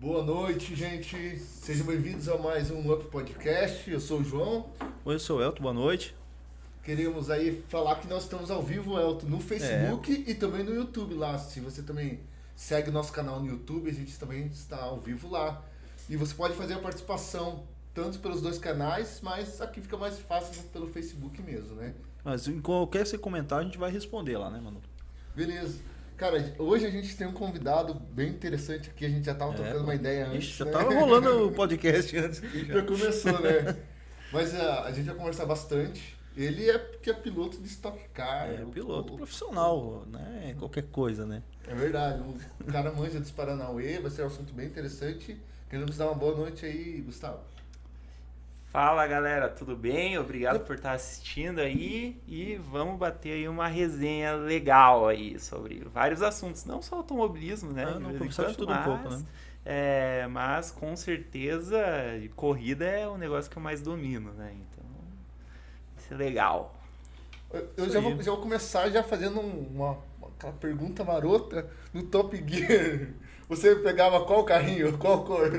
Boa noite, gente. Sejam bem-vindos a mais um Up Podcast. Eu sou o João. Oi, eu sou o Elton, boa noite. Queremos aí falar que nós estamos ao vivo, Elton, no Facebook é. e também no YouTube lá. Se você também segue nosso canal no YouTube, a gente também está ao vivo lá. E você pode fazer a participação tanto pelos dois canais, mas aqui fica mais fácil pelo Facebook mesmo, né? Mas em qualquer comentário a gente vai responder lá, né, mano? Beleza. Cara, hoje a gente tem um convidado bem interessante aqui, a gente já estava é, trocando uma ideia antes. Ixi, já né? tava rolando o podcast antes. Já. já começou, né? Mas uh, a gente vai conversar bastante. Ele é que é piloto de Stock Car. É, piloto o, profissional, né? Qualquer coisa, né? É verdade. O cara manja dos Paranauê, vai ser um assunto bem interessante. Queremos dar uma boa noite aí, Gustavo. Fala galera, tudo bem? Obrigado por estar assistindo aí e vamos bater aí uma resenha legal aí sobre vários assuntos, não só automobilismo, né? Ah, não, começar de tudo mas, um pouco, né? É, mas com certeza corrida é o negócio que eu mais domino, né? Então, isso é legal. Eu, eu já, vou, já vou começar já fazendo uma, uma pergunta marota no Top Gear. Você pegava qual carrinho? Qual cor?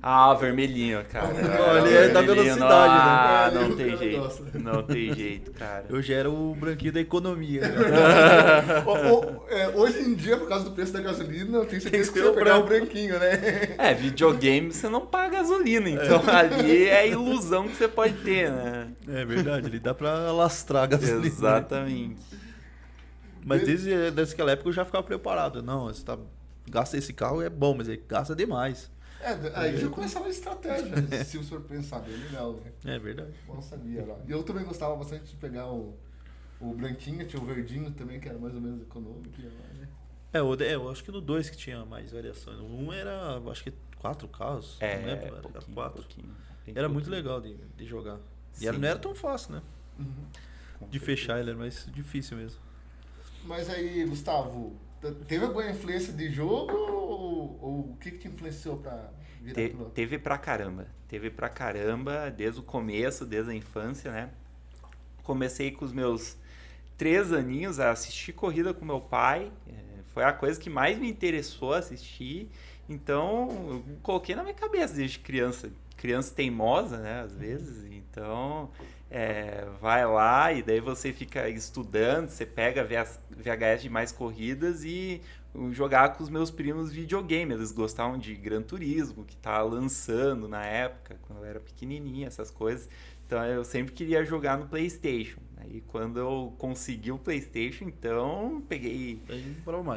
Ah, vermelhinho, cara. Não, ele é da velocidade, não, né? Ah, não tem jeito. Gosta. Não tem jeito, cara. Eu já era o branquinho da economia. é, hoje em dia, por causa do preço da gasolina, eu tenho certeza que, que você pegar o branquinho, né? É, videogame você não paga gasolina, então é. ali é a ilusão que você pode ter, né? É verdade, ele dá pra lastrar a gasolina. Exatamente. Mas desde, desde aquela época eu já ficava preparado. Não, você tá gasta esse carro é bom, mas ele gasta demais. É, aí já começava a estratégia, se o senhor pensar bem legal, né? É verdade. Bom sabia lá. E eu também gostava bastante de pegar o, o branquinho, tinha o verdinho também, que era mais ou menos econômico. Né? É, o, é, eu acho que no 2 que tinha mais variações. Um era, acho que quatro carros. É, não lembro, era quatro. Pouquinho, era muito legal de, de jogar. E era, não era tão fácil, né? Uhum. De fechar ele era mais difícil mesmo. Mas aí, Gustavo, Teve alguma influência de jogo ou, ou o que, que te influenciou para virar Te, piloto? Teve pra caramba. Teve pra caramba desde o começo, desde a infância, né? Comecei com os meus três aninhos a assistir corrida com meu pai. É, foi a coisa que mais me interessou assistir. Então, eu coloquei na minha cabeça desde criança. Criança teimosa, né? Às vezes. Então, é, vai lá e daí você fica estudando, você pega VHS de mais corridas e jogar com os meus primos videogame. Eles gostavam de Gran Turismo, que tá lançando na época, quando eu era pequenininha, essas coisas. Então eu sempre queria jogar no PlayStation. E quando eu consegui o PlayStation, então peguei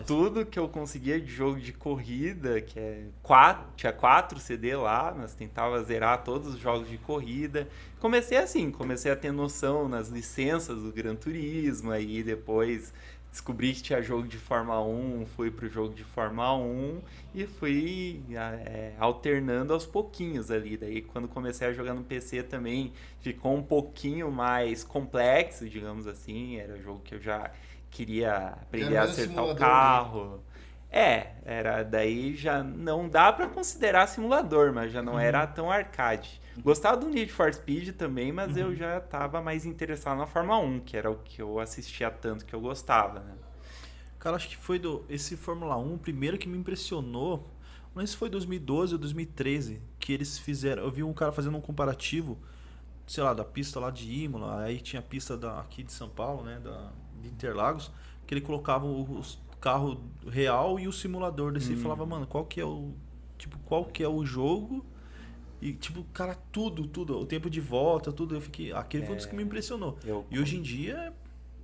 tudo que eu conseguia de jogo de corrida, que é quatro, tinha quatro CD lá, mas tentava zerar todos os jogos de corrida. Comecei assim, comecei a ter noção nas licenças do Gran Turismo, aí depois descobri que tinha jogo de Fórmula 1, fui pro jogo de Fórmula 1 e fui é, alternando aos pouquinhos ali. Daí quando comecei a jogar no PC também ficou um pouquinho mais complexo, digamos assim. Era um jogo que eu já queria aprender a acertar o né? carro. É, era daí já não dá para considerar simulador, mas já não uhum. era tão arcade. Gostava do Need for Speed também, mas uhum. eu já estava mais interessado na Fórmula 1, que era o que eu assistia tanto que eu gostava, né? Cara, acho que foi do esse Fórmula 1, o primeiro que me impressionou, não sei se foi 2012 ou 2013, que eles fizeram, eu vi um cara fazendo um comparativo, sei lá, da pista lá de Imola, aí tinha a pista da, aqui de São Paulo, né, da, de Interlagos, que ele colocava os carro real e o simulador desse hum. e falava, mano, qual que é o tipo, qual que é o jogo e, tipo, cara, tudo, tudo. O tempo de volta, tudo. Eu fiquei. Aquele é, foi um dos que me impressionou. Eu, e hoje em dia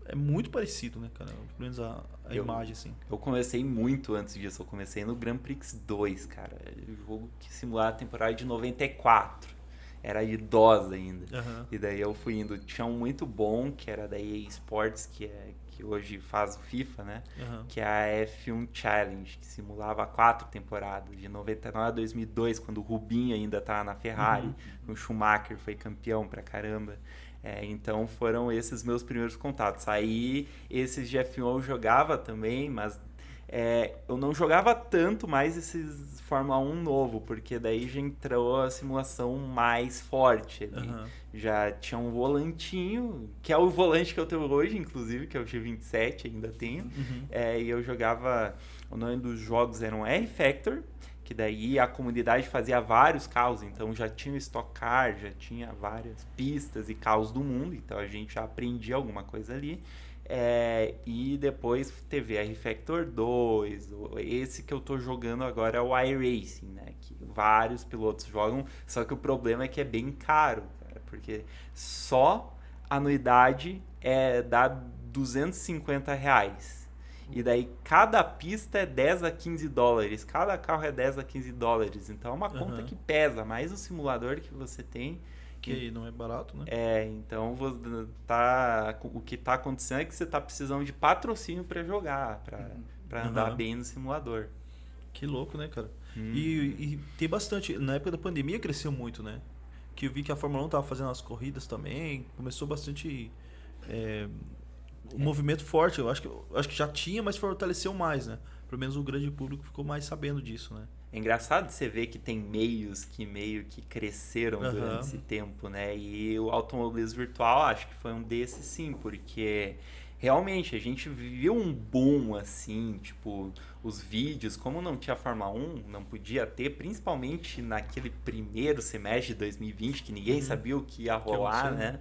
é, é muito parecido, né, cara? Pelo menos a, a eu, imagem, assim. Eu comecei muito antes disso. Eu comecei no Grand Prix 2, cara. O jogo que simulava a temporada de 94. Era idosa ainda. Uhum. E daí eu fui indo. Tinha um muito bom, que era da EA Sports, que é que hoje faz o FIFA, né? Uhum. Que é a F1 Challenge, que simulava quatro temporadas, de 99 a 2002, quando o Rubinho ainda estava na Ferrari, uhum. o Schumacher foi campeão pra caramba. É, então foram esses meus primeiros contatos. Aí esses de F1 eu jogava também, mas é, eu não jogava tanto mais esses Fórmula 1 novo, porque daí já entrou a simulação mais forte. Uhum. Já tinha um volantinho, que é o volante que eu tenho hoje, inclusive, que é o G27, ainda tenho. Uhum. É, e eu jogava. O nome dos jogos eram R Factor, que que daí a comunidade fazia vários carros, então já tinha o Stock Car, já tinha várias pistas e carros do mundo, então a gente já aprendia alguma coisa ali. É, e depois teve R Factor 2, esse que eu tô jogando agora é o iRacing, né? Que vários pilotos jogam, só que o problema é que é bem caro, cara, porque só anuidade é dá 250 reais. E daí cada pista é 10 a 15 dólares, cada carro é 10 a 15 dólares. Então é uma conta Uhum. que pesa, mais o simulador que você tem. Que não é barato, né? É, então tá, o que tá acontecendo é que você tá precisando de patrocínio para jogar, para para andar Uhum. bem no simulador. Que louco, né, cara? Hum. E, e tem bastante. Na época da pandemia cresceu muito, né? Que eu vi que a Fórmula 1 tava fazendo as corridas também. Começou bastante. É, um movimento forte. Eu acho que, eu acho que já tinha, mas fortaleceu mais, né? Pelo menos o grande público ficou mais sabendo disso, né? É engraçado você ver que tem meios que meio que cresceram Aham. durante esse tempo, né? E o automobilismo virtual acho que foi um desses sim, porque realmente a gente viu um boom assim, tipo, os vídeos, como não tinha Fórmula 1, não podia ter, principalmente naquele primeiro semestre de 2020, que ninguém Uhum. sabia o que ia Que rolar, aconteceu, né?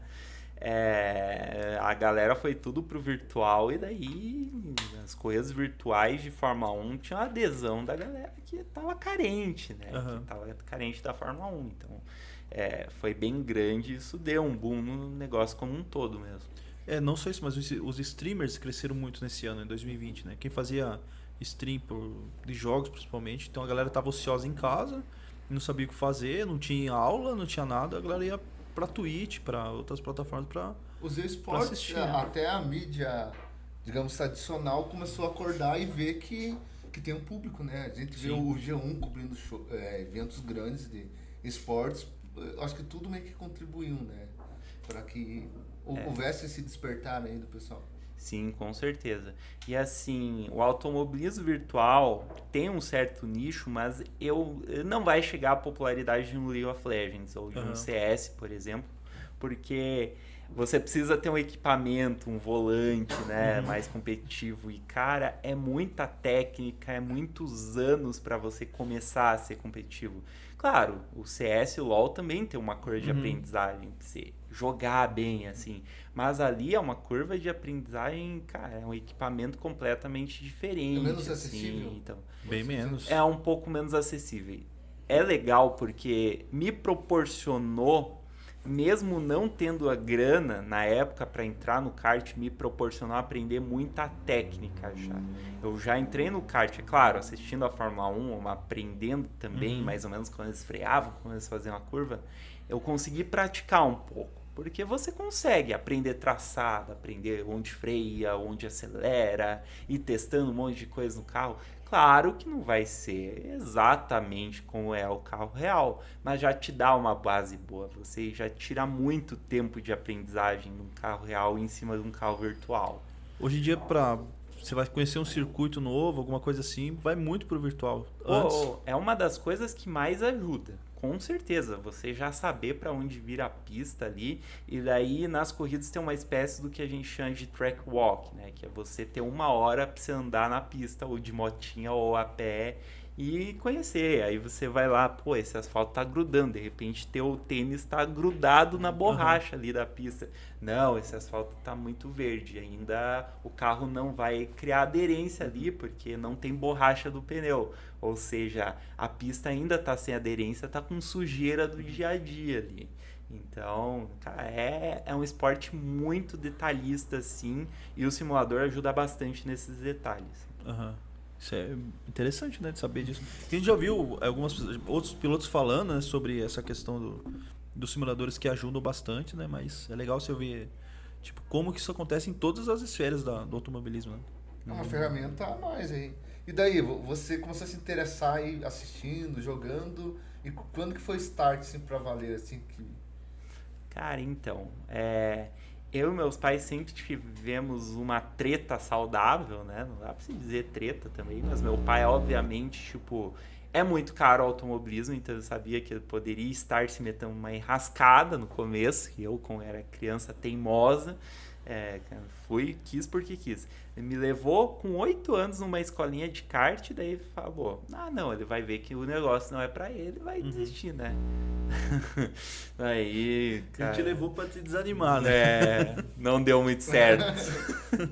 É, a galera foi tudo pro virtual e daí as corridas virtuais de Fórmula 1 tinha uma adesão da galera que tava carente, né? Aham. Que tava carente da Fórmula 1. Então é, foi bem grande, isso deu um boom no negócio como um todo mesmo. É, não só isso, mas os, os streamers cresceram muito nesse ano, em 2020, né? Quem fazia stream por, de jogos, principalmente, então a galera tava ociosa em casa, não sabia o que fazer, não tinha aula, não tinha nada, a galera ia pra Twitch, pra outras plataformas pra... Os esportes, a- né? até a mídia, digamos, tradicional começou a acordar e ver que, que tem um público, né? A gente vê Sim. o G1 cobrindo show- é, eventos grandes de esportes. Acho que tudo meio que contribuiu, né? Para que hou- É. houvesse esse despertar aí do pessoal. Sim, com certeza. E assim, o automobilismo virtual tem um certo nicho, mas eu não vai chegar à popularidade de um League of Legends ou de um Aham. CS, por exemplo, porque você precisa ter um equipamento, um volante, né, Uhum. mais competitivo e cara, é muita técnica, é muitos anos para você começar a ser competitivo. Claro, o CS e o LoL também tem uma curva de Uhum. aprendizagem, de você jogar bem assim, mas ali é uma curva de aprendizagem, cara, é um equipamento completamente diferente. É menos assim, acessível? então, Bem menos. é um pouco menos acessível. É legal porque me proporcionou, mesmo não tendo a grana na época para entrar no kart, me proporcionou aprender muita técnica já. Eu já entrei no kart, é claro, assistindo a Fórmula 1, aprendendo também, Uhum. mais ou menos quando eles freavam, quando eles faziam a curva, eu consegui praticar um pouco. Porque você consegue aprender traçado, aprender onde freia, onde acelera, e testando um monte de coisa no carro. Claro que não vai ser exatamente como é o carro real, mas já te dá uma base boa. Você já tira muito tempo de aprendizagem num carro real em cima de um carro virtual. Hoje em dia, pra... Você vai conhecer um circuito novo, alguma coisa assim, vai muito pro virtual. Antes, Pô, é uma das coisas que mais ajuda. Com certeza, você já saber para onde vir a pista ali, e daí nas corridas tem uma espécie do que a gente chama de track walk, né? Que é você ter uma hora para você andar na pista, ou de motinha, ou a pé, e conhecer. Aí você vai lá, pô, esse asfalto tá grudando, de repente teu tênis tá grudado na borracha ali da pista. Não, esse asfalto tá muito verde, ainda o carro não vai criar aderência ali, porque não tem borracha do pneu. Ou seja, a pista ainda tá sem aderência, tá com sujeira do dia a dia ali. Então, cara, é, é um esporte muito detalhista, assim, e o simulador ajuda bastante nesses detalhes. Aham. Isso é interessante, né, de saber disso. A gente já viu alguns outros pilotos falando né, sobre essa questão do, dos simuladores que ajudam bastante, né? Mas é legal você ver, tipo, como que isso acontece em todas as esferas da- do automobilismo, né? É uma ferramenta a mais aí. E daí, vo- você começou a se interessar aí assistindo, jogando, e quando que foi o start, assim, pra valer, assim, que... Cara, então, é, eu e meus pais sempre tivemos uma treta saudável, né? Não dá pra se dizer treta também, mas meu pai, obviamente, tipo, é muito caro o automobilismo, então eu sabia que ele poderia estar se metendo uma enrascada no começo, e eu, como era criança teimosa, É, fui, quis porque quis. Ele me levou com oito anos numa escolinha de kart, daí falou: Ah, não, ele vai ver que o negócio não é para ele, vai uhum. desistir, né? aí. Cara, a gente levou para te desanimar, né? É, não deu muito certo.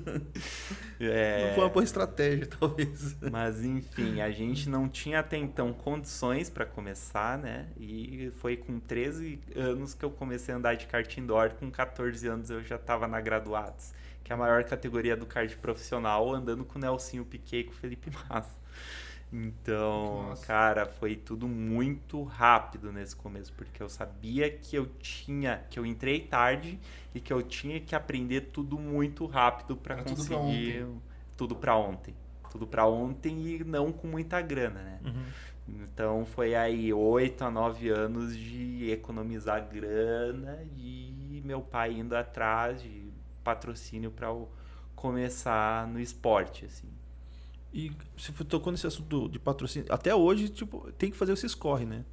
é, não foi uma boa estratégia, talvez. Mas enfim, a gente não tinha até então condições para começar, né? E foi com 13 anos que eu comecei a andar de kart indoor, com 14 anos eu já estava na graduados que é a maior categoria do kart profissional, andando com o Nelsinho Piquet e com o Felipe Massa. Então, Nossa. cara, foi tudo muito rápido nesse começo, porque eu sabia que eu tinha, que eu entrei tarde e que eu tinha que aprender tudo muito rápido para conseguir tudo para ontem. Tudo para ontem e não com muita grana, né? Uhum. Então foi aí oito a nove anos de economizar grana e meu pai indo atrás de patrocínio para começar no esporte, assim. E você tocou nesse assunto de patrocínio, até hoje, tipo, tem que fazer esses corre, né?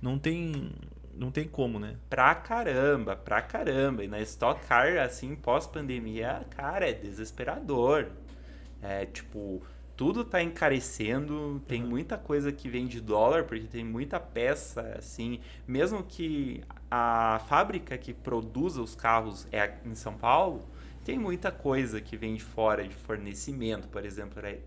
Não tem não tem como, né? Pra caramba, pra caramba. E na Stock Car, assim, pós-pandemia, cara, é desesperador. É, tipo, tudo tá encarecendo, tem uhum. muita coisa que vem de dólar, porque tem muita peça, assim, mesmo que a fábrica que produz os carros é em São Paulo, tem muita coisa que vem de fora de fornecimento, por exemplo, é,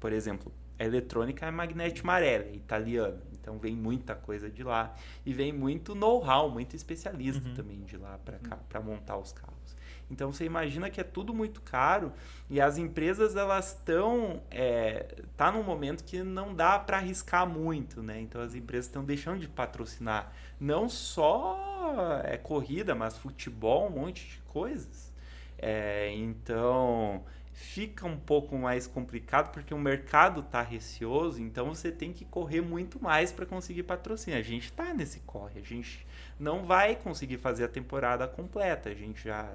por exemplo, a eletrônica é Magnete Marelli, é italiana, então vem muita coisa de lá e vem muito know-how, muito especialista uhum. também de lá para cá para montar os carros. Então você imagina que é tudo muito caro e as empresas elas estão é, tá num momento que não dá para arriscar muito, né? Então as empresas estão deixando de patrocinar não só é corrida, mas futebol, um monte de coisas. É, então fica um pouco mais complicado porque o mercado está receoso, então você tem que correr muito mais para conseguir patrocínio. A gente está nesse corre, a gente não vai conseguir fazer a temporada completa. A gente já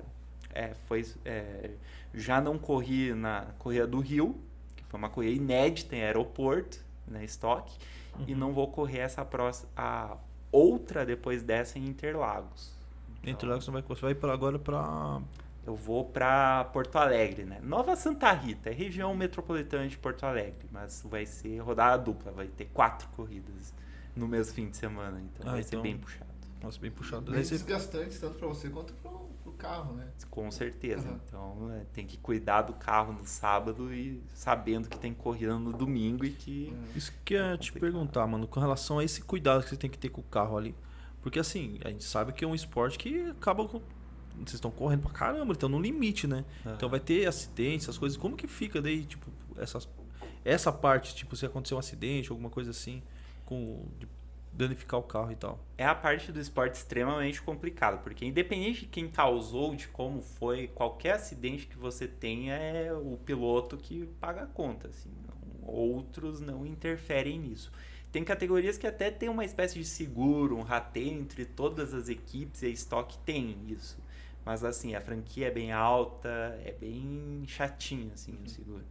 é, foi, é, já não corri na corrida do Rio, que foi uma corrida inédita em aeroporto, na né, estoque, uhum. e não vou correr essa próxima, a outra depois dessa em Interlagos. Então, Interlagos você vai, você vai agora para eu vou para Porto Alegre, né? Nova Santa Rita, é região metropolitana de Porto Alegre, mas vai ser rodada dupla, vai ter quatro corridas no mesmo fim de semana, então ah, vai então... ser bem puxado. Nossa, bem puxado. Bem desgastante tanto para você quanto para o carro, né? Com certeza. Uhum. Então é, tem que cuidar do carro no sábado e sabendo que tem corrida no domingo e que. Isso que eu ia te perguntar, mano, com relação a esse cuidado que você tem que ter com o carro ali. Porque assim, a gente sabe que é um esporte que acaba com vocês estão correndo pra caramba, estão no limite, né? Uhum. Então vai ter acidentes, essas coisas. Como que fica daí, tipo, essas, essa parte, tipo, se acontecer um acidente, alguma coisa assim, com de danificar o carro e tal? É a parte do esporte extremamente complicada, porque independente de quem causou, de como foi, qualquer acidente que você tenha é o piloto que paga a conta, assim. Outros não interferem nisso. Tem categorias que até tem uma espécie de seguro, um rateio entre todas as equipes e a estoque tem isso. Mas assim, a franquia é bem alta, é bem chatinho assim o seguro.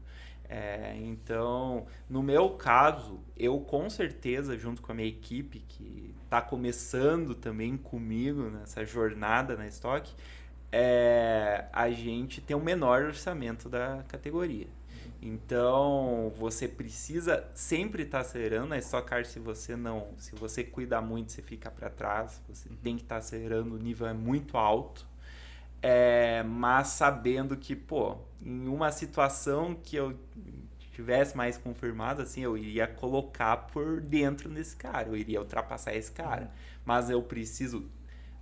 É, então, no meu caso, eu com certeza, junto com a minha equipe, que está começando também comigo nessa jornada na estoque, é, a gente tem o menor orçamento da categoria. Então, você precisa sempre estar tá acelerando. Na Stock Car, se você não, se você cuidar muito, você fica para trás. Você uhum. tem que estar tá acelerando, o nível é muito alto. É, mas sabendo que, pô, em uma situação que eu tivesse mais confirmado, assim, eu iria colocar por dentro nesse cara, eu iria ultrapassar esse cara. Uhum. Mas eu preciso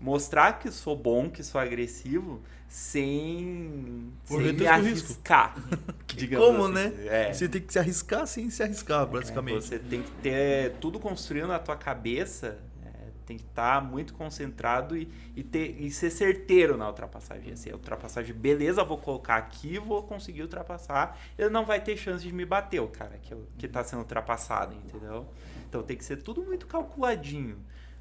mostrar que sou bom, que sou agressivo, sem, sem me arriscar. Como, assim. né? É. Você tem que se arriscar sem se arriscar, basicamente. É, você tem que ter tudo construído na tua cabeça tem que estar tá muito concentrado e, e, ter, e ser certeiro na ultrapassagem. Assim, a ultrapassagem, beleza, vou colocar aqui, vou conseguir ultrapassar. Ele não vai ter chance de me bater, o cara que, que está sendo ultrapassado, entendeu? Então tem que ser tudo muito calculadinho.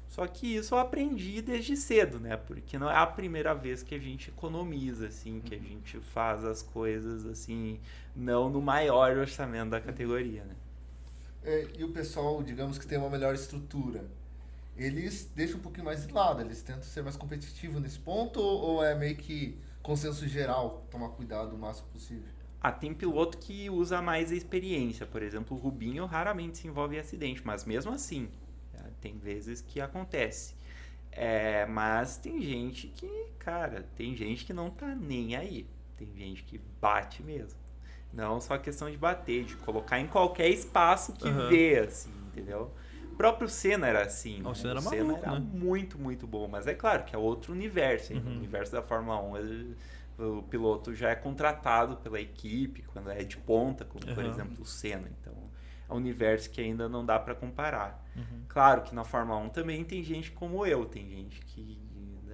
Só que isso eu aprendi desde cedo, né? Porque não é a primeira vez que a gente economiza, assim, que a gente faz as coisas, assim, não no maior orçamento da categoria, né? É, e o pessoal, digamos que tem uma melhor estrutura eles deixam um pouquinho mais de lado, eles tentam ser mais competitivos nesse ponto ou é meio que consenso geral, tomar cuidado o máximo possível? Ah, tem piloto que usa mais a experiência. Por exemplo, o Rubinho raramente se envolve em acidente, mas mesmo assim, é, tem vezes que acontece. É, mas tem gente que, cara, tem gente que não tá nem aí. Tem gente que bate mesmo. Não só questão de bater, de colocar em qualquer espaço que uhum. vê, assim, entendeu? O próprio Senna era assim. O né? Senna era, o Senna maluco, era né? muito, muito bom. Mas é claro que é outro universo. Uhum. O universo da Fórmula 1, ele, o piloto já é contratado pela equipe, quando é de ponta, como uhum. por exemplo o Senna. Então, é um universo que ainda não dá para comparar. Uhum. Claro que na Fórmula 1 também tem gente como eu, tem gente que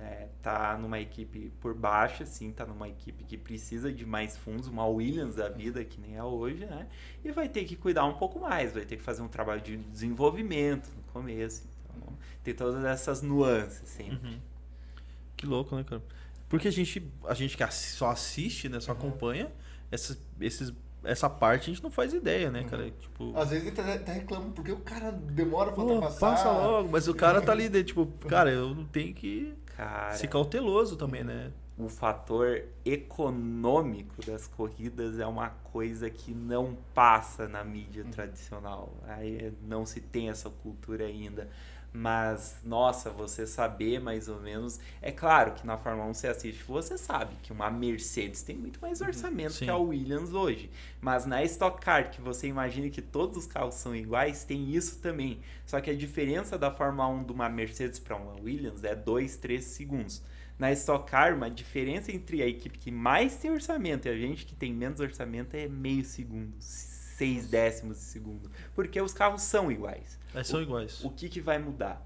né, tá numa equipe por baixo, assim, tá numa equipe que precisa de mais fundos, uma Williams da vida, que nem é hoje, né? E vai ter que cuidar um pouco mais, vai ter que fazer um trabalho de desenvolvimento no começo. Então, tem todas essas nuances sempre. Uhum. Que louco, né, cara? Porque a gente, a gente que só assiste, né, só uhum. acompanha, esses, esses essa parte a gente não faz ideia, né, cara? Uhum. Tipo... Às vezes até, até reclama, porque o cara demora pra oh, passar. Passa logo, mas o cara tá ali, né, tipo, cara, eu não tenho que Cara, ser cauteloso também, né? O fator econômico das corridas é uma coisa que não passa na mídia uhum. tradicional. Aí não se tem essa cultura ainda. Mas, nossa, você saber mais ou menos. É claro que na Fórmula 1 você assiste, você sabe que uma Mercedes tem muito mais uhum. orçamento Sim. que a Williams hoje. Mas na Stock Car, que você imagina que todos os carros são iguais, tem isso também. Só que a diferença da Fórmula 1 de uma Mercedes para uma Williams é 2, 3 segundos. Na Stock Car, uma diferença entre a equipe que mais tem orçamento e a gente que tem menos orçamento é meio segundo, seis décimos de segundo. Porque os carros são iguais. É, são iguais. O que, que vai mudar?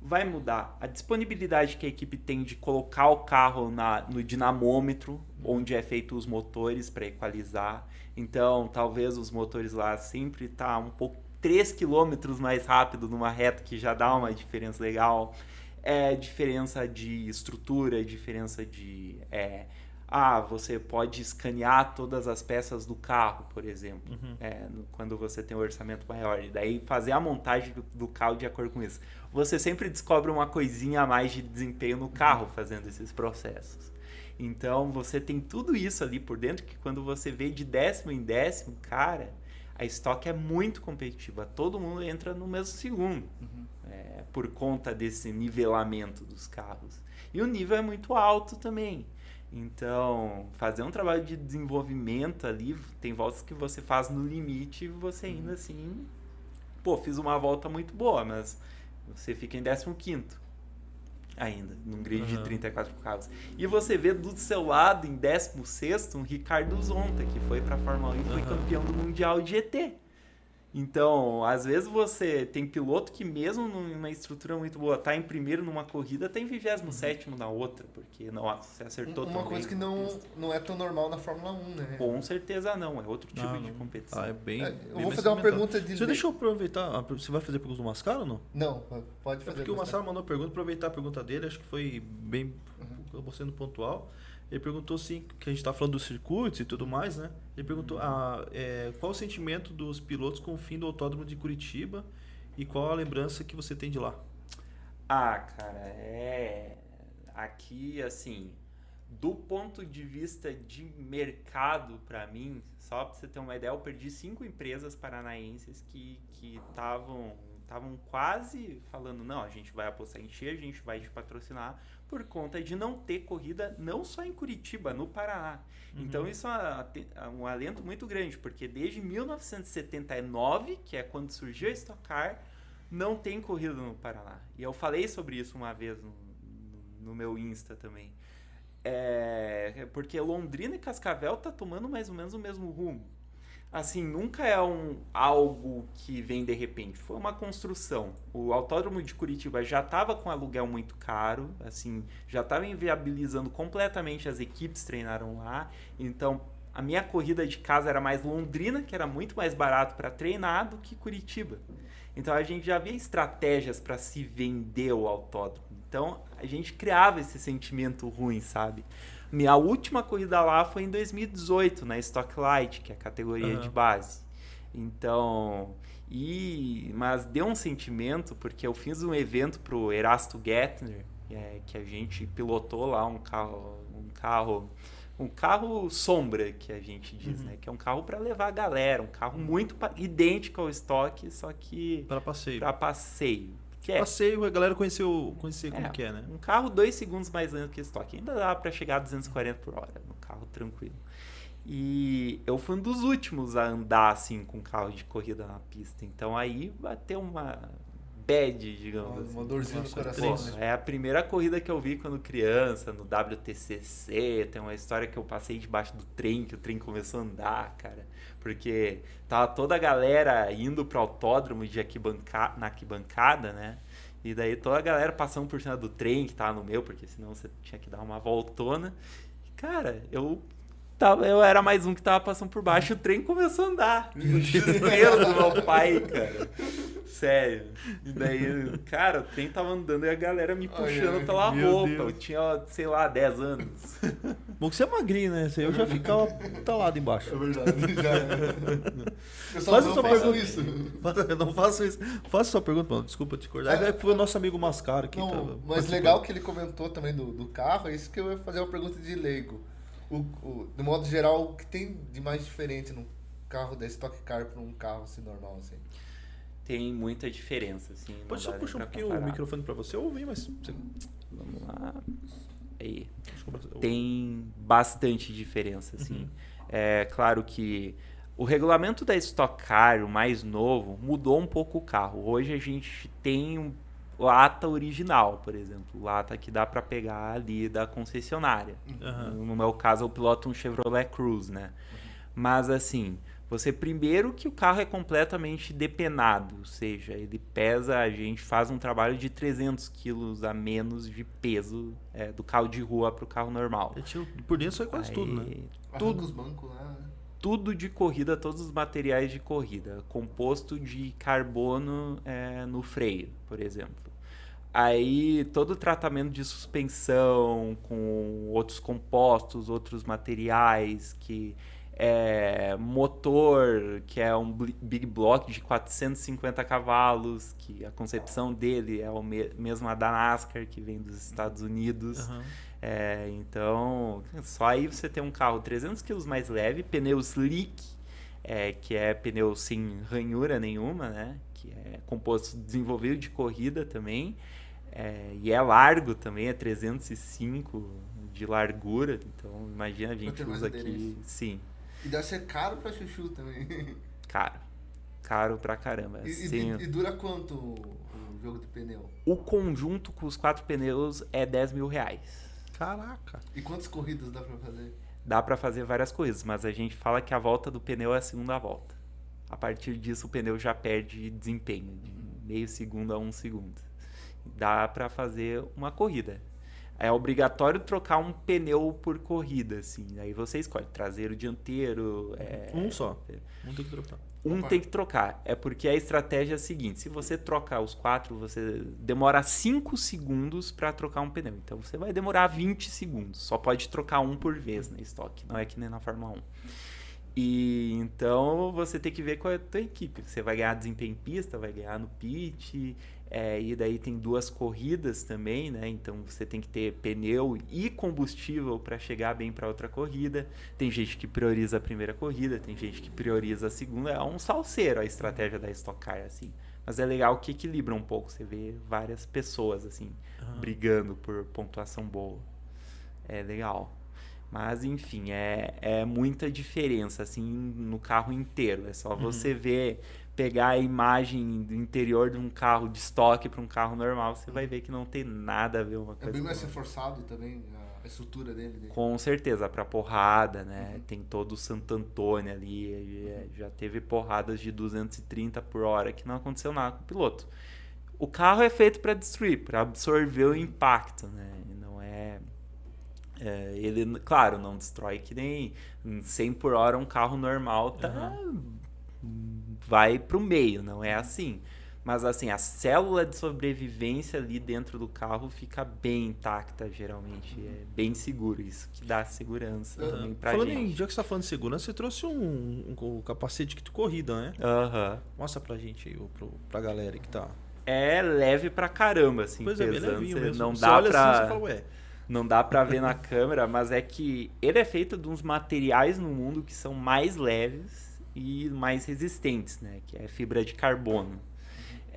Vai mudar a disponibilidade que a equipe tem de colocar o carro na, no dinamômetro, onde é feito os motores para equalizar. Então, talvez os motores lá sempre tá um pouco 3 km mais rápido numa reta que já dá uma diferença legal. É diferença de estrutura, diferença de é, ah, você pode escanear todas as peças do carro, por exemplo, uhum. é, quando você tem um orçamento maior. E daí fazer a montagem do, do, carro de acordo com isso. Você sempre descobre uma coisinha a mais de desempenho no carro fazendo esses processos. Então você tem tudo isso ali por dentro que quando você vê de décimo em décimo, cara, a estoque é muito competitiva. Todo mundo entra no mesmo segundo. Uhum. É, por conta desse nivelamento dos carros. E o nível é muito alto também. Então, fazer um trabalho de desenvolvimento ali, tem voltas que você faz no limite e você ainda assim, pô, fiz uma volta muito boa, mas você fica em 15 ainda, num grid uhum. de 34 carros. E você vê do seu lado, em 16 um Ricardo Zonta, que foi para a Fórmula 1 e foi campeão do Mundial de GT. Então, às vezes você tem piloto que mesmo numa estrutura muito boa, tá em primeiro numa corrida, tá em 27 na outra, porque não você acertou Uma coisa que não, não é tão normal na Fórmula 1, né? Com certeza não, é outro tipo ah, de competição. Ah, é bem, é, eu vou fazer uma pergunta de... Você deixa eu aproveitar, você vai fazer pergunta do Mascara ou não? Não, pode fazer. É porque o Mascara mandou pergunta, aproveitar a pergunta dele, acho que foi bem, uhum. sendo pontual. Ele perguntou assim, que a gente está falando dos circuitos e tudo mais, né? Ele perguntou ah, é, qual o sentimento dos pilotos com o fim do autódromo de Curitiba e qual a lembrança que você tem de lá? Ah, cara, é. Aqui, assim, do ponto de vista de mercado, para mim, só para você ter uma ideia, eu perdi cinco empresas paranaenses que estavam estavam quase falando, não, a gente vai apostar em Xer, a gente vai te patrocinar, por conta de não ter corrida não só em Curitiba, no Paraná. Uhum. Então isso é um alento muito grande, porque desde 1979, que é quando surgiu a Stock Car, não tem corrida no Paraná. E eu falei sobre isso uma vez no, no meu Insta também. É, porque Londrina e Cascavel tá tomando mais ou menos o mesmo rumo assim, nunca é um algo que vem de repente. Foi uma construção. O Autódromo de Curitiba já estava com aluguel muito caro, assim, já estava inviabilizando completamente as equipes treinaram lá. Então, a minha corrida de casa era mais Londrina, que era muito mais barato para treinar do que Curitiba. Então a gente já via estratégias para se vender o autódromo. Então a gente criava esse sentimento ruim, sabe? Minha última corrida lá foi em 2018, na Stock Light, que é a categoria uhum. de base. Então, e mas deu um sentimento porque eu fiz um evento pro Erasto Gettner, é, que a gente pilotou lá um carro, um carro, um carro sombra que a gente diz, uhum. né? Que é um carro para levar a galera, um carro muito idêntico ao estoque, só que para passeio. Para passeio. Que é, passeio, a galera conheceu, conhecer como é, que é, né? Um carro dois segundos mais lento que estoque. Ainda dá para chegar a 240 por hora no carro tranquilo. E eu fui um dos últimos a andar assim com carro de corrida na pista. Então aí bateu uma bad, digamos uma, assim. Uma dorzinha no coração. Pô, né? É a primeira corrida que eu vi quando criança, no WTCC. Tem uma história que eu passei debaixo do trem, que o trem começou a andar, cara. Porque tava toda a galera indo pro autódromo de arquibanca na arquibancada, né? E daí toda a galera passando por cima do trem que tava no meu, porque senão você tinha que dar uma voltona. Cara, eu Tava, eu era mais um que tava passando por baixo e o trem começou a andar. Desespero do meu pai, cara. Sério. E daí, cara, o trem tava andando e a galera me puxando ai, pela roupa. Deus. Eu tinha, sei lá, 10 anos. Bom que você é magrinho, né? Eu já ficava talado embaixo. É verdade, já. Eu só Faz não faço isso. Não faço isso. Faça sua pergunta, mano. Desculpa te cortar. É, foi o nosso amigo Mascaro que não, Mas legal que ele comentou também do, do carro, é isso que eu ia fazer uma pergunta de leigo o, o, de modo geral, o que tem de mais diferente num carro da Stock Car para um carro assim, normal? Assim? Tem muita diferença, assim. Pode só puxar um pouquinho comparar. o microfone para você ouvir, mas... Vamos lá. Aí. Tem bastante diferença, assim. Uhum. É claro que o regulamento da Stock Car, o mais novo, mudou um pouco o carro. Hoje a gente tem um lata original, por exemplo, lata que dá para pegar ali da concessionária. Uhum. No meu caso, eu piloto um Chevrolet Cruze, né? Uhum. Mas assim, você primeiro que o carro é completamente depenado, ou seja, ele pesa, a gente faz um trabalho de 300 quilos a menos de peso é, do carro de rua para o carro normal. Por dentro é quase Aí, tudo, né? Tudo. os bancos lá, né? tudo de corrida, todos os materiais de corrida, composto de carbono é, no freio, por exemplo. Aí todo o tratamento de suspensão com outros compostos, outros materiais, que é motor, que é um big block de 450 cavalos, que a concepção dele é a me mesma da NASCAR, que vem dos Estados Unidos. Uhum. É, então, só aí você tem um carro 300 kg mais leve, pneu slick, é, que é pneu sem ranhura nenhuma, né? Que é composto desenvolvido de corrida também. É, e é largo também, é 305 de largura. Então, imagina, a gente usa aqui. Sim. E deve ser caro pra chuchu também. Caro. Caro pra caramba. E, assim, e, e dura quanto o jogo de pneu? O conjunto com os quatro pneus é 10 mil reais. Caraca. E quantas corridas dá pra fazer? Dá pra fazer várias coisas, mas a gente fala que a volta do pneu é a segunda volta. A partir disso, o pneu já perde desempenho, de meio segundo a um segundo dá para fazer uma corrida. É obrigatório trocar um pneu por corrida, assim. Aí você escolhe traseiro, dianteiro. É... Um só. Um tem que trocar. Um tem que trocar. É porque a estratégia é a seguinte: se você trocar os quatro, você demora 5 segundos para trocar um pneu. Então você vai demorar 20 segundos. Só pode trocar um por vez na estoque. Não é que nem na Fórmula 1. E então você tem que ver qual é a tua equipe. Você vai ganhar desempenho em pista, vai ganhar no pit. É, e daí tem duas corridas também, né? Então você tem que ter pneu e combustível para chegar bem para outra corrida. Tem gente que prioriza a primeira corrida, tem gente que prioriza a segunda. É um salseiro a estratégia da Stock Car, assim. Mas é legal que equilibra um pouco. Você vê várias pessoas, assim, uhum. brigando por pontuação boa. É legal. Mas, enfim, é, é muita diferença, assim, no carro inteiro. É só uhum. você ver pegar a imagem do interior de um carro de estoque para um carro normal, você vai ver que não tem nada a ver uma coisa. É bem mais reforçado também a estrutura dele. dele. Com certeza, para porrada, né? Uhum. Tem todo o Santo Antônio ali, é, já teve porradas de 230 por hora que não aconteceu nada com o piloto. O carro é feito para destruir, para absorver o impacto, né? Não é, é, ele, claro, não destrói que nem 100 por hora um carro normal tá uhum vai para o meio, não é assim. Mas assim, a célula de sobrevivência ali dentro do carro fica bem intacta, geralmente. É bem seguro, isso que dá segurança uhum. também pra falando gente. Em, já que você tá falando de segurança, você trouxe um, um, um capacete de corrida, né? Aham. Uhum. Mostra pra gente aí, pro, pra galera que tá é leve pra caramba, assim, Pois é, bem pesando. levinho mesmo. não Você dá olha pra... assim, você fala, ué. Não dá pra ver na câmera, mas é que ele é feito de uns materiais no mundo que são mais leves e mais resistentes, né? Que é fibra de carbono.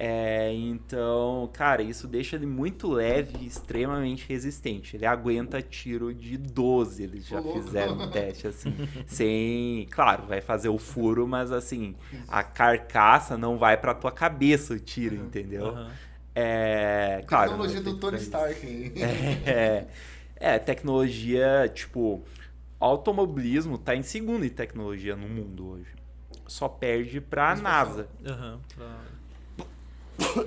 É, então, cara, isso deixa ele muito leve e extremamente resistente. Ele aguenta tiro de 12, eles já louco. fizeram um teste assim. sem, claro, vai fazer o furo, mas assim, a carcaça não vai pra tua cabeça o tiro, entendeu? Aham. É, claro. Tecnologia é do Tony. Stark. É, é, tecnologia, tipo, automobilismo tá em segundo em tecnologia no mundo hoje. Só perde pra NASA. Aham. Pra-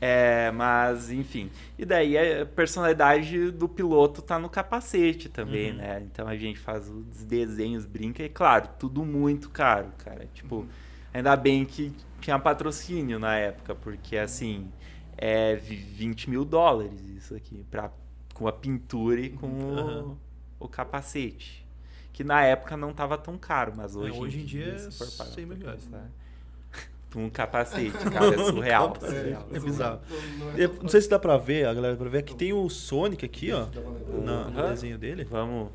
É, mas enfim. E daí a personalidade do piloto tá no capacete também, Uhum. né? Então a gente faz os desenhos, brinca e claro, tudo muito caro, cara. Tipo, ainda bem que tinha patrocínio na época, porque assim, é vi- 20 mil dólares isso aqui, pra, com a pintura e com o, Aham. o capacete. Que na época não tava tão caro, mas hoje, hoje em dia é se for parar 100 mil reais. pensar, Um capacete, cara, é surreal. capacete. surreal. É bizarro. Não É, Não sei se dá pra ver, a galera pra ver. Aqui tem o Sonic aqui, ó. Na- no desenho dele. Vamos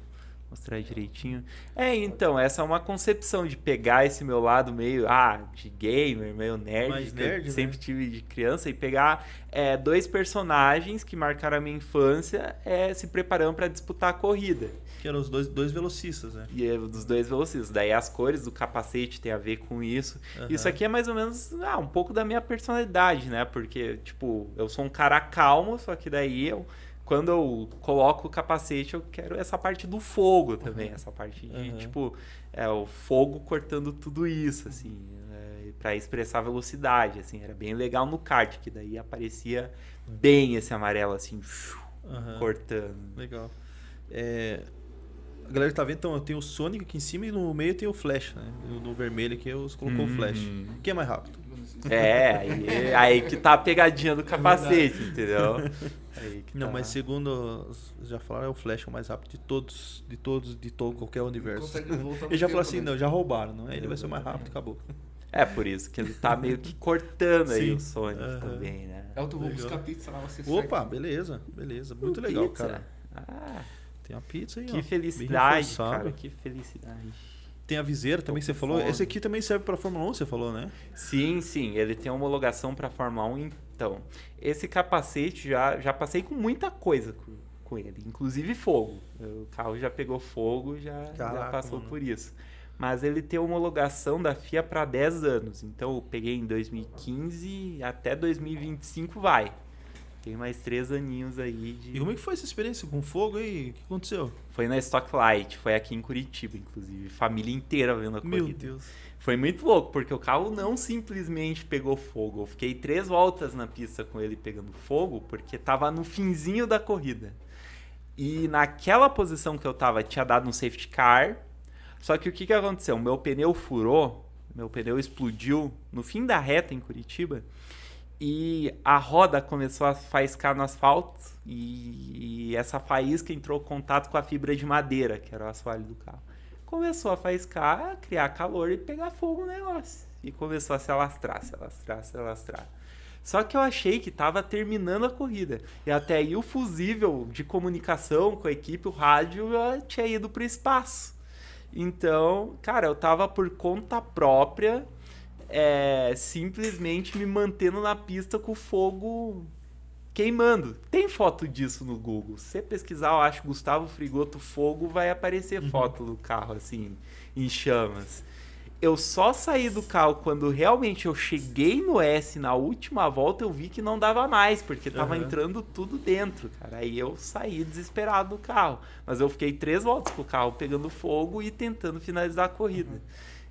mostrar direitinho. É, então, essa é uma concepção de pegar esse meu lado meio, ah, de gamer, meio nerd, Mais que nerd, eu né? sempre tive de criança, e pegar é, dois personagens que marcaram a minha infância é, se preparando para disputar a corrida. Que eram os dois, dois velocistas, né? E é dos dois velocistas. Daí as cores do capacete tem a ver com isso. Aham. Isso aqui é mais ou menos ah, um pouco da minha personalidade, né? Porque, tipo, eu sou um cara calmo, só que daí eu. Quando eu coloco o capacete, eu quero essa parte do fogo também. Essa parte de, Uhum. tipo, é, o fogo cortando tudo isso, assim, é, para expressar velocidade, assim. Era bem legal no kart, que daí aparecia bem esse amarelo, assim, Aham. cortando. Legal. É, a galera tá vendo, então, tem o Sonic aqui em cima e no meio tem o Flash, né? No, vermelho aqui eu colocou o Flash. Uhum. Quem é mais rápido? É, aí, aí que tá a pegadinha do capacete, entendeu? Aí que Não, tá. mas segundo já falaram, é o Flash é o mais rápido de todos, de todos, de todo qualquer universo. Ele já falou assim, né? não, já roubaram, não é? Ele vai ser o mais rápido, acabou. É por isso que ele tá meio que cortando aí Sim. o Sonic Aham. também, né? Elton, vou buscar pizza lá, você Opa, segue. beleza, beleza. Muito legal, Pizza. cara. Ah, Tem a pizza aí, ó. que felicidade, cara, que felicidade. Tem a viseira também você falou. fome. Esse aqui também serve pra Fórmula 1, você falou, né? Sim, sim, ele tem homologação para Fórmula 1, então. Esse capacete já, já passei com muita coisa com, com ele, inclusive fogo. O carro já pegou fogo, já, já Caraca, passou mano. por isso. Mas ele tem homologação da FIA para 10 anos, então eu peguei em 2015 até 2025 vai. Tem mais três aninhos aí de. E como é que foi essa experiência com fogo aí? O que aconteceu? Foi na Stock Light, foi aqui em Curitiba, inclusive. Família inteira vendo a Meu corrida. Deus. Foi muito louco, porque o carro não simplesmente pegou fogo. Eu fiquei três voltas na pista com ele pegando fogo, porque tava no finzinho da corrida. E naquela posição que eu tava, tinha dado um safety car. Só que o que, que aconteceu? Meu pneu furou, meu pneu explodiu no fim da reta em Curitiba. E a roda começou a faiscar no asfalto. E, e essa faísca entrou em contato com a fibra de madeira, que era o assoalho do carro começou a faiscar, a criar calor e pegar fogo no negócio. E começou a se alastrar, se alastrar, se alastrar. Só que eu achei que estava terminando a corrida. E até aí o fusível de comunicação com a equipe, o rádio, tinha ido para o espaço. Então, cara, eu tava por conta própria, é, simplesmente me mantendo na pista com o fogo queimando. Tem foto disso no Google. Se você pesquisar, eu acho Gustavo Frigoto Fogo, vai aparecer foto do carro assim, em chamas. Eu só saí do carro quando realmente eu cheguei no S na última volta, eu vi que não dava mais, porque tava Aham. entrando tudo dentro, cara. Aí eu saí desesperado do carro. Mas eu fiquei três voltas com o carro pegando fogo e tentando finalizar a corrida.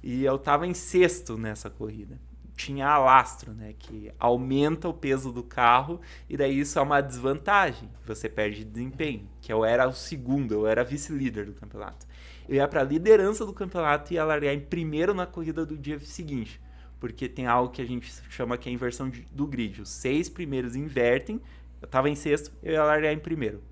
E eu tava em sexto nessa corrida. Tinha alastro, né? Que aumenta o peso do carro e daí isso é uma desvantagem. Você perde desempenho. Que eu era o segundo, eu era vice-líder do campeonato. Eu ia pra liderança do campeonato e ia largar em primeiro na corrida do dia seguinte. Porque tem algo que a gente chama que é a inversão do grid. Os seis primeiros invertem. Eu tava em sexto, eu ia largar em primeiro.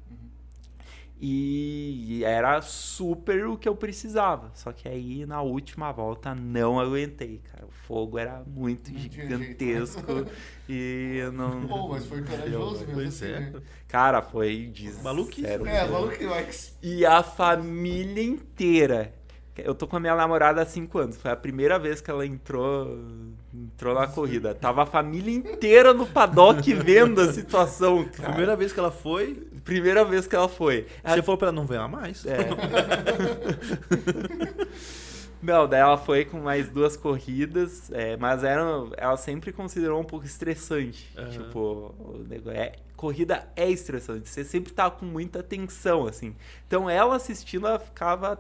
E era super o que eu precisava. Só que aí na última volta não aguentei, cara. O fogo era muito não gigantesco e eu não. Pô, mas foi corajoso mesmo assim, é. né? Cara, foi maluquice. É, maluquice. E a família inteira eu tô com a minha namorada há cinco anos. Foi a primeira vez que ela entrou, entrou na corrida. Tava a família inteira no paddock vendo a situação. Cara. Primeira vez que ela foi. Primeira vez que ela foi. Você ela... falou pra ela não venha mais? É. Não, daí ela foi com mais duas corridas, é, mas era, ela sempre considerou um pouco estressante. Uhum. Tipo, o negócio é, corrida é estressante, você sempre tá com muita tensão, assim. Então ela assistindo, ela ficava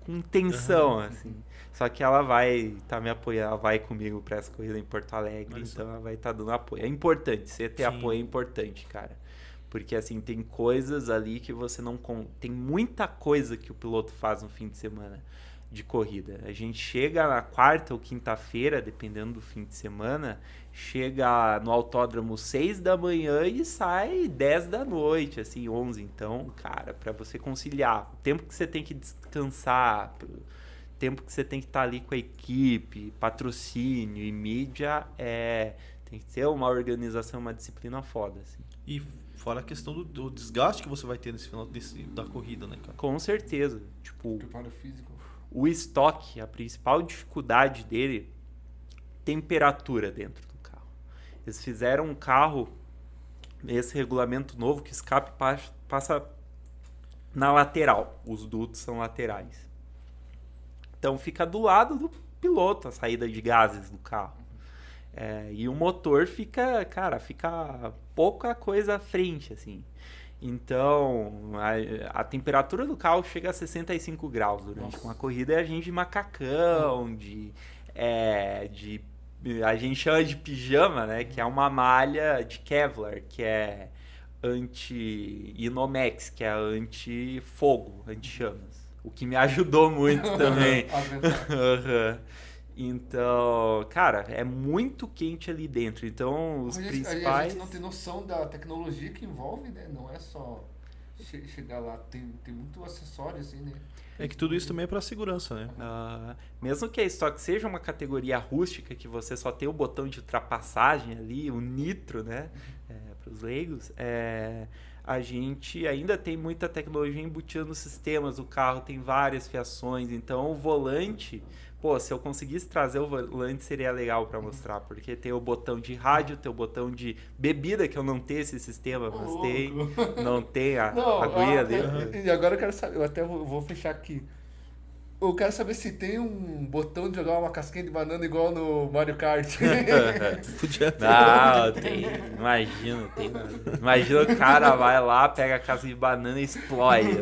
com tensão, uhum. assim. Só que ela vai tá me apoiando, ela vai comigo para essa corrida em Porto Alegre, Mas então ela vai estar tá dando apoio. É importante, você ter Sim. apoio é importante, cara. Porque assim, tem coisas ali que você não tem muita coisa que o piloto faz no fim de semana de corrida. A gente chega na quarta ou quinta-feira, dependendo do fim de semana, chega no autódromo 6 da manhã e sai 10 da noite, assim, 11. Então, cara, para você conciliar o tempo que você tem que descansar, o tempo que você tem que estar tá ali com a equipe, patrocínio e mídia, é, tem que ter uma organização, uma disciplina foda, assim. E fora a questão do, do desgaste que você vai ter nesse final desse, da corrida, né, cara? Com certeza. Tipo, Preparo físico. O estoque, a principal dificuldade dele, temperatura dentro eles fizeram um carro, esse regulamento novo, que escape passa na lateral. Os dutos são laterais. Então fica do lado do piloto a saída de gases do carro. É, e o motor fica, cara, fica pouca coisa à frente, assim. Então, a, a, temperatura do carro chega a 65 graus durante Nossa. uma corrida e a gente de macacão, de, é, de a gente chama de pijama, né? Que é uma malha de Kevlar, que é anti-Inomex, que é anti-fogo, anti-chamas. O que me ajudou muito também. uhum. Então, cara, é muito quente ali dentro. Então, os a gente, principais. A gente não tem noção da tecnologia que envolve, né? Não é só chegar lá. Tem, tem muito acessório, assim, né? É que tudo isso também é para segurança, né? Uh, mesmo que a estoque seja uma categoria rústica, que você só tem o botão de ultrapassagem ali, o nitro, né? É, para os leigos, é, a gente ainda tem muita tecnologia embutida nos sistemas. O carro tem várias fiações, então o volante pô, se eu conseguisse trazer o volante seria legal para mostrar, porque tem o botão de rádio, tem o botão de bebida, que eu não tenho esse sistema, mas oh, tem. Não tem a, não, a guia dele. E agora eu quero saber, eu até vou fechar aqui. Eu quero saber se tem um botão de jogar uma casquinha de banana igual no Mario Kart. Podia ter. Não, tem. Imagina, tem. Imagina o cara vai lá, pega a casca de banana e explode.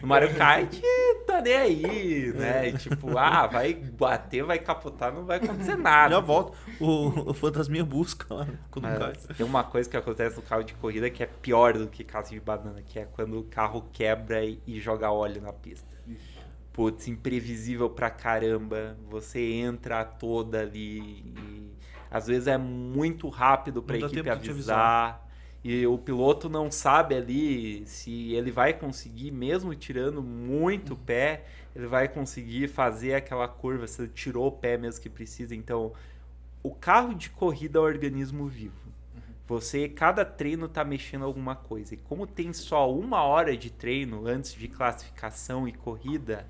No Mario Kart, tá nem aí, né? E, tipo, ah, vai bater, vai capotar, não vai acontecer nada. Já volta. O, o fantasminha busca lá quando cai. Tem uma coisa que acontece no carro de corrida que é pior do que casca de banana, que é quando o carro quebra e, e joga óleo na pista putz, imprevisível pra caramba. Você entra toda ali e às vezes é muito rápido pra não equipe avisar. E o piloto não sabe ali se ele vai conseguir, mesmo tirando muito pé, ele vai conseguir fazer aquela curva, se ele tirou o pé mesmo que precisa. Então, o carro de corrida é um organismo vivo. Você, cada treino tá mexendo alguma coisa. E como tem só uma hora de treino antes de classificação e corrida,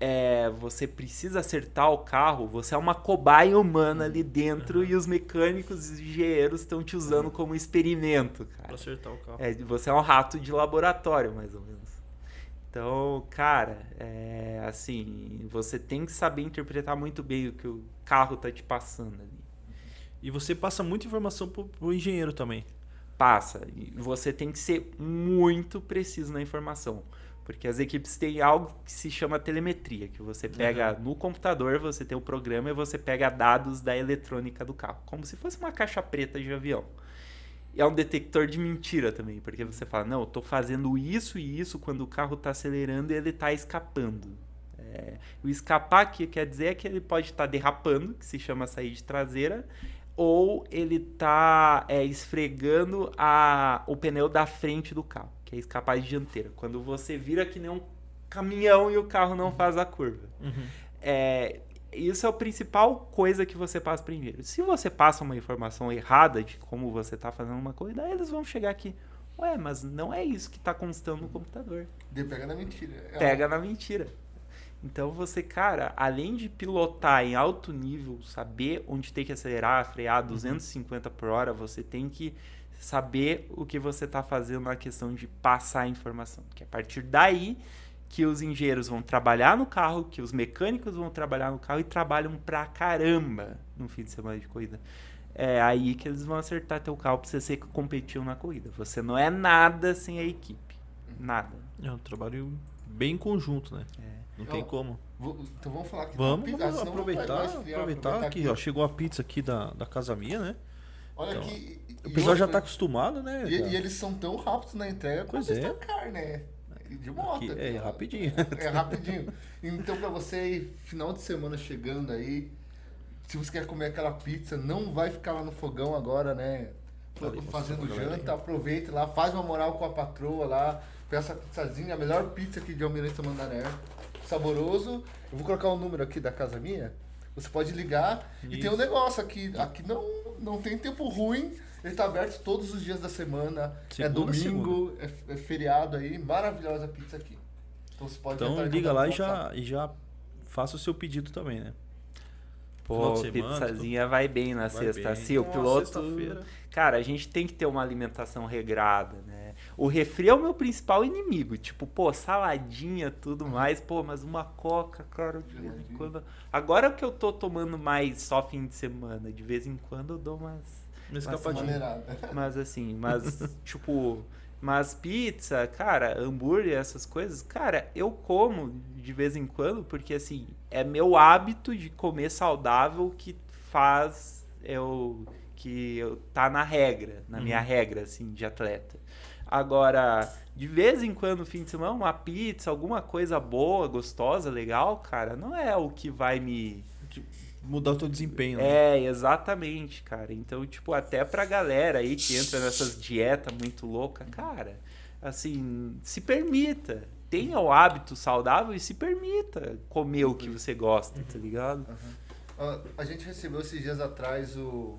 é, você precisa acertar o carro, você é uma cobaia humana ali dentro e os mecânicos e engenheiros estão te usando como experimento, cara. Pra acertar o carro. É, você é um rato de laboratório, mais ou menos. Então, cara, é, assim, você tem que saber interpretar muito bem o que o carro tá te passando ali. E você passa muita informação pro, pro engenheiro também. Passa. E você tem que ser muito preciso na informação. Porque as equipes têm algo que se chama telemetria, que você pega uhum. no computador, você tem o programa e você pega dados da eletrônica do carro, como se fosse uma caixa preta de avião. E é um detector de mentira também, porque você fala, não, eu tô fazendo isso e isso quando o carro está acelerando e ele está escapando. É, o escapar que quer dizer é que ele pode estar tá derrapando, que se chama sair de traseira, ou ele está é, esfregando a, o pneu da frente do carro que é escapade dianteira. Quando você vira que nem um caminhão e o carro não faz a curva. Uhum. É, isso é a principal coisa que você passa primeiro. Se você passa uma informação errada de como você está fazendo uma coisa, aí eles vão chegar aqui. Ué, mas não é isso que está constando no computador. De pega na mentira. É Pega na mentira. Então você, cara, além de pilotar em alto nível, saber onde tem que acelerar, frear a 250 por hora, você tem que saber o que você está fazendo na questão de passar a informação. Que é a partir daí que os engenheiros vão trabalhar no carro, que os mecânicos vão trabalhar no carro e trabalham pra caramba no fim de semana de corrida. É aí que eles vão acertar teu carro pra você ser competitivo na corrida. Você não é nada sem a equipe. Nada. É um trabalho bem em conjunto, né? É. Não tem Ó, como. Vou- então vamos falar aqui. Vamos, pizza, vamos aproveitar, esfriar, aproveitar aqui, ó. Chegou a pizza aqui da, da Casa Minha, né? Olha Então, aqui. O pessoal já tá acostumado, né? E, e eles são tão rápidos na entrega Pois quanto é. o Car, né? De moto. Aqui, é, ó. rapidinho. É rapidinho. Então, pra você aí, final de semana chegando aí, se você quer comer aquela pizza, não vai ficar lá no fogão agora, né? Ali, Fazendo janta, aproveite lá, faz uma moral com a patroa lá, peça a pizzazinha, a melhor pizza aqui de Almirante Mandané. Saboroso. Eu vou colocar o número aqui da casa minha. Você pode ligar. E tem um Isso. negócio aqui. Aqui não, não tem tempo ruim. Ele tá aberto todos os dias da semana. é Segunda a domingo, é, é feriado aí. Maravilhosa pizza aqui. Então você pode Então liga lá e o já, e já faça o seu pedido também, né? Pô, semana, pizzazinha vai bem na Vai sexta. bem. Sim, o Nossa, piloto. sexta-feira. Cara, a gente tem que ter uma alimentação regrada, né? O refri é o meu principal inimigo. Tipo, pô, saladinha, tudo mais. Pô, mas uma coca, cara, de vez em quando. Agora que eu tô tomando mais só fim de semana, de vez em quando eu dou umas. Mas Mas assim, mas tipo, mas pizza, cara, hambúrguer, essas coisas, cara, eu como de vez em quando, porque assim, é meu hábito de comer saudável que faz eu que eu tá na regra, na minha regra assim de atleta. Agora, de vez em quando, fim de semana, uma pizza, alguma coisa boa, gostosa, legal, cara, não é o que vai me Mudar o teu desempenho, né? é, exatamente, cara. Então, tipo, até pra galera aí que entra nessas dietas muito louca, cara, assim, se permita. Tenha o hábito saudável e se permita comer o que você gosta, tá ligado? Ó, A gente recebeu esses dias atrás o.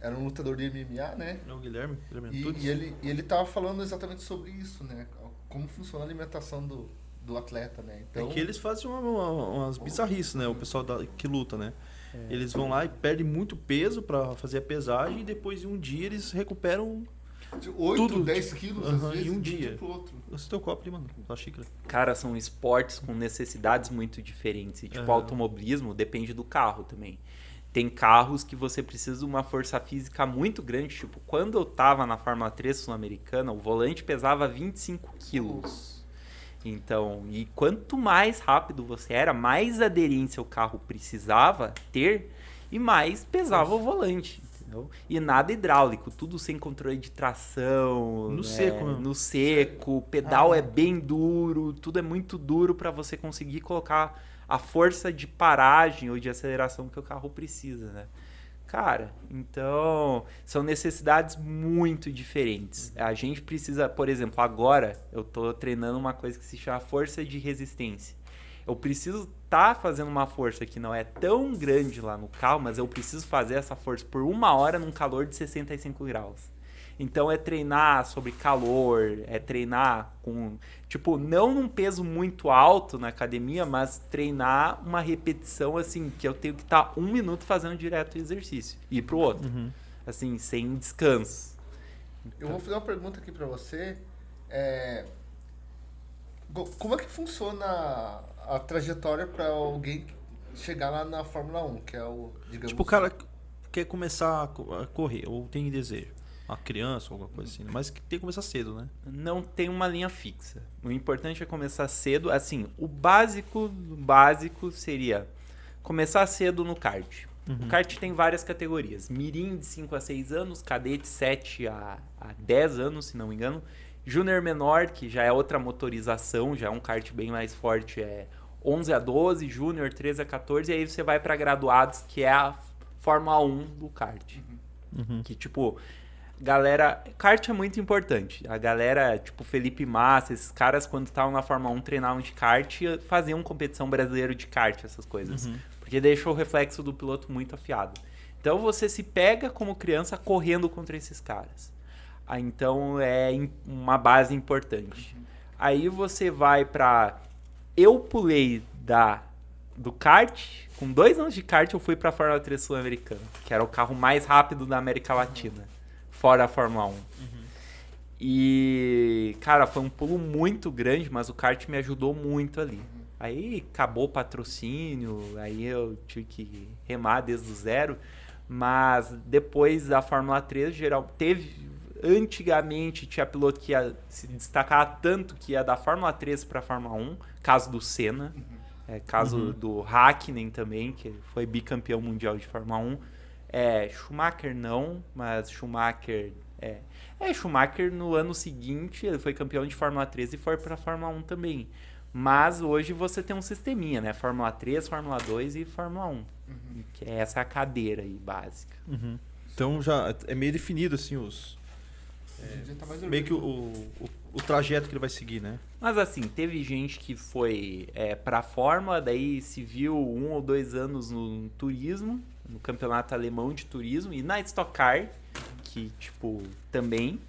Era um lutador de MMA, né? É o Guilherme, Guilherme E, e ele, e ele tava falando exatamente sobre isso, né? Como funciona a alimentação do, do atleta, né? Então, É que eles fazem uma- uma- umas bizarrices, né? O pessoal da- que luta, né? Eles vão lá e perdem muito peso pra fazer a pesagem e depois em um dia eles recuperam 8, tudo, 10 tipo, quilos, aham, às vezes, em um um dia. pro outro. esse teu copo ali, mano, tua xícara. Cara, são esportes com necessidades muito diferentes. E, tipo, Aham. automobilismo depende do carro também. Tem carros que você precisa de uma força física muito grande. Tipo, quando eu tava na Fórmula 3 Sul-Americana, o volante pesava 25 quilos. Então, e quanto mais rápido você era, mais aderência o carro precisava ter e mais pesava o volante. Entendeu? E nada hidráulico, tudo sem controle de tração. No né? seco mesmo. No seco, o pedal Ah. é bem duro, tudo é muito duro para você conseguir colocar a força de paragem ou de aceleração que o carro precisa, né? Cara, então são necessidades muito diferentes. A gente precisa, por exemplo, agora eu tô treinando uma coisa que se chama força de resistência. Eu preciso estar fazendo uma força que não é tão grande lá no carro, mas eu preciso fazer essa força por uma hora num calor de 65 graus. Então é treinar sobre calor, é treinar com. Tipo, não num peso muito alto na academia, mas treinar uma repetição assim, que eu tenho que estar um minuto fazendo direto o exercício. E ir pro outro. Uhum. Assim, sem descanso. Eu vou fazer uma pergunta aqui pra você. É, como é que funciona a, trajetória pra alguém chegar lá na Fórmula 1, que é o, digamos... Tipo, o cara quer começar a co- a correr, ou tem desejo. Uma criança, ou alguma coisa assim, né? mas tem que começar cedo, né? não tem uma linha fixa. O importante é começar cedo. Assim, o básico, o básico seria começar cedo no kart. O kart tem várias categorias. Mirim de 5 a 6 anos, cadete 7 a, a 10 anos, se não me engano. Júnior menor, que já é outra motorização, já é um kart bem mais forte, é 11 a 12, júnior 13 a 14, e aí você vai para graduados, que é a Fórmula 1 do kart. Uhum. Que, tipo, galera, kart é muito importante. A galera, tipo Felipe Massa, esses caras quando estavam na Fórmula 1 treinavam de kart, faziam competição brasileira de kart, essas coisas. Uhum. Porque deixou o reflexo do piloto muito afiado. Então você se pega como criança correndo contra esses caras. Ah, então é uma base importante. Aí você vai para eu pulei da do kart, com dois anos de kart eu fui para a Fórmula 3 Sul-Americana, que era o carro mais rápido da América Latina, fora a Fórmula 1. Uhum. E, cara, foi um pulo muito grande, mas o kart me ajudou muito ali. Aí acabou o patrocínio, aí eu tive que remar desde o zero. Mas depois da Fórmula 3, geral, teve Antigamente tinha piloto que ia se destacar tanto que ia da Fórmula 3 para a Fórmula 1, caso do Senna, uhum. é, caso uhum. do Hakkinen também, que foi bicampeão mundial de Fórmula 1. É, Schumacher não, mas Schumacher é, é, Schumacher no ano seguinte ele foi campeão de Fórmula 3 e foi para Fórmula 1 também. Mas hoje você tem um sisteminha, né? Fórmula 3, Fórmula 2 e Fórmula 1. Uhum. Que é essa cadeira aí básica. Uhum. Então já é meio definido assim os, é, tá meio que o, o, o, trajeto que ele vai seguir, né? Mas assim, teve gente que foi é, pra Fórmula, daí se viu um ou dois anos no turismo, no campeonato alemão de turismo, e na Stock Car, que, tipo, também.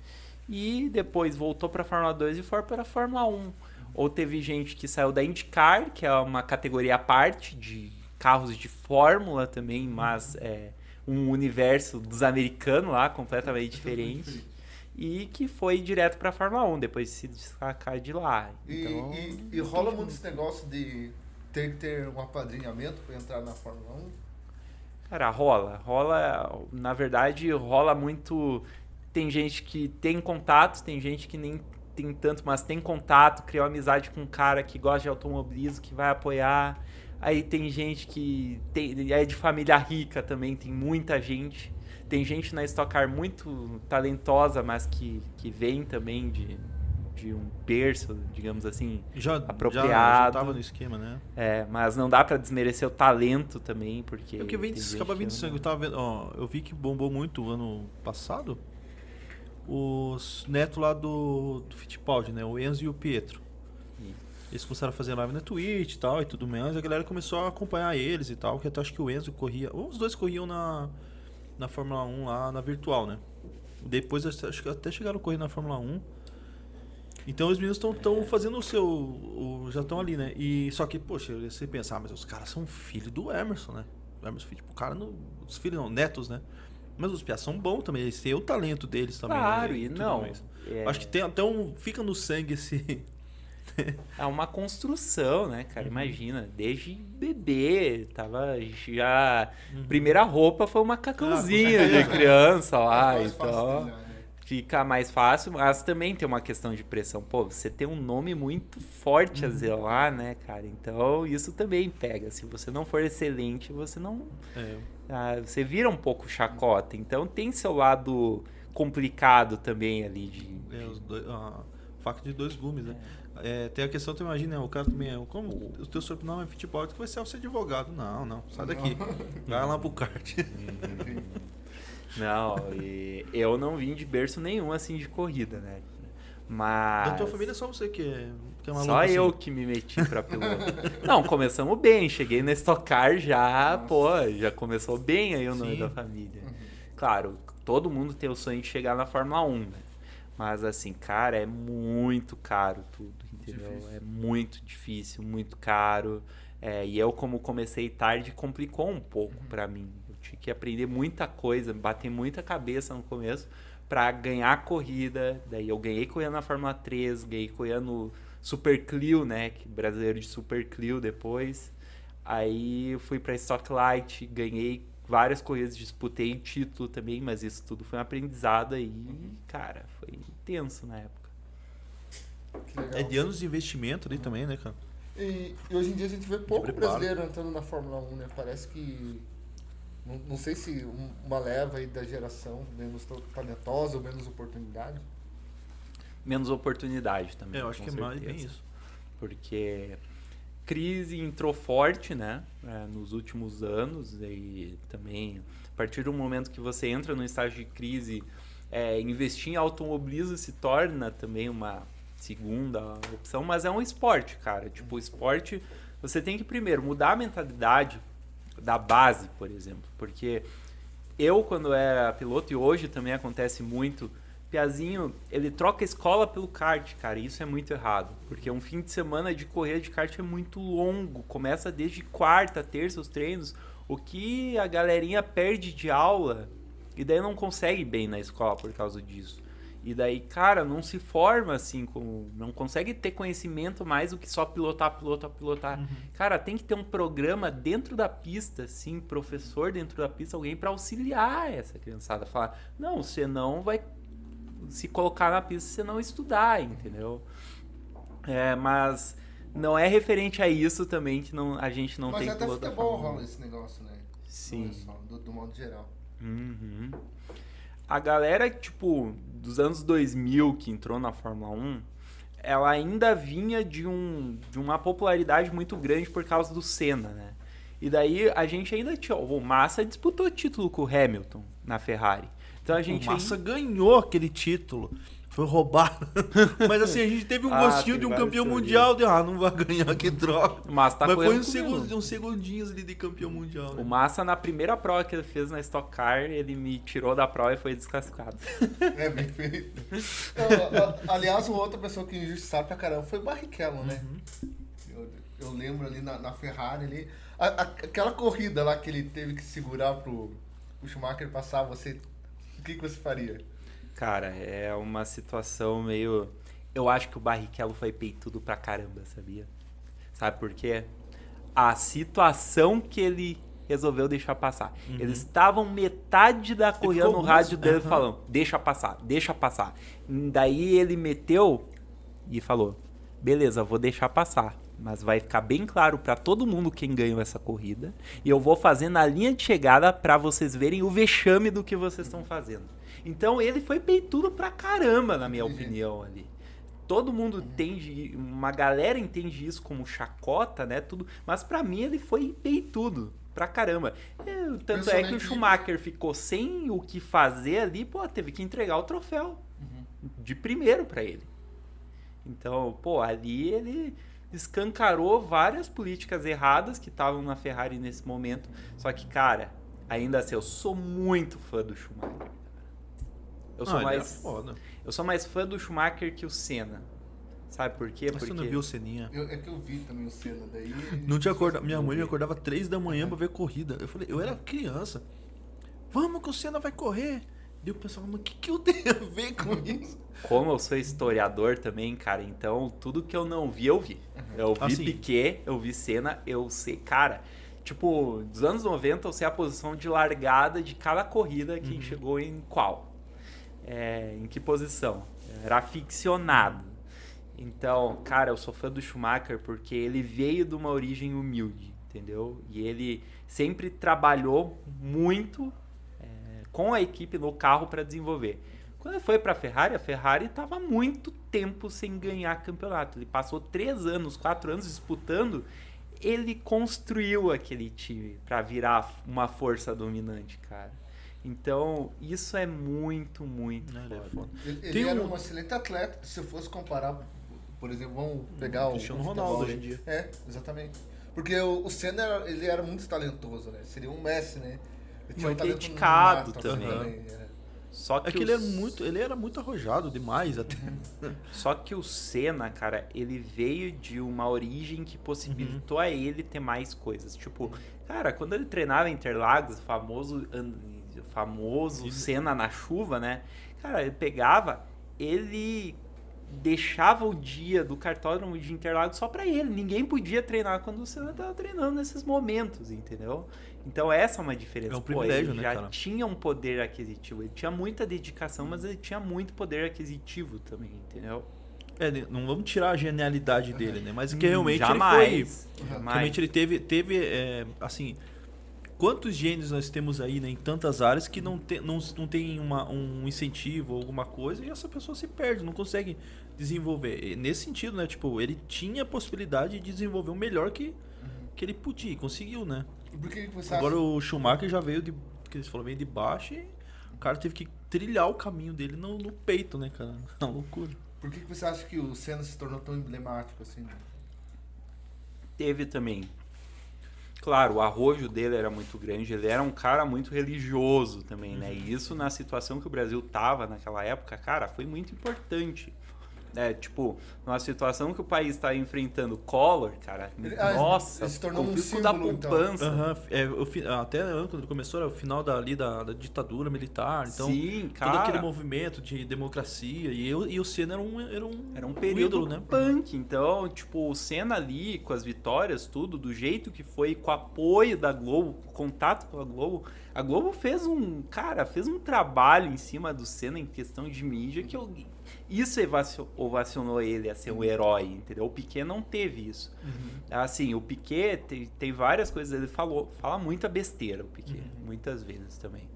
E depois voltou pra Fórmula 2 e foi pra Fórmula 1. Ou teve gente que saiu da IndyCar, que é uma categoria à parte de carros de Fórmula também, mas é um universo dos americanos lá, completamente diferente e que foi direto para a Fórmula 1, depois de se destacar de lá. Então, e, e, e rola muito esse negócio de ter que ter um apadrinhamento para entrar na Fórmula 1? Cara, rola. Rola, na verdade, rola muito. Tem gente que tem contatos, tem gente que nem tem tanto, mas tem contato, criou amizade com um cara que gosta de automobilismo, que vai apoiar. Aí tem gente que tem, é de família rica também, tem muita gente. Tem gente na Stock Car muito talentosa, mas que, que vem também de, de um berço, digamos assim, já, apropriado. Já, já tava no esquema, né? É, mas não dá para desmerecer o talento também, porque... É porque vem, acaba vindo sangue. Eu, tava vendo, ó, eu vi que bombou muito ano passado os netos lá do, do Fittipaldi, né? O Enzo e o Pietro. Eles começaram a fazer live na Twitch e tal e tudo mais. A galera começou a acompanhar eles e tal. Que até acho que o Enzo corria. Ou os dois corriam na na Fórmula 1 lá na virtual, né? Depois acho que até chegaram a correr na Fórmula 1. Então os meninos estão fazendo o seu. O, já estão ali, né? E só que, poxa, você pensar, ah, mas os caras são filhos do Emerson, né? O Emerson, tipo, o cara, no, os filhos não, netos, né? Mas os piás são bons também, eles têm o talento deles também. Claro, né? e não. É... Acho que tem até um. Fica no sangue esse, é uma construção, né, cara? Uhum. Imagina, desde bebê, tava já. Uhum. Primeira roupa foi uma cacãozinha ah, de criança lá, então. Né? Fica mais fácil, mas também tem uma questão de pressão. Pô, você tem um nome muito forte a uhum. zelar, né, cara? Então isso também pega. Se você não for excelente, você não. É. Ah, você vira um pouco chacota. Então tem seu lado complicado também ali de. É, os dois, a faca de dois gumes, né? É. É, tem a questão, tu imagina, o cara também é. Como o teu sobrenome é futebol, tu vai ser o seu advogado. Não, não, sai daqui. Vai lá pro kart. não, e eu não vim de berço nenhum assim de corrida, né? Mas. Da tua família é só você que é, que é maluco. Só assim. eu que me meti pra piloto. não, começamos bem. Cheguei na Stock Car já, Nossa. pô, já começou bem aí o nome Sim. da família. Uhum. Claro, todo mundo tem o sonho de chegar na Fórmula 1, né? Mas assim, cara, é muito caro tudo, entendeu? Difícil. É muito difícil, muito caro. É, e eu, como comecei tarde, complicou um pouco uhum. para mim. Que aprender muita coisa, bater muita cabeça no começo para ganhar a corrida. Daí eu ganhei correndo na Fórmula 3, ganhei correndo no Super Clio, né? Que brasileiro de Super Clio depois. Aí eu fui para Stock Light, ganhei várias corridas, disputei título também, mas isso tudo foi um aprendizado aí, cara, foi intenso na época. É de anos de investimento ali também, né, cara? E, e, hoje em dia a gente vê pouco brasileiro entrando na Fórmula 1, né? Parece que. Não, não sei se uma leva aí da geração menos talentosa ou menos oportunidade. Menos oportunidade também. Eu acho que é mais bem isso. Porque crise entrou forte, né? É, nos últimos anos e também a partir do momento que você entra no estágio de crise, é, investir em automobilismo se torna também uma segunda opção, mas é um esporte, cara. Tipo, o esporte, você tem que primeiro mudar a mentalidade da base, por exemplo, porque eu quando era piloto e hoje também acontece muito, Piazinho, ele troca escola pelo kart, cara, e isso é muito errado, porque um fim de semana de corrida de kart é muito longo, começa desde quarta, terça os treinos, o que a galerinha perde de aula e daí não consegue bem na escola por causa disso. E daí, cara, não se forma assim, com, não consegue ter conhecimento mais do que só pilotar, pilotar, pilotar. Uhum. Cara, tem que ter um programa dentro da pista, assim, professor dentro da pista, alguém para auxiliar essa criançada. Falar, não, você não vai se colocar na pista se não estudar, entendeu? É, mas não é referente a isso também que não, a gente não mas tem que Mas até futebol rola esse negócio, né? Sim. Só, do, do, modo geral. Uhum. A galera, tipo, dos anos 2000 que entrou na Fórmula 1, ela ainda vinha de, um, de uma popularidade muito grande por causa do Senna, né? E daí a gente ainda tinha. O Massa disputou título com o Hamilton na Ferrari. Então a gente. O Massa ganhou aquele título. Foi roubado. Mas assim, a gente teve um ah, gostinho de um campeão mundial. De, ah, não vai ganhar, que droga. Mas, tá Mas foi uns, segundos, uns segundinhos ali de campeão mundial. Né? O Massa, na primeira prova que ele fez na Stock Car, ele me tirou da prova e foi desclassificado. É, bem feito. aliás, uma outra pessoa que injustiçaram pra caramba foi o Barrichello, né? Uhum. Eu, eu, lembro ali na, na Ferrari ali. A, a, aquela corrida lá que ele teve que segurar pro, pro Schumacher passar, você. O que, que você faria? Cara, é uma situação meio. Eu acho que o Barrichello foi peitudo pra caramba, sabia? Sabe por quê? A situação que ele resolveu deixar passar. Uhum. Eles estavam metade da corrida no rádio dele uhum. falando: deixa passar, deixa passar. Daí ele meteu e falou: beleza, vou deixar passar. Mas vai ficar bem claro para todo mundo quem ganhou essa corrida. E eu vou fazer na linha de chegada para vocês verem o vexame do que vocês estão fazendo. Então ele foi peitudo pra caramba, na minha opinião, ali. Todo mundo entende, uma galera entende isso como chacota, né? Tudo, mas para mim ele foi peitudo pra caramba. É, tanto é que o Schumacher ficou sem o que fazer ali, pô, teve que entregar o troféu uhum. de primeiro para ele. Então, pô, ali ele escancarou várias políticas erradas que estavam na Ferrari nesse momento. Só que, cara, ainda assim, eu sou muito fã do Schumacher. Eu sou não, mais. Eu sou mais fã do Schumacher que o Senna. Sabe por quê? Mas Porque... você não viu o Seninha? Eu, é que eu vi também o Senna, daí... Não tinha acordado. Minha mãe me acordava três da manhã pra ver corrida. Eu falei, eu era criança. Vamos que o Senna vai correr. E o pessoal, mas o que, que eu tenho a ver com isso? Como eu sou historiador também, cara, então tudo que eu não vi, eu vi. Eu vi assim. Piquet, eu vi Senna, eu sei, cara... Tipo, dos anos 90 eu sei a posição de largada de cada corrida, quem uhum. chegou em qual é, em que posição. Era ficcionado. Então, cara, eu sou fã do Schumacher porque ele veio de uma origem humilde, entendeu? E ele sempre trabalhou muito é, com a equipe no carro para desenvolver. Quando ele foi para a Ferrari, a Ferrari estava muito tempo sem ganhar campeonato. Ele passou três anos, quatro anos disputando. Ele construiu aquele time para virar uma força dominante, cara. Então, isso é muito, muito Não, foda. Ele, é foda. ele, ele era um... um excelente atleta. Se eu fosse comparar, por exemplo, vamos pegar o. Cristiano Ronaldo hoje em dia. É, exatamente. Porque o, o Senna era, ele era muito talentoso, né? Seria um Messi, né? Ele tinha muito um dedicado também. também é. Só que é que os... ele, era muito, ele era muito arrojado demais até. Só que o Senna, cara, ele veio de uma origem que possibilitou uhum. a ele ter mais coisas. Tipo, cara, quando ele treinava em Interlagos, famoso famoso cena na chuva, né? Cara, ele pegava, ele deixava o dia do cartódromo de Interlagos só para ele. Ninguém podia treinar quando o Senna tava treinando nesses momentos, entendeu? Então essa é uma diferença. É um privilégio, Pô, ele né, já cara? tinha um poder aquisitivo. Ele tinha muita dedicação, mas ele tinha muito poder aquisitivo também, entendeu? É, não vamos tirar a genialidade dele, né? Mas que realmente Jamais. ele foi... Jamais. Realmente ele teve, teve é, assim quantos gênios nós temos aí né, em tantas áreas que não, te, não, não tem uma, um incentivo ou alguma coisa e essa pessoa se perde, não consegue desenvolver. E nesse sentido, né? Tipo, ele tinha a possibilidade de desenvolver o melhor que, uhum. que ele podia e conseguiu, né? Que Agora acha? o Schumacher já veio de. que eles falaram, veio de baixo e o cara teve que trilhar o caminho dele no, no peito, né, cara? É uma loucura. Por que, que você acha que o Senna se tornou tão emblemático assim? Teve também. Claro, o arrojo dele era muito grande, ele era um cara muito religioso também, né? E isso na situação que o Brasil tava naquela época, cara, foi muito importante. É, tipo, numa situação que o país está enfrentando Collor, cara, Ele- ah, nossa, ele se tornou o um risco da símbolo, então. poupança. Aham, é, o fi- até quando ele começou era o final da, ali da, da ditadura militar, então Sim, todo cara. aquele movimento de democracia e, eu, e o Senna era um, era um, Era um período ídolo, né? punk. Então, tipo, o Senna ali, com as vitórias, tudo, do jeito que foi, com o apoio da Globo, com o contato com a Globo. A Globo fez um, cara, fez um trabalho em cima do Senna em questão de mídia que eu, isso ovacionou ele a ser um herói, entendeu? O Piquet não teve isso. Assim, o Piquet tem, tem várias coisas, ele falou, fala muita besteira, o Piquet, muitas vezes também.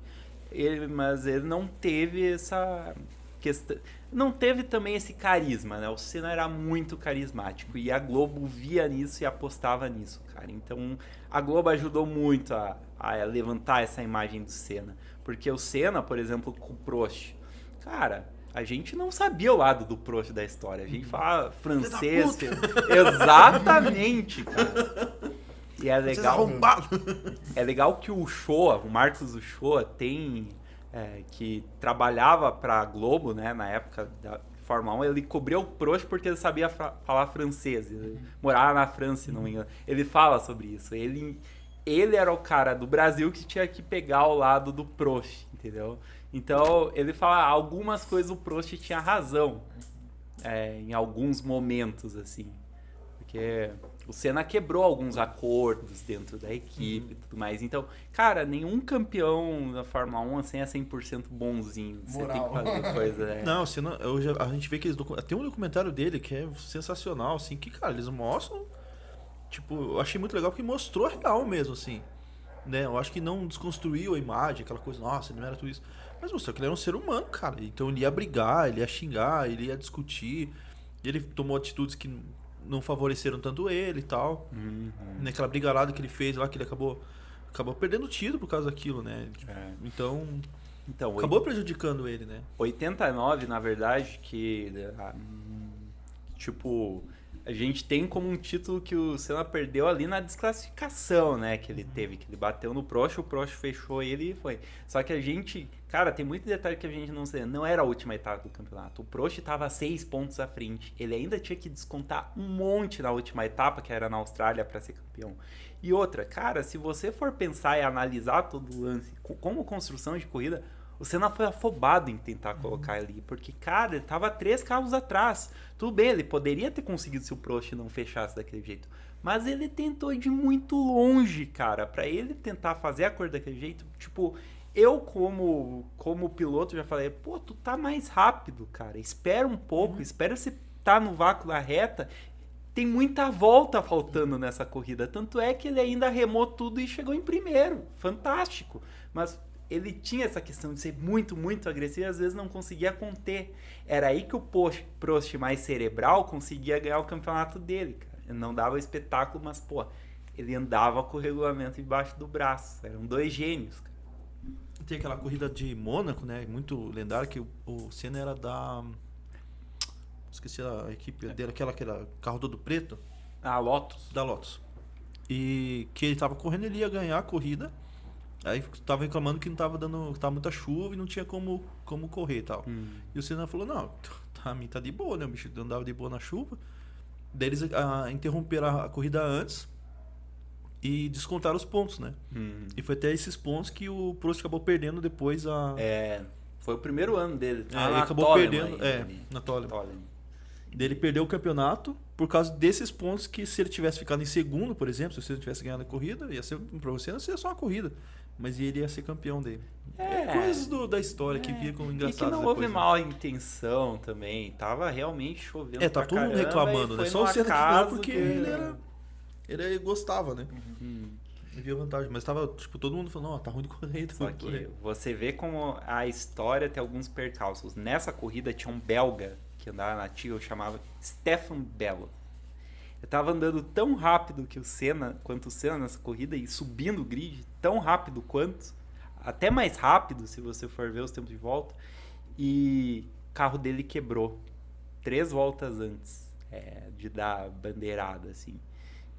Ele, mas ele não teve essa questão, não teve também esse carisma, né? O Senna era muito carismático e a Globo via nisso e apostava nisso, cara. Então, a Globo ajudou muito a, a levantar essa imagem do Senna, porque o Senna, por exemplo, com o Prost, cara, a gente não sabia o lado do Prost da história. A gente fala francês. Exatamente, cara. E é legal. É legal que o Shoa, o Marcos Uchoa, tem. é, que trabalhava pra Globo, né, na época da Fórmula 1, ele cobriu o Prost porque ele sabia fa- falar francês. Ele morava na França, se não me engano. Ele fala sobre isso. Ele, ele era o cara do Brasil que tinha que pegar o lado do Prost, entendeu? Então, ele fala algumas coisas o Prost tinha razão. é, em alguns momentos, assim. Porque o Senna quebrou alguns acordos dentro da equipe e tudo mais. Então, cara, nenhum campeão da Fórmula 1 assim, é 100% bonzinho. Você tem Moral. que fazer coisa. É. Não, não, eu já- a gente vê que eles tem um documentário dele que é sensacional, assim, que, cara, eles mostram. Tipo, eu achei muito legal porque mostrou real mesmo, assim. Né? Eu acho que não desconstruiu a imagem, aquela coisa, nossa, ele não era tudo isso. Mas mostrou que ele era um ser humano, cara. Então ele ia brigar, ele ia xingar, ele ia discutir. Ele tomou atitudes que não favoreceram tanto ele e tal. Uhum. Naquela brigarada que ele fez lá, que ele acabou, acabou perdendo tiro por causa daquilo, né? É. Então, Então, acabou prejudicando ele, né? 89, na verdade, que ah, hum, tipo, a gente tem como um título que o Senna perdeu ali na desclassificação, né, que ele teve, que ele bateu no Prost, o Prost fechou ele e foi. Só que a gente, cara, tem muito detalhe que a gente não sei, não era a última etapa do campeonato. O Prost estava seis pontos à frente. Ele ainda tinha que descontar um monte na última etapa, que era na Austrália para ser campeão. E outra, cara, se você for pensar e analisar todo o lance co- como construção de corrida, o Senna foi afobado em tentar colocar ali, porque, cara, ele tava três carros atrás. Tudo bem, ele poderia ter conseguido se o Prost não fechasse daquele jeito. Mas ele tentou de muito longe, cara. Pra ele tentar fazer a cor daquele jeito, tipo, eu como como piloto já falei, pô, tu tá mais rápido, cara. Espera um pouco, espera você tá no vácuo da reta. Tem muita volta faltando nessa corrida. Tanto é que ele ainda remou tudo e chegou em primeiro. Fantástico. Mas ele tinha essa questão de ser muito, muito agressivo e às vezes não conseguia conter. Era aí que o Prost mais cerebral conseguia ganhar o campeonato dele, cara. Ele não dava espetáculo, mas, pô, ele andava com o regulamento embaixo do braço. Eram dois gênios, cara. Tem aquela corrida de Mônaco, né? Muito lendária, que o, o Senna era da. Esqueci a equipe dele, aquela que era carro todo preto, Ah, Lotus. da Lotus. E que ele tava correndo, ele ia ganhar a corrida. Aí tava reclamando que não tava dando. que tava muita chuva e não tinha como, como correr e tal. Hum. E o Senna falou, não, tá, a mim tá de boa, né? O bicho andava de boa na chuva. Daí eles ah, interromperam a, a corrida antes e descontaram os pontos, né? Hum. E foi até esses pontos que o Prost acabou perdendo depois a. É, foi o primeiro ano dele. Ah, ele acabou Toleman perdendo. ainda, É, ali. na Toleman. Toleman. Daí Ele perdeu o campeonato por causa desses pontos que se ele tivesse ficado em segundo, por exemplo, se você não tivesse ganhado a corrida, ia ser pra você não seria só uma corrida, mas ele ia ser campeão dele. É. coisas do- da história que ficam E que não depois, houve né? mal intenção também. Tava realmente chovendo. É, tá todo mundo reclamando, né? Só o Senna que não, acaso porque que- ele era. Ele gostava, né? Hum. Ele via vantagem. Mas tava, tipo, todo mundo falando, ó, tá ruim de correr, tá Só ruim que correr. você vê como a história tem alguns percalços. Nessa corrida tinha um belga que andava na Tio, chamava Stefan Bello. Eu tava andando tão rápido que o Senna, quanto o Senna nessa corrida e subindo o grid tão rápido quanto. até mais rápido, se você for ver os tempos de volta. E o carro dele quebrou três voltas antes é, de dar bandeirada, assim.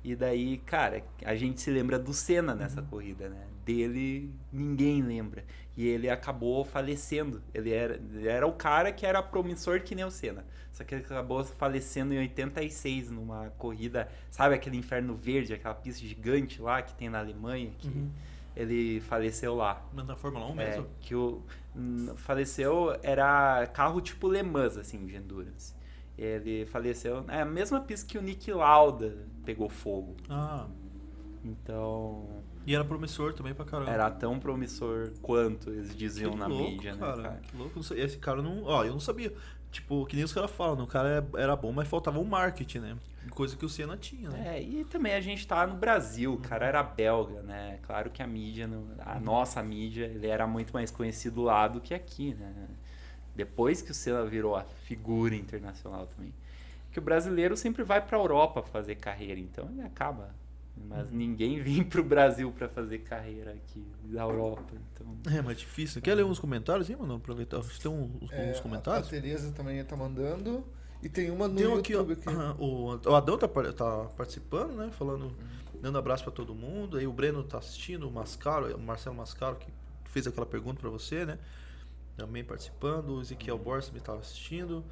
E daí, cara, a gente se lembra do Senna nessa uhum. corrida, né? Dele ninguém lembra. E ele acabou falecendo. Ele era, ele era o cara que era promissor que nem o Senna. Só que ele acabou falecendo em 86 numa corrida, sabe aquele inferno verde, aquela pista gigante lá que tem na Alemanha, que uhum. ele faleceu lá. Mas na Fórmula 1 mesmo? É, que o faleceu era carro tipo Le Mans assim, de endurance. Ele faleceu. É a mesma pista que o Nick Lauda pegou fogo. Ah. Então. E era promissor também pra caramba. Era tão promissor quanto eles diziam que na louco, mídia, cara, né, cara? Que louco. Esse cara não. Ó, eu não sabia. Tipo, que nem os caras falam, né? o cara é, era bom, mas faltava o um marketing, né? Coisa que o Senna tinha, né? É, e também a gente tá no Brasil, o cara era belga, né? Claro que a mídia, a nossa mídia, ele era muito mais conhecido lá do que aqui, né? Depois que o Senna virou a figura internacional também. Que o brasileiro sempre vai para a Europa fazer carreira, então ele acaba. Mas uhum. ninguém vem para o Brasil para fazer carreira aqui da Europa. Então... É, mas difícil. Quer ler uns comentários aí, mano? Aproveitar. Tem uns, é, uns comentários? A Tereza também está mandando. E tem uma no tem aqui, YouTube aqui. o, o Adão tá, tá participando, né? Falando, uhum. dando abraço para todo mundo. Aí o Breno tá assistindo, o Mascaro, o Marcelo Mascaro, que fez aquela pergunta para você, né? também participando. O Ezequiel Borges também estava assistindo.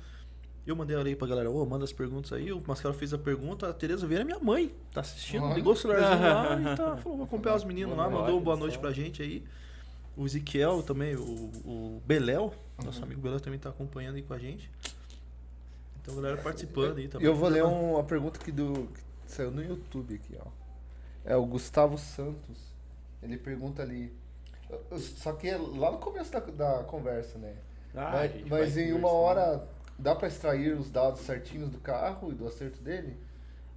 Eu mandei ali pra galera, ô, oh, manda as perguntas aí. O Mascaro fez a pergunta, a Tereza Vieira é minha mãe. Tá assistindo, ligou o celularzinho lá e tá, falou, vou acompanhar os meninos lá, mandou uma boa noite pra gente aí. O Ezequiel também, o, o Beléu, nosso uhum. amigo Beléu também tá acompanhando aí com a gente. Então a galera participando aí também. Eu vou ler uma pergunta que, do, que saiu no YouTube aqui, ó. É o Gustavo Santos. Ele pergunta ali. Só que é lá no começo da, da conversa, né? Ah, mas, mas em uma hora dá para extrair os dados certinhos do carro e do acerto dele?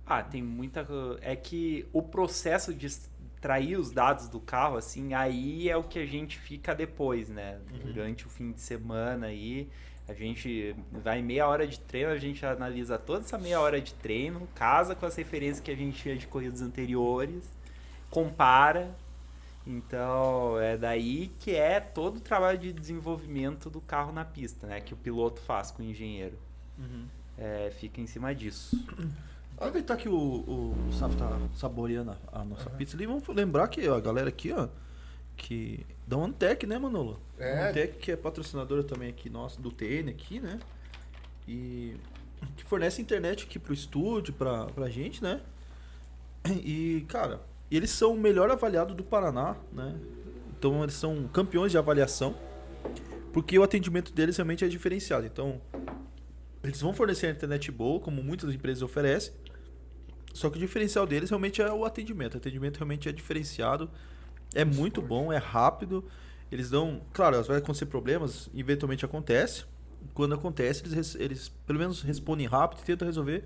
Ah, tem muita. É que o processo de extrair os dados do carro, assim, aí é o que a gente fica depois, né? Uhum. Durante o fim de semana aí. A gente vai meia hora de treino, a gente analisa toda essa meia hora de treino, casa com as referências que a gente tinha de corridas anteriores, compara então, é daí que é todo o trabalho de desenvolvimento do carro na pista, né? Que o piloto faz com o engenheiro. Uhum. É, fica em cima disso. Aproveitar que o, o, o Saf tá saboreando a nossa uhum. pizza ali, vamos lembrar que a galera aqui, ó, que da OneTech, né, Manolo? É. OneTech que é patrocinadora também aqui nossa, do TN aqui, né? E que fornece internet aqui pro estúdio, pra, pra gente, né? E, cara, e eles são o melhor avaliado do Paraná, né? Então eles são campeões de avaliação, porque o atendimento deles realmente é diferenciado. Então, eles vão fornecer a internet boa, como muitas empresas oferecem. Só que o diferencial deles realmente é o atendimento. O atendimento realmente é diferenciado, é muito bom, é rápido. Eles dão, claro, vai acontecer problemas, eventualmente acontece. Quando acontece, eles, eles pelo menos respondem rápido e tentam resolver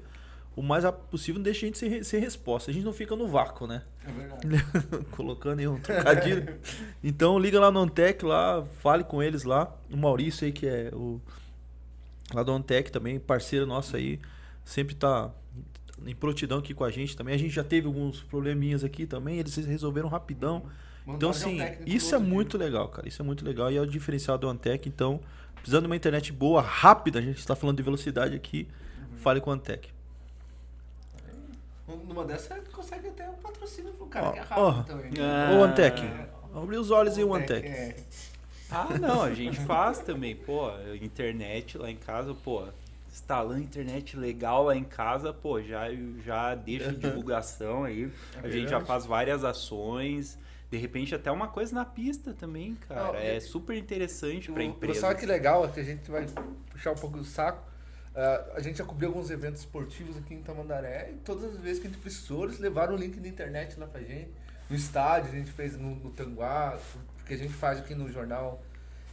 o mais rápido possível, não deixa a gente sem, sem resposta. A gente não fica no vácuo, né? É verdade. Colocando aí um trocadilho. então liga lá no Antec lá, fale com eles lá. O Maurício aí, que é o lá do Antec também, parceiro nosso aí, sempre tá em prontidão aqui com a gente também. A gente já teve alguns probleminhas aqui também, eles resolveram rapidão. então, assim, isso é muito legal, cara. Isso é muito legal e é o diferencial do Antec. Então, precisando de uma internet boa, rápida, a gente está falando de velocidade aqui, uhum. fale com o Antec. Numa dessas você consegue até um patrocínio pro cara, oh, que é rápido oh. também. Né? O Antec. Abre os olhos e o Antec. É. Ah, não, a gente faz também, pô, internet lá em casa, pô, instalando internet legal lá em casa, pô, já, já deixa divulgação aí. É a gente já faz várias ações. De repente até uma coisa na pista também, cara. Não, é super interessante para empresa. Sabe que legal, que a gente vai puxar um pouco do saco Uh, a gente já cobriu alguns eventos esportivos aqui em Tamandaré e todas as vezes que a gente precisou, eles levaram o link da internet lá pra gente. No estádio, a gente fez no, no Tanguá, porque a gente faz aqui no jornal,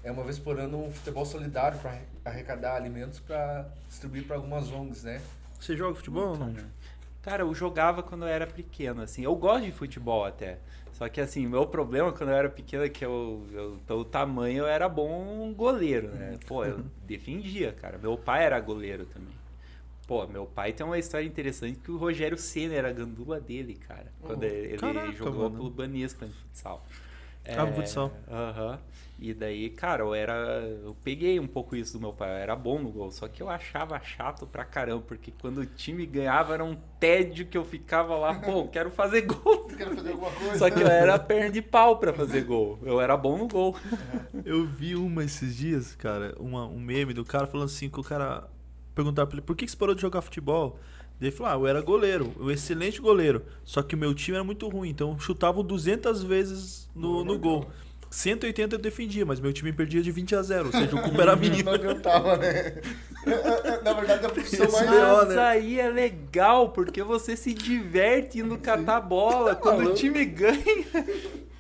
é uma vez por ano, um futebol solidário para arrecadar alimentos para distribuir para algumas ONGs, né? Você joga futebol ou não? Cara, eu jogava quando eu era pequeno, assim. Eu gosto de futebol até. Só que assim, meu problema quando eu era pequeno é que eu, eu, pelo tamanho, eu era bom goleiro, né? Pô, eu defendia, cara. Meu pai era goleiro também. Pô, meu pai tem uma história interessante que o Rogério Senna era a gandula dele, cara. Quando oh, ele caraca, jogou mano. pelo Banespa no futsal. Ah, no futsal. Aham. E daí, cara, eu era. Eu peguei um pouco isso do meu pai. Eu era bom no gol. Só que eu achava chato pra caramba. Porque quando o time ganhava era um tédio que eu ficava lá, pô, quero fazer gol. Quero fazer alguma coisa. Só que eu era perna de pau pra fazer gol. Eu era bom no gol. Eu vi uma esses dias, cara, uma, um meme do cara falando assim, que o cara perguntava pra ele, por que que você parou de jogar futebol? Ele falou, ah, eu era goleiro, um excelente goleiro, só que o meu time era muito ruim, então chutavam 200 vezes no, no gol. 180 eu defendia, mas meu time perdia de 20 a 0, ou seja, o culpa era minha. Não adiantava, né? Na verdade, a profissão mais. Mas né? aí é legal, porque você se diverte indo catar bola. Quando o time ganha,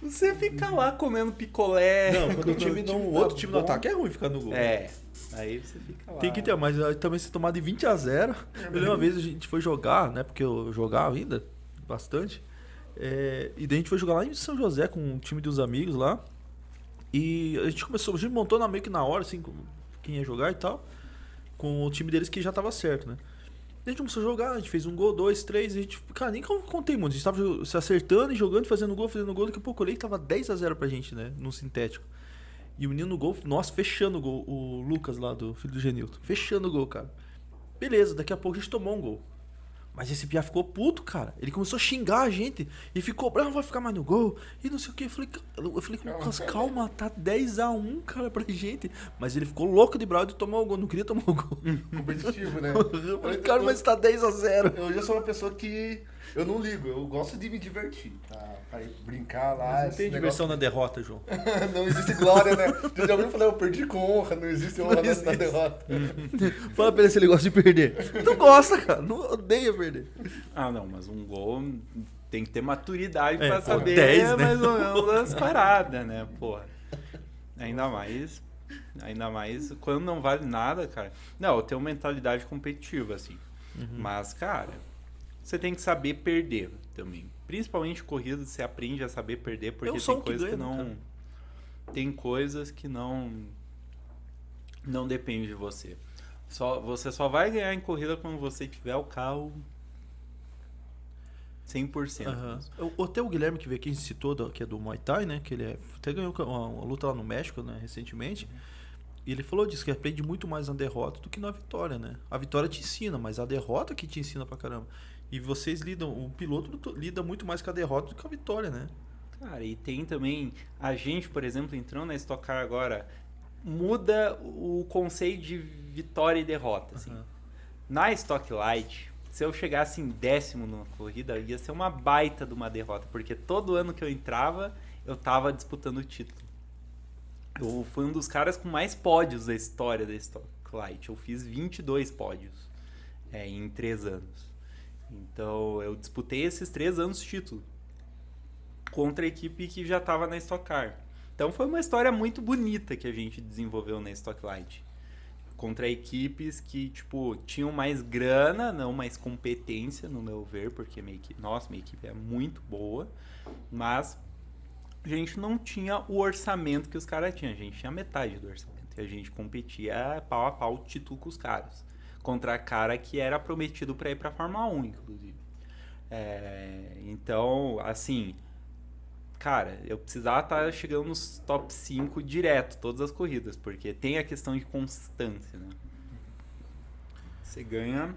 você fica lá comendo picolé. Não, quando o time não, o tá outro time no ataque é ruim ficar no gol. É. Aí você fica lá. Tem que ter, mas também se tomar de 20 a 0. Eu lembro uma vez a gente foi jogar, né? Porque eu jogava ainda bastante. É, e daí a gente foi jogar lá em São José com um time dos amigos lá. E a gente começou, a gente montou na, meio que na hora, assim, quem ia jogar e tal. Com o time deles que já tava certo, né? A gente começou a jogar, a gente fez um gol, dois, três, e a gente, cara, nem contei muito. A gente tava se acertando e jogando, fazendo gol, fazendo gol. Daqui a pouco eu olhei e tava 10 a 0 pra gente, né? No sintético. E o menino no gol, nossa, fechando o gol. O Lucas lá, do filho do Genilton. Fechando o gol, cara. Beleza, daqui a pouco a gente tomou um gol. Mas esse Pia ficou puto, cara. Ele começou a xingar a gente. E ficou bravo, vai ficar mais no gol. E não sei o que. Eu falei, eu falei Lucas, calma, tá 10x1, cara, pra gente. Mas ele ficou louco de bravo de tomar o gol. Não queria tomar o gol. competitivo, né? Eu falei, cara, mas tá 10x0. Eu já sou uma pessoa que eu não ligo, eu gosto de me divertir, tá? Pra ir brincar lá. Não esse tem diversão na derrota, João. negócio- não existe glória, né? Já já ouviu falar, eu perdi com honra, não existe honra Não na- na existe. derrota. Fala pra ele se ele gosta de perder. Não gosta, cara. Não odeia perder. Ah, não, mas um gol tem que ter maturidade É, pra pô, saber 10, né? mais ou menos as paradas, né, porra. Ainda mais. Ainda mais quando não vale nada, cara. Não, eu tenho mentalidade competitiva, assim. Uhum. Mas, cara, você tem que saber perder também. Principalmente corrida, você aprende a saber perder, porque É tem coisas que, né, não. Tem coisas que não. Não depende de você. Só, você só vai ganhar em corrida quando você tiver o carro 100%. Aham. O- Até o Guilherme que veio aqui, a gente citou, que é do Muay Thai, né? Que ele é- até ganhou uma, uma luta lá no México, né? Recentemente. E ele falou disso, que aprende muito mais na derrota do que na vitória, né? A vitória te ensina, mas a derrota que te ensina pra caramba. E vocês lidam, o piloto to- lida muito mais com a derrota do que com a vitória, né? Cara, e tem também a gente, por exemplo, entrando na Stock Car agora, muda o conceito de vitória e derrota. Assim. Aham. Na Stock Light, se eu chegasse em décimo numa corrida, ia ser uma baita de uma derrota, porque todo ano que eu entrava, eu tava disputando o título. Eu fui um dos caras com mais pódios da história da Stock Light. Eu fiz 22 pódios é, em três anos. Então, eu disputei esses três anos título contra a equipe que já estava na Stock Car. Então, foi uma história muito bonita que a gente desenvolveu na Stock Light. Contra equipes que, tipo, tinham mais grana, não mais competência, no meu ver, porque minha equipe, nossa, minha equipe é muito boa, mas a gente não tinha o orçamento que os caras tinham, a gente tinha metade do orçamento, e a gente competia pau a pau título com os caras, contra cara que era prometido para ir para Fórmula 1, inclusive. É, então, assim, cara, eu precisava estar chegando nos top 5 direto, todas as corridas, porque tem a questão de constância, né? Você ganha.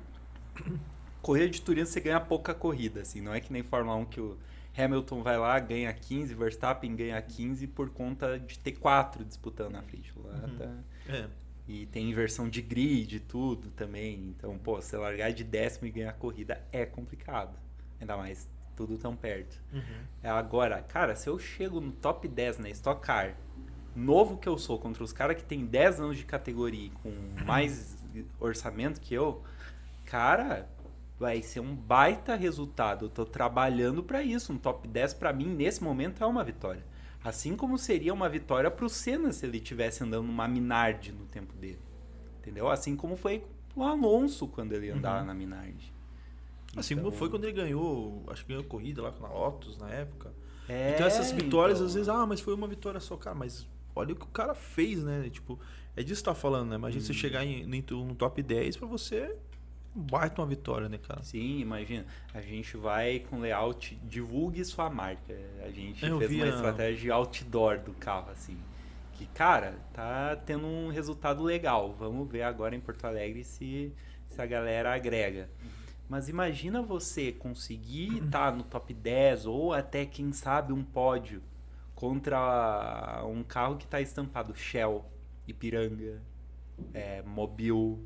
Corrida de turismo você ganha pouca corrida, assim, não é que nem Fórmula 1 que o Hamilton vai lá, ganha 15, Verstappen ganha 15 por conta de ter quatro disputando na frente. Lá tá- É. E tem inversão de grid e tudo também. Então, pô, você largar de décimo e ganhar a corrida é complicado. Ainda mais tudo tão perto. É Agora, cara, se eu chego no top 10 na Stock Car, novo que eu sou, contra os caras que tem 10 anos de categoria e com mais orçamento que eu, cara, vai ser um baita resultado. Eu tô trabalhando pra isso. Um top 10 pra mim, nesse momento, é uma vitória. Assim como seria uma vitória pro Senna se ele tivesse andando numa Minardi no tempo dele. Entendeu? Assim como foi o Alonso quando ele andava na Minardi. Assim Então- como foi quando ele ganhou, acho que ganhou corrida lá com a Lotus na época. É, então essas vitórias, então. às vezes, ah, mas foi uma vitória só, cara, mas olha o que o cara fez, né? Tipo, é disso que tá falando, né? Imagina você chegar em, em- no top 10 pra você baita uma vitória, né, cara? Sim, imagina. A gente vai com layout, divulgue sua marca. A gente Eu fez uma estratégia de outdoor do carro, assim. Que, cara, tá tendo um resultado legal. Vamos ver agora em Porto Alegre se, se a galera agrega. Mas imagina você conseguir estar no top 10 ou até, quem sabe, um pódio contra um carro que está estampado Shell, Ipiranga, é, Mobil,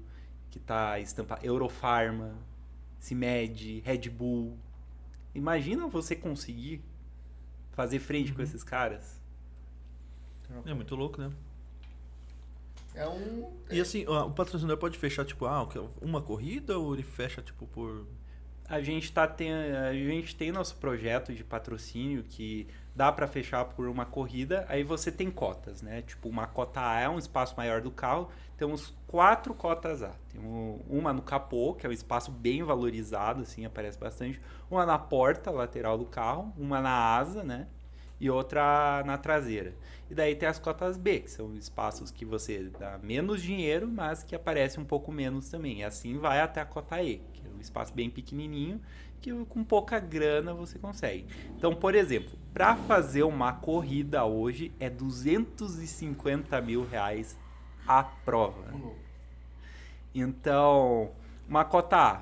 que está estampado Eurofarma, Cimed, Red Bull. Imagina você conseguir fazer frente com esses caras. É muito louco, né? É um. E assim, ó, o patrocinador pode fechar, tipo, ah, uma corrida ou ele fecha, tipo, por. A gente, tá tem, a gente tem nosso projeto de patrocínio que dá para fechar por uma corrida, aí você tem cotas, né? Tipo, uma cota A é um espaço maior do carro, temos quatro cotas A. Temos uma no capô, que é um espaço bem valorizado, assim, aparece bastante. Uma na porta lateral do carro, uma na asa, né? E outra na traseira. E daí tem as cotas B, que são espaços que você dá menos dinheiro, mas que aparece um pouco menos também. E assim vai até a cota E, que é um espaço bem pequenininho, que com pouca grana você consegue. Então, por exemplo, para fazer uma corrida hoje é 250 mil reais a prova. Então, uma cota A.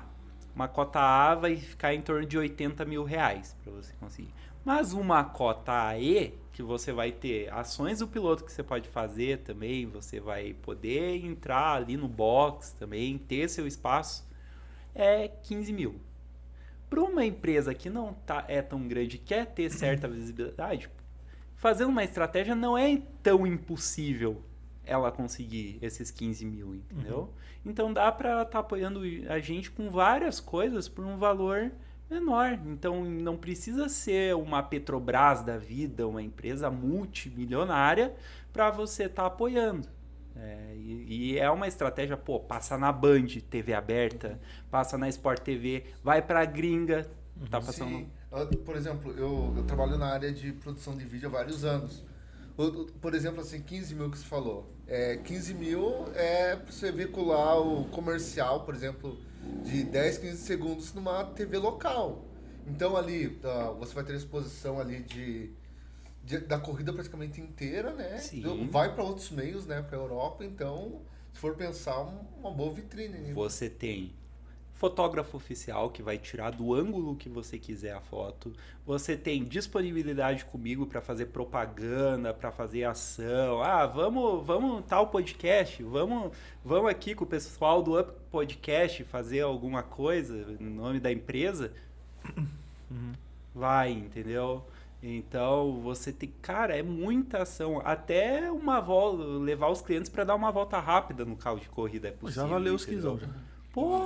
Uma cota A vai ficar em torno de 80 mil reais para você conseguir. Mas uma cota E, que você vai ter ações do piloto que você pode fazer também, você vai poder entrar ali no box também, ter seu espaço, é 15 mil. Para uma empresa que não tá, é tão grande, quer ter certa visibilidade, fazendo uma estratégia não é tão impossível ela conseguir esses 15 mil, entendeu? Uhum. Então dá para estar tá apoiando a gente com várias coisas por um valor menor. Então não precisa ser uma Petrobras da vida, uma empresa multimilionária para você estar tá apoiando. É, e, e, é uma estratégia, pô, passa na Band, TV aberta, passa na Sport TV, vai pra gringa, tá passando... Sim. Por exemplo, eu, eu trabalho na área de produção de vídeo há vários anos. Por exemplo, assim, 15 mil que você falou. É, 15 mil é pra você veicular o comercial, por exemplo, de 10, 15 segundos numa TV local. Então ali, tá, você vai ter exposição ali de, de da corrida praticamente inteira, né? Sim. Vai para outros meios, né? Para Europa, então, se for pensar, uma boa vitrine. Né? Você tem fotógrafo oficial que vai tirar do ângulo que você quiser a foto. Você tem disponibilidade comigo para fazer propaganda, para fazer ação. Ah, vamos, vamos tal podcast, vamos, vamos aqui com o pessoal do Up Podcast fazer alguma coisa no nome da empresa. Uhum. Vai, entendeu? Então você tem, cara, é muita ação. Até uma volta, levar os clientes para dar uma volta rápida no carro de corrida é possível. Já valeu os quinzão. Pô!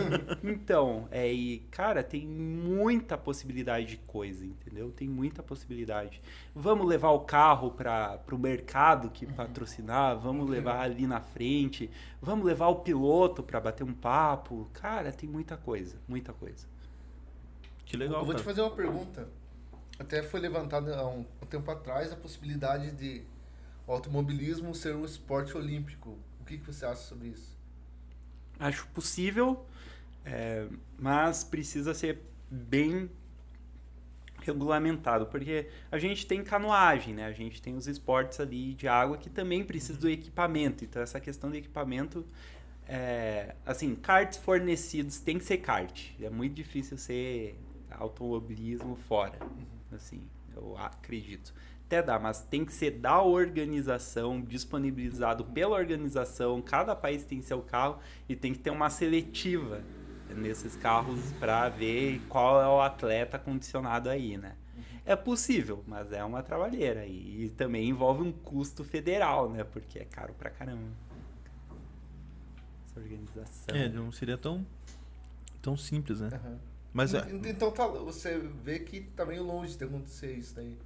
então, é, e, cara, tem muita possibilidade de coisa, entendeu? Tem muita possibilidade. Vamos levar o carro para o mercado que patrocinar, vamos levar ali na frente, vamos levar o piloto para bater um papo. Cara, tem muita coisa, muita coisa. Que legal. Eu vou cara. te fazer uma pergunta. Até foi levantada há um tempo atrás a possibilidade de o automobilismo ser um esporte olímpico. O que, que você acha sobre isso? Acho possível, é, mas precisa ser bem regulamentado, porque a gente tem canoagem, né? A gente tem os esportes ali de água que também precisam do equipamento. Então essa questão do equipamento, é, assim, karts fornecidos tem que ser kart. É muito difícil ser automobilismo fora, assim, eu acredito. Até dá, mas tem que ser da organização, disponibilizado pela organização. Cada país tem seu carro e tem que ter uma seletiva nesses carros para ver qual é o atleta condicionado aí, né? É possível, mas é uma trabalheira e, e também envolve um custo federal, né? Porque é caro pra caramba. Essa organização. É, não seria tão, tão simples, né? Uhum. Mas é, Então tá, você vê que tá meio longe de acontecer isso daí.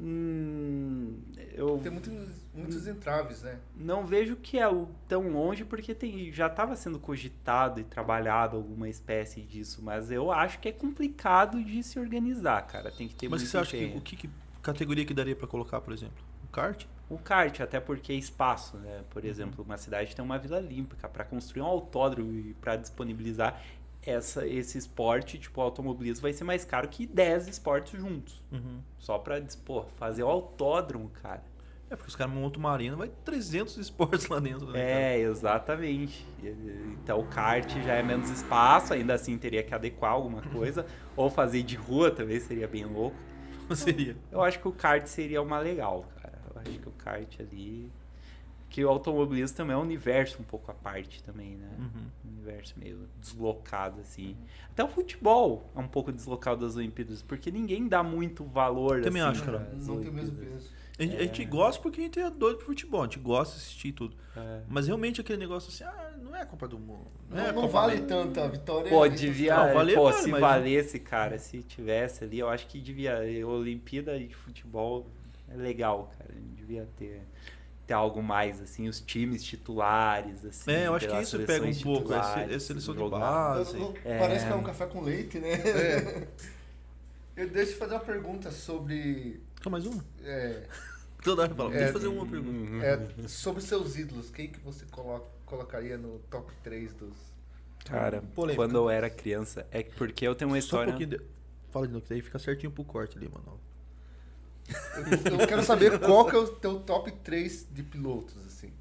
Hum, eu Tem muitos, muitos entraves, né? não vejo que é o- tão longe porque tem, já estava sendo cogitado e trabalhado alguma espécie disso, mas eu acho que é complicado de se organizar, cara. Tem que ter mas muito você acha que o que, que categoria que daria para colocar, por exemplo? O kart? O kart, até porque é espaço, né? Por exemplo, uma cidade tem uma vila olímpica para construir um autódromo e para disponibilizar essa, esse esporte, tipo, automobilismo vai ser mais caro que 10 esportes juntos. Uhum. Só pra, pô, fazer o autódromo, cara. É, porque os caras montam uma arena, vai 300 esportes lá dentro, né? É, exatamente. Então o kart já é menos espaço, ainda assim teria que adequar alguma coisa. ou fazer de rua também seria bem louco. seria. Eu acho que o kart seria uma legal, cara. Eu acho que o kart ali. Que o automobilismo também é um universo um pouco à parte também, né? Uhum. Um universo meio deslocado, assim. Até o futebol é um pouco deslocado das Olimpíadas, porque ninguém dá muito valor, Também assim, acho, cara. Não tem o mesmo peso. A gente, a gente É. gosta porque a gente é doido pro futebol, a gente gosta de assistir tudo. É. Mas realmente aquele negócio assim, ah, não é a Copa do Mundo. Não, Não, é a não vale tanto a vitória. Pô, é- devia. Não, valer pô, vale, se mas- valesse, cara, se tivesse ali, eu acho que devia. A Olimpíada de futebol é legal, cara. Devia ter, ter algo mais, assim, os times titulares, assim. É, eu acho que isso pega um pouco, é, é seleção de base. É. Parece que é um café com leite, né? Eu deixo eu fazer uma pergunta sobre. Quer mais uma? É, Toda hora fala, É, deixa eu fazer uma pergunta. É, sobre seus ídolos. Quem que você colo- colocaria no top 3 dos. Cara, Polêmica. quando eu era criança, é porque eu tenho uma Só um história. pouquinho de... Fala de novo, que daí fica certinho pro corte ali, mano. Eu quero saber qual que é o teu top 3 de pilotos, assim.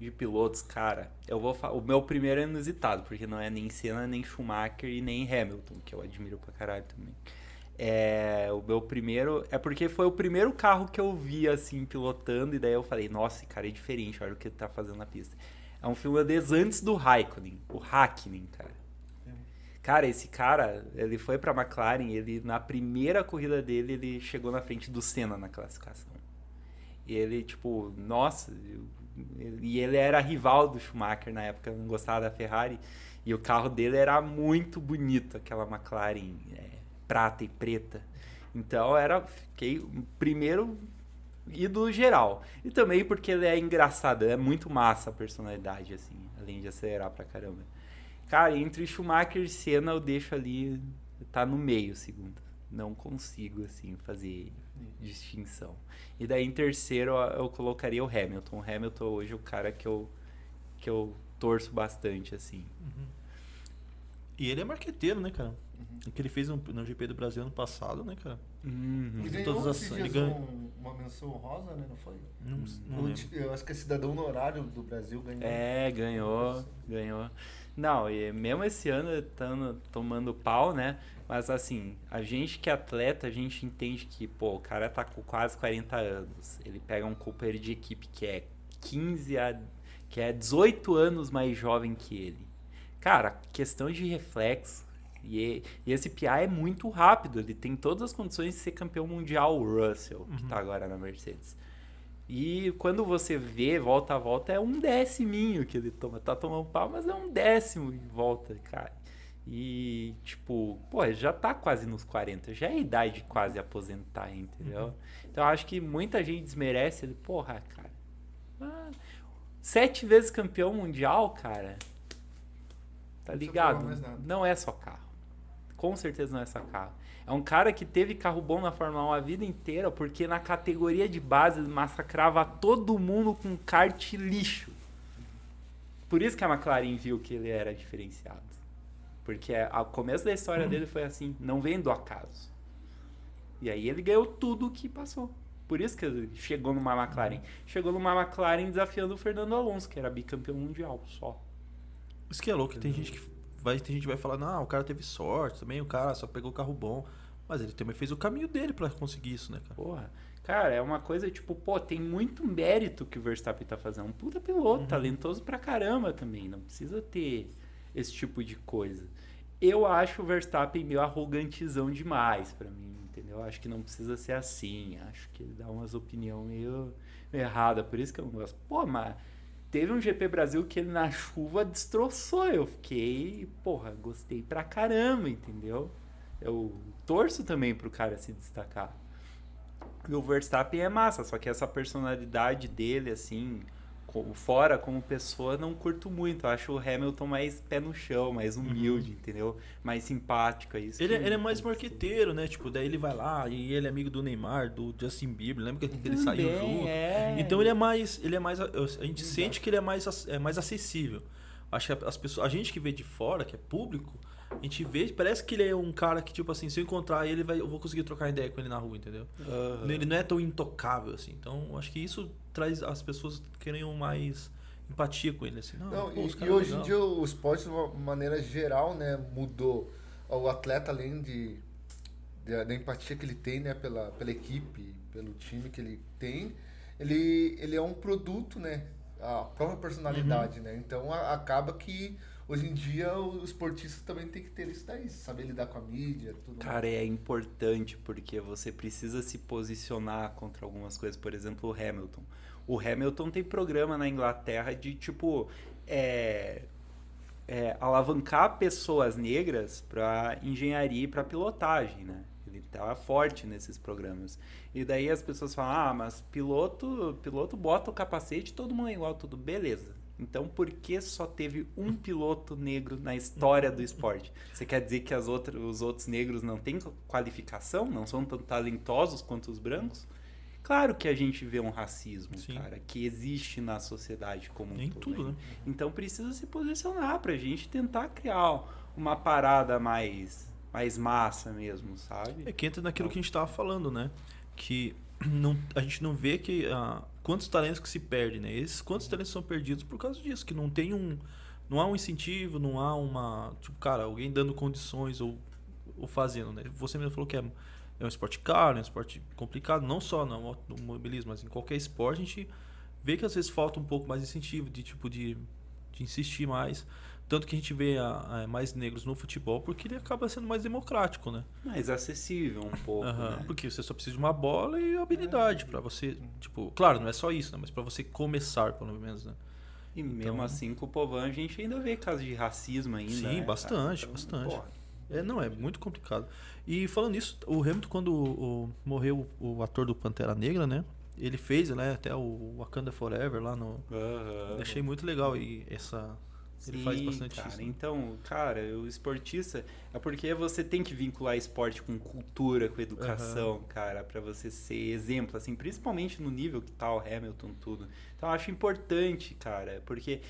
de pilotos, cara, eu vou falar. O meu primeiro é inusitado, porque não é nem Senna, nem Schumacher e nem Hamilton, que eu admiro pra caralho também. É, o meu primeiro. É porque foi o primeiro carro que eu vi, assim, pilotando, e daí eu falei, nossa, cara é diferente, olha o que ele tá fazendo na pista. É um finlandês antes do Raikkonen, o Hakkinen, cara. Cara, esse cara, ele foi pra McLaren, ele na primeira corrida dele, ele chegou na frente do Senna na classificação. E ele, tipo, nossa, e ele era rival do Schumacher na época, não gostava da Ferrari. E o carro dele era muito bonito, aquela McLaren é, prata e preta. Então era, fiquei primeiro ídolo geral. E também porque ele é engraçado, é muito massa a personalidade, assim, além de acelerar pra caramba. Cara, entre Schumacher e Senna eu deixo ali, tá no meio, segundo. Não consigo, assim, fazer distinção. E daí em terceiro eu, eu colocaria o Hamilton. O Hamilton hoje é o cara que eu, que eu torço bastante, assim. E ele é marqueteiro, né, cara? O que ele fez no, no GP do Brasil ano passado, né, cara? Uhum. Ele ganhou todas as- ele ganha- um- uma menção rosa, né? Não foi? Não, não ti- eu acho que é cidadão honorário do Brasil ganhou. É, ganhou, ganhou. Não, e mesmo esse ano tando, tomando pau, né? Mas assim, a gente que é atleta, a gente entende que, pô, o cara tá com quase 40 anos. Ele pega um companheiro de equipe que é 15 a. que é 18 anos mais jovem que ele. Cara, questão de reflexo. E, e esse PA é muito rápido, ele tem todas as condições de ser campeão mundial, o Russell, que tá agora na Mercedes. E quando você vê volta a volta, é um déciminho que ele toma. Tá tomando pau, mas é um décimo em volta, cara. E, tipo, pô, já tá quase nos 40, já é a idade de quase aposentar, entendeu? Então eu acho que muita gente desmerece ele. Porra, cara. ah, sete vezes campeão mundial, cara. Tá precisa ligado? Não é só carro. Com certeza não é só carro. É um cara que teve carro bom na Fórmula 1 a vida inteira, porque na categoria de base massacrava todo mundo com kart lixo. Por isso que a McLaren viu que ele era diferenciado. Porque o começo da história dele foi assim, não vem do acaso. E aí ele ganhou tudo o que passou. Por isso que ele chegou numa McLaren. Chegou numa McLaren desafiando o Fernando Alonso, que era bicampeão mundial só. Isso que é louco, tem gente que vai, tem gente que vai falar, não, o cara teve sorte também, o cara só pegou o carro bom. Mas ele também fez o caminho dele pra conseguir isso, né, cara? Porra. Cara, é uma coisa tipo, pô, tem muito mérito que o Verstappen tá fazendo. Um puta piloto, talentoso pra caramba também. Não precisa ter esse tipo de coisa. Eu acho o Verstappen meio arrogantizão demais pra mim, entendeu? Acho que não precisa ser assim. Acho que ele dá umas opiniões meio, meio erradas. Por isso que eu não gosto. Pô, mas teve um GP Brasil que ele na chuva destroçou. Eu fiquei, porra, gostei pra caramba, entendeu? Eu torço também pro cara se destacar. E o Verstappen é massa, só que essa personalidade dele, assim, fora, como pessoa, não curto muito. Eu acho o Hamilton mais pé no chão, mais uhum. humilde, uhum. entendeu? Mais simpático. É isso ele, é, ele é mais marqueteiro, né? Tipo, daí ele vai lá e ele é amigo do Neymar, do Justin Bieber. Lembra que ele saiu junto? É. Então ele é mais. Ele é mais. A gente Exato. sente que ele é mais, é mais acessível. Acho que as pessoas, a gente que vê de fora, que é público, a gente vê, parece que ele é um cara que, tipo assim, se eu encontrar ele, vai, eu vou conseguir trocar ideia com ele na rua, entendeu? Uhum. Ele não é tão intocável, assim. Então, acho que isso traz as pessoas querendo mais empatia com ele, assim. Não, não pô, e, e hoje em dia o esporte, de uma maneira geral, né, mudou. O atleta, além de, de, da empatia que ele tem, né, pela, pela equipe, pelo time que ele tem, ele, ele é um produto, né, a própria personalidade, uhum. né? Então a, acaba que hoje em dia os esportistas também tem que ter isso daí, saber lidar com a mídia, tudo. Cara, mais. é importante porque você precisa se posicionar contra algumas coisas, por exemplo, o Hamilton. O Hamilton tem programa na Inglaterra de tipo é, é, alavancar pessoas negras para engenharia e para pilotagem, né? Ele tá forte nesses programas. E daí as pessoas falam: "Ah, mas piloto, piloto bota o capacete, todo mundo é igual, tudo beleza". Então, por que só teve um piloto negro na história do esporte? Você quer dizer que as outras, os outros negros não têm qualificação, não são tão talentosos quanto os brancos? Claro que a gente vê um racismo, Sim. cara, que existe na sociedade como um em todo. tudo, né? Então precisa se posicionar para a gente tentar criar uma parada mais mais massa mesmo, sabe? É que entra naquilo então, que a gente estava falando, né? Que não, a gente não vê que uh, quantos talentos que se perdem, né? Esses quantos uhum. talentos são perdidos por causa disso, que não tem um não há um incentivo, não há uma, tipo, cara, alguém dando condições ou, ou fazendo, né? Você mesmo falou que é, é um esporte caro, é um esporte complicado, não só no automobilismo, mas em qualquer esporte a gente vê que às vezes falta um pouco mais de incentivo, de tipo de, de insistir mais. Tanto que a gente vê a, a, mais negros no futebol porque ele acaba sendo mais democrático, né? Mais acessível um pouco, uhum, né? Porque você só precisa de uma bola e habilidade é. para você, tipo, claro, não é só isso, né? Mas para você começar, pelo menos, né? E então, mesmo assim, com o Povan, a gente ainda vê casos de racismo ainda. Sim, né, bastante, então, bastante. Porra. É, não, é muito complicado. E falando nisso, o Hamilton, quando o, o, morreu o ator do Pantera Negra, né? Ele fez, né, até o Wakanda Forever lá no. Uhum. Achei muito legal e essa ele Sim, faz bastante cara. isso. Então, cara, o esportista é porque você tem que vincular esporte com cultura, com educação, uhum. cara, para você ser exemplo, assim, principalmente no nível que tá o Hamilton tudo. Então, eu acho importante, cara, porque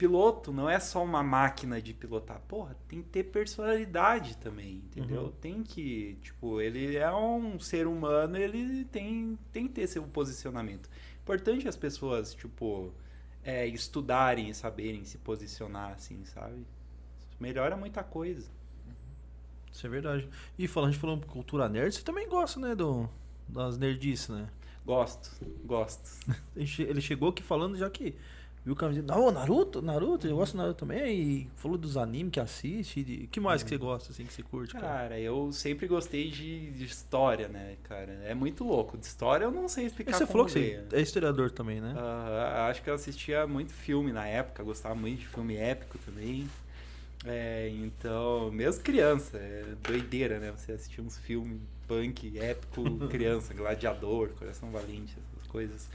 piloto não é só uma máquina de pilotar, porra, tem que ter personalidade também, entendeu? Uhum. Tem que, tipo, ele é um ser humano, ele tem tem que ter seu posicionamento. Importante as pessoas, tipo, é, estudarem e saberem se posicionar, assim, sabe? Melhora muita coisa. Isso é verdade. E falando, a gente falando cultura nerd, você também gosta, né, do, das nerdices, né? Gosto, gosto. Ele chegou aqui falando já que Viu o dizendo, não, Naruto, Naruto, eu gosto do Naruto também. E falou dos animes que assiste. O que mais que você gosta, assim, que você curte? Cara, cara eu sempre gostei de, de, história, né, cara? É muito louco. De história eu não sei explicar. E você falou que você é historiador também, né? Uh, acho que eu assistia muito filme na época, gostava muito de filme épico também. É, então, mesmo criança, é doideira, né? Você assistir uns filmes punk, épico, criança, gladiador, coração valente, essas coisas.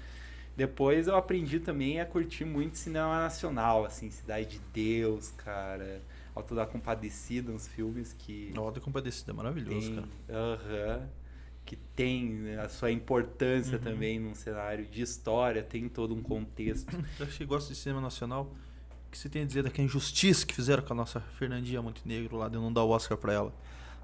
Depois eu aprendi também a curtir muito cinema nacional, assim, Cidade de Deus, cara. Alto da Compadecida, uns filmes que. Alto da Compadecida é maravilhoso, tem, cara. Aham. Uh -huh, que tem a sua importância uhum. também num cenário de história, tem todo um contexto. Eu que gosto de cinema nacional. O que você tem a dizer daquela injustiça que fizeram com a nossa Fernandinha Montenegro lá de não dar o Oscar pra ela?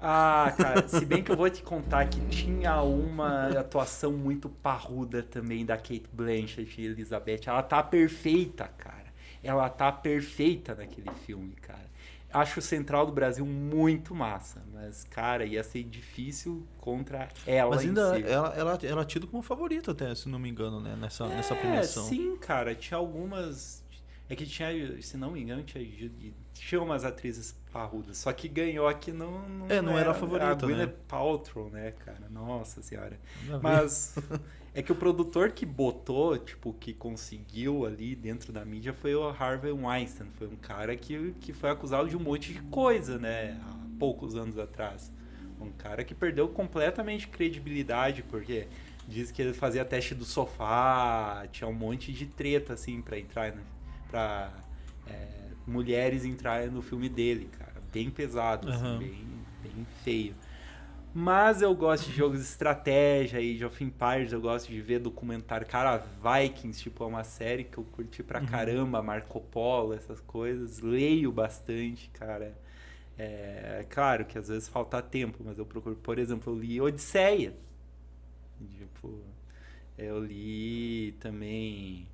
Ah, cara, se bem que eu vou te contar que tinha uma atuação muito parruda também da Kate Blanchett e Elizabeth. Ela tá perfeita, cara. Ela tá perfeita naquele filme, cara. Acho o Central do Brasil muito massa, mas, cara, ia ser difícil contra ela. Mas ainda si. ela, ela, ela é tida como favorita, até, se não me engano, né? Nessa, é, nessa premiação. Sim, cara. Tinha algumas. É que tinha, se não me engano, tinha, tinha umas atrizes parrudas. Só que ganhou aqui não. não é, não era, era a favorita. A Gwyneth né? Paltrow, né, cara? Nossa senhora. Mas é que o produtor que botou, tipo, que conseguiu ali dentro da mídia foi o Harvey Weinstein. Foi um cara que, que foi acusado de um monte de coisa, né? Há poucos anos atrás. Um cara que perdeu completamente credibilidade, porque Diz que ele fazia teste do sofá, tinha um monte de treta, assim, pra entrar, né? Pra é, mulheres entrarem no filme dele, cara. Bem pesado, assim, Aham. bem, bem feio. Mas eu gosto de jogos de estratégia e de of Empires, eu gosto de ver documentário. Cara, Vikings, tipo, é uma série que eu curti pra caramba, Marco Polo, essas coisas. Leio bastante, cara. É claro que às vezes falta tempo, mas eu procuro. Por exemplo, eu li Odisseia. Tipo, eu li também.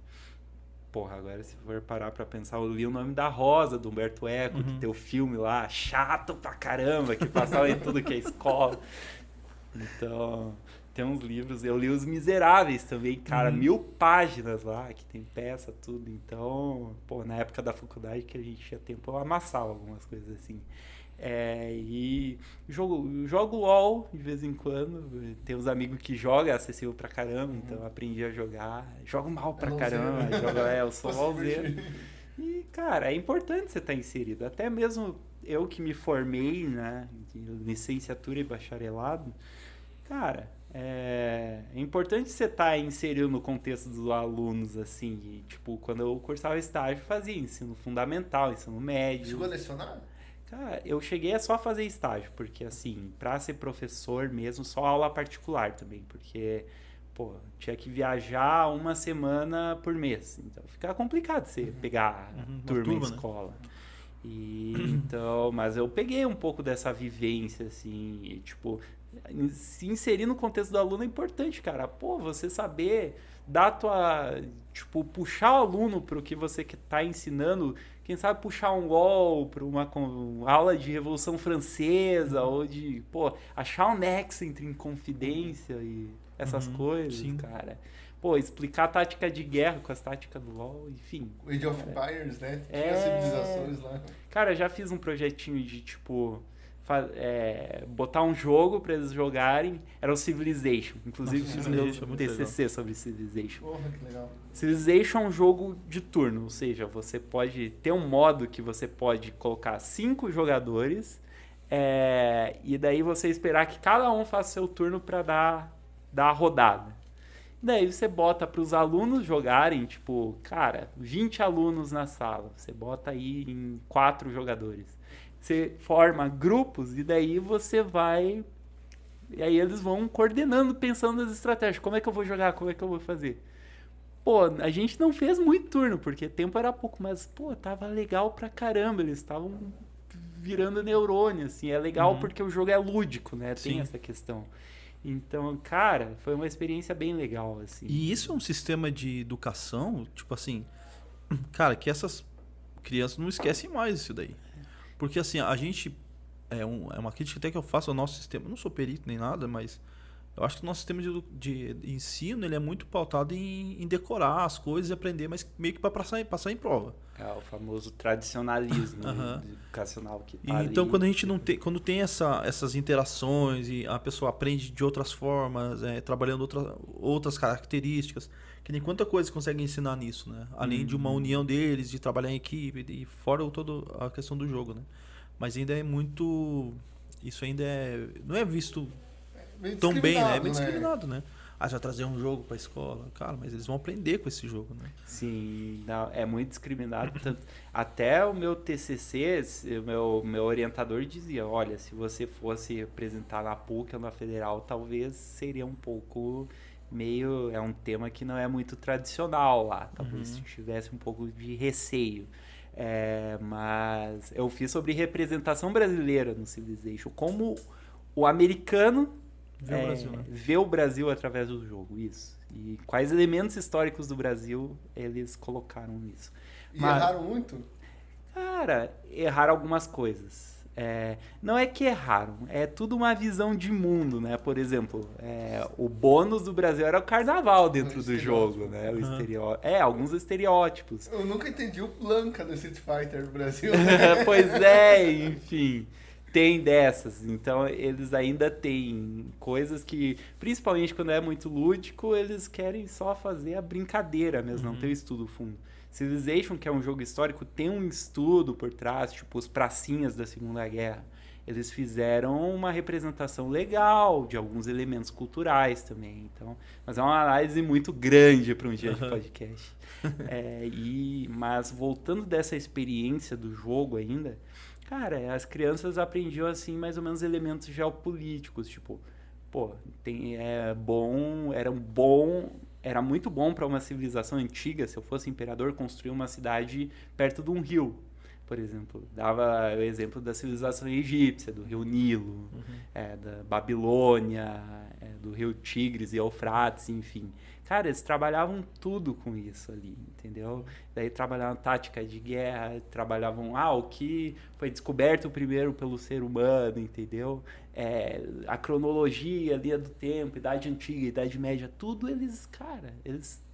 Porra, agora se for parar pra pensar, eu li o nome da Rosa, do Humberto Eco, que tem o filme lá, chato pra caramba, que passava em tudo que é escola. Então, tem uns livros. Eu li Os Miseráveis também, cara, mil páginas lá, que tem peça, tudo. Então, pô, na época da faculdade que a gente tinha tempo, eu amassava algumas coisas assim. É, e jogo, jogo LOL de vez em quando. Tem uns amigos que jogam, é acessível pra caramba, então eu aprendi a jogar. Jogo mal pra LOLzeiro, caramba. Jogo, é, eu sou LOLzeiro. E, cara, é importante você estar inserido. Até mesmo eu que me formei, né, de licenciatura e bacharelado, cara, é, é importante você estar inserido no contexto dos alunos, assim. e, tipo, quando eu cursava estágio, fazia ensino fundamental, ensino médio. Chegou a lecionar? Cara, eu cheguei a só fazer estágio, porque assim, pra ser professor mesmo, só aula particular também, porque, pô, tinha que viajar uma semana por mês. Então fica complicado você pegar Uhum, turma, turma, em né? escola. E então, mas eu peguei um pouco dessa vivência, assim, e, tipo, se inserir no contexto do aluno é importante, cara. Pô, você saber dar tua. Tipo, puxar o aluno para o que você que tá ensinando. Quem sabe puxar um LOL para uma con- aula de Revolução Francesa, ou de, pô, achar um nexo entre Inconfidência e essas Uhum, coisas, sim. cara. Pô, explicar a tática de guerra com as táticas do LOL, enfim. O Age of Empires, né? Tinha É. civilizações lá. Cara, eu já fiz um projetinho de, tipo, é, botar um jogo pra eles jogarem. Era o Civilization. Inclusive, Nossa, fiz meu é TCC sobre Civilization. Porra, que legal. Civilization é um jogo de turno, ou seja, você pode ter um modo que você pode colocar cinco jogadores é, e daí você esperar que cada um faça seu turno para dar, dar a rodada. Daí você bota para os alunos jogarem, tipo, cara, 20 alunos na sala, você bota aí em quatro jogadores. Você forma grupos e daí você vai e aí eles vão coordenando, pensando nas estratégias. Como é que eu vou jogar? Como é que eu vou fazer? Pô, a gente não fez muito turno, porque tempo era pouco, mas, pô, tava legal pra caramba. Eles estavam virando neurônio, assim. É legal Uhum. porque o jogo é lúdico, né? Tem Sim. essa questão. Então, cara, foi uma experiência bem legal, assim. E isso é um sistema de educação, tipo assim, cara, que essas crianças não esquecem mais isso daí. Porque assim, a gente. É, um- é uma crítica até que eu faço ao nosso sistema. Eu não sou perito nem nada, mas eu acho que o nosso sistema de, de ensino ele é muito pautado em, em decorar as coisas e aprender, mas meio que para passar, em- passar em prova. É o famoso tradicionalismo Aham. educacional que E tá então ali. quando a gente não tem, quando tem essa, essas interações e a pessoa aprende de outras formas, é, trabalhando outra, outras características, que nem quanta coisa consegue ensinar nisso, né? Além de uma união deles, de trabalhar em equipe e fora o toda a questão do jogo, né? Mas ainda é muito, isso ainda é, não é visto Meio tão bem, né? É bem discriminado, né? Ah, já trazer um jogo pra escola, cara, mas eles vão aprender com esse jogo, né? Sim, não, é muito discriminado. tanto- até o meu TCC, o meu, meu orientador dizia, olha, se você fosse apresentar na PUC ou na Federal, talvez seria um pouco meio... É um tema que não é muito tradicional lá. Talvez Uhum. tivesse um pouco de receio. É, mas eu fiz sobre representação brasileira no Civilization. Como o americano Vê o é, Brasil, né? vê o Brasil através do jogo, isso. E quais elementos históricos do Brasil eles colocaram nisso. E Mas- erraram muito? Cara, erraram algumas coisas. É, não é que erraram, é tudo uma visão de mundo, né? Por exemplo, é, o bônus do Brasil era o carnaval dentro O do jogo, né? O. É, alguns estereótipos. Eu nunca entendi o Blanca do Street Fighter no Brasil. pois é, enfim. Tem dessas. Então, eles ainda têm coisas que, principalmente quando é muito lúdico, eles querem só fazer a brincadeira mesmo, não Uhum. tem o estudo fundo. Civilization, que é um jogo histórico, tem um estudo por trás, tipo os pracinhas da Segunda Guerra. eles fizeram uma representação legal de alguns elementos culturais também. Então, mas é uma análise muito grande para um dia de podcast. é, e, mas voltando dessa experiência do jogo ainda, cara, as crianças aprendiam assim mais ou menos elementos geopolíticos, tipo, pô, tem, é bom, era um bom, era muito bom para uma civilização antiga, se eu fosse imperador, construir uma cidade perto de um rio por exemplo, dava o exemplo da civilização egípcia, do rio Nilo, uhum. é, da Babilônia, é, do rio Tigres e Eufrates, enfim. Cara, eles trabalhavam tudo com isso ali, entendeu? Daí trabalhavam tática de guerra, trabalhavam ah, o que foi descoberto primeiro pelo ser humano, entendeu? É, a cronologia, a linha do tempo, idade antiga, idade média, tudo eles, cara, eles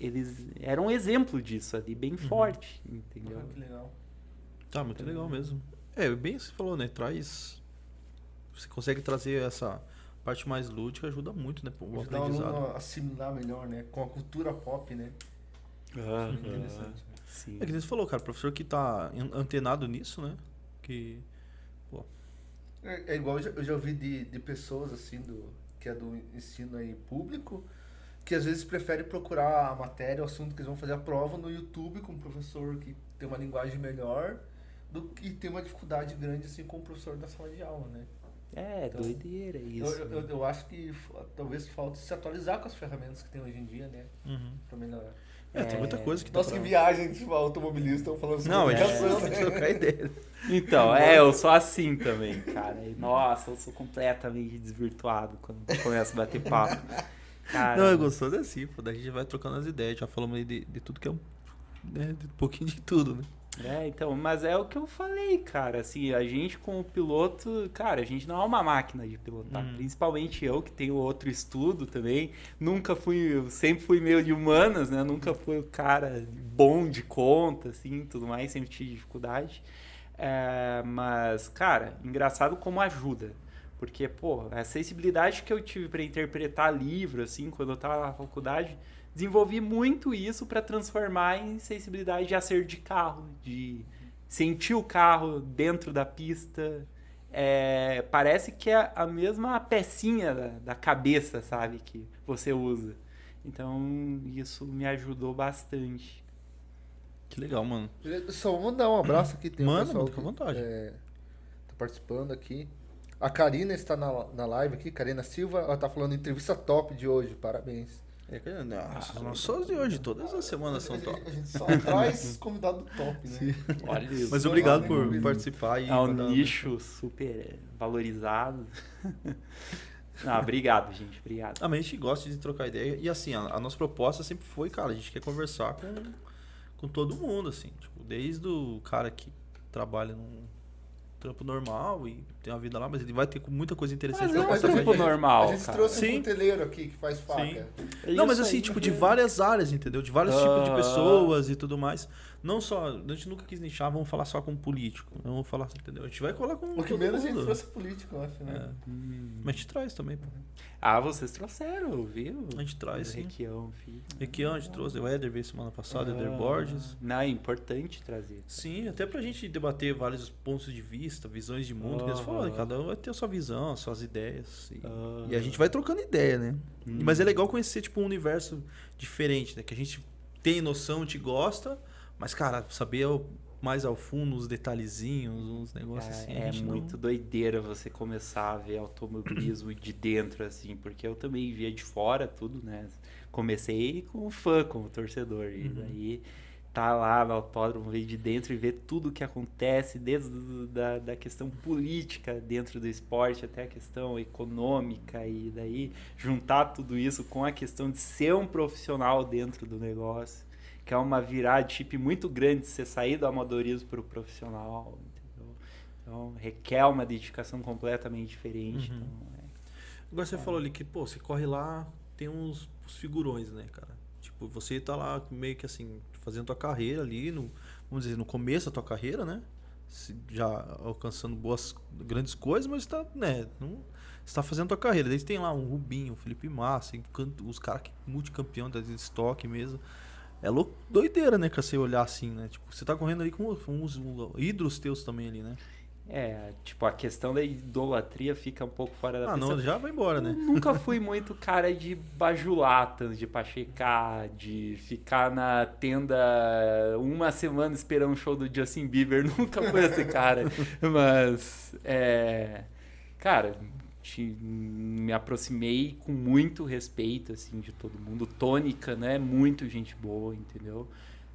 eles eram um exemplo disso ali, bem uhum. forte, entendeu? Ah, que legal. Tá, muito legal mesmo. É, bem você falou, né? Traz. Você consegue trazer essa parte mais lúdica, ajuda muito, né? O aprendizado. a assimilar melhor, né? Com a cultura pop, né? Ah, interessante. Sim. É que você falou, cara, professor que tá antenado nisso, né? Que. Pô. É, é igual eu já, eu já ouvi de, de pessoas assim, do, que é do ensino aí público, que às vezes prefere procurar a matéria, o assunto que eles vão fazer a prova no YouTube com um professor que tem uma linguagem melhor do que ter uma dificuldade grande assim com o professor da sala de aula, né? É, então, doideira isso. Eu, eu, eu, acho que talvez falte se atualizar com as ferramentas que tem hoje em dia, né? Uhum. Pra melhorar. É, tem muita coisa que Nossa, pra... que viagem, tipo, automobilista, estão falando sobre Não, é, né? trocar ideia. Então, é, eu sou assim também, cara. E, nossa, eu sou completamente desvirtuado quando começo a bater papo. Cara, não, é gostoso assim, pô. Daí a gente vai trocando as ideias, já falamos aí de, de tudo que é um. Né, de um pouquinho de tudo, né? É, então, mas é o que eu falei, cara. Assim, a gente como piloto, cara, a gente não é uma máquina de pilotar. Uhum. Principalmente eu, que tenho outro estudo também. Nunca fui, sempre fui meio de humanas, né? Nunca fui o cara bom de conta, assim, tudo mais, sempre tive dificuldade. É, mas, cara, engraçado como ajuda. Porque, pô, a sensibilidade que eu tive para interpretar livro, assim, quando eu tava na faculdade desenvolvi muito isso para transformar em sensibilidade de acerto de carro, de sentir o carro dentro da pista. É, parece que é a mesma pecinha da, da, cabeça, sabe, que você usa. Então, isso me ajudou bastante. Que legal, mano. Só vamos dar um abraço aqui. Tem Mano, um pessoal fica à vontade. É, tá participando aqui. A Karina está na, na live aqui, Karina Silva. Ela tá falando entrevista top de hoje. Parabéns. É, nossa, não só de hoje, todas as semanas são top. A gente só traz convidado top, né? Olha isso. Mas obrigado por participar. é um nicho super valorizado. Não, obrigado, gente. Obrigado. Ah, mas a gente gosta de trocar ideia. E assim, a, a, nossa proposta sempre foi, cara, a gente quer conversar com, com todo mundo, assim. Tipo, desde o cara que trabalha num trampo normal e tem uma vida lá, mas ele vai ter muita coisa interessante mas pra é um trampo normal. A gente cara. trouxe Sim. um cuteleiro aqui que faz faca. Sim. É não, mas assim, aí, tipo, de várias áreas, entendeu? De vários uh... tipos de pessoas e tudo mais. Não só, a gente nunca quis nichar, vamos falar só com político. Vamos falar, entendeu? A gente vai colar com O que menos mundo. a gente trouxe político, eu acho, né? É. Hum. Mas a gente traz também, pô. Ah, vocês trouxeram, viu? A gente traz, sim. Requião, filho. Requião, a gente trouxe. O Éder veio semana passada, ah, Éder Borges. Não, é importante trazer. Sim, até pra gente debater vários pontos de vista, visões de mundo. que eles falam, cada um vai ter a sua visão, as suas ideias. E, e a gente vai trocando ideia, né? Hum. Mas é legal conhecer, tipo, um universo diferente, né? Que a gente tem noção, te gosta mas, cara, saber mais ao fundo, os detalhezinhos, uns negócios é, assim. É muito não... doideira você começar a ver automobilismo de dentro, assim, porque eu também via de fora tudo, né? Comecei como fã, como torcedor. Uhum. E daí tá lá no autódromo, ver de dentro e ver tudo o que acontece, desde da, da questão política dentro do esporte até a questão econômica, e daí juntar tudo isso com a questão de ser um profissional dentro do negócio que é uma virada chip muito grande você sair do amadorismo para o profissional, entendeu? Então requer uma dedicação completamente diferente. Uhum. Então, é, Agora você é. falou ali que, pô, você corre lá, tem uns, uns, figurões, né, cara? Tipo, você tá lá meio que assim, fazendo tua carreira ali, no, vamos dizer, no começo da tua carreira, né? Já alcançando boas, grandes coisas, mas está, né? Não, está fazendo tua carreira. Daí tem lá um Rubinho, um Felipe Massa, os caras que multicampeão da estoque mesmo. É louco, doideira, né, pra você olhar assim, né? Tipo, você tá correndo ali com uns, uns ídolos teus também ali, né? É, tipo, a questão da idolatria fica um pouco fora da Ah, não, já vai embora, né? Eu nunca fui muito cara de bajulatas, de pachecar, de ficar na tenda uma semana esperando um show do Justin Bieber. Nunca fui esse cara. Mas, é, cara, te- me aproximei com muito respeito, assim, de todo mundo. Tônica, né? Muito gente boa, entendeu?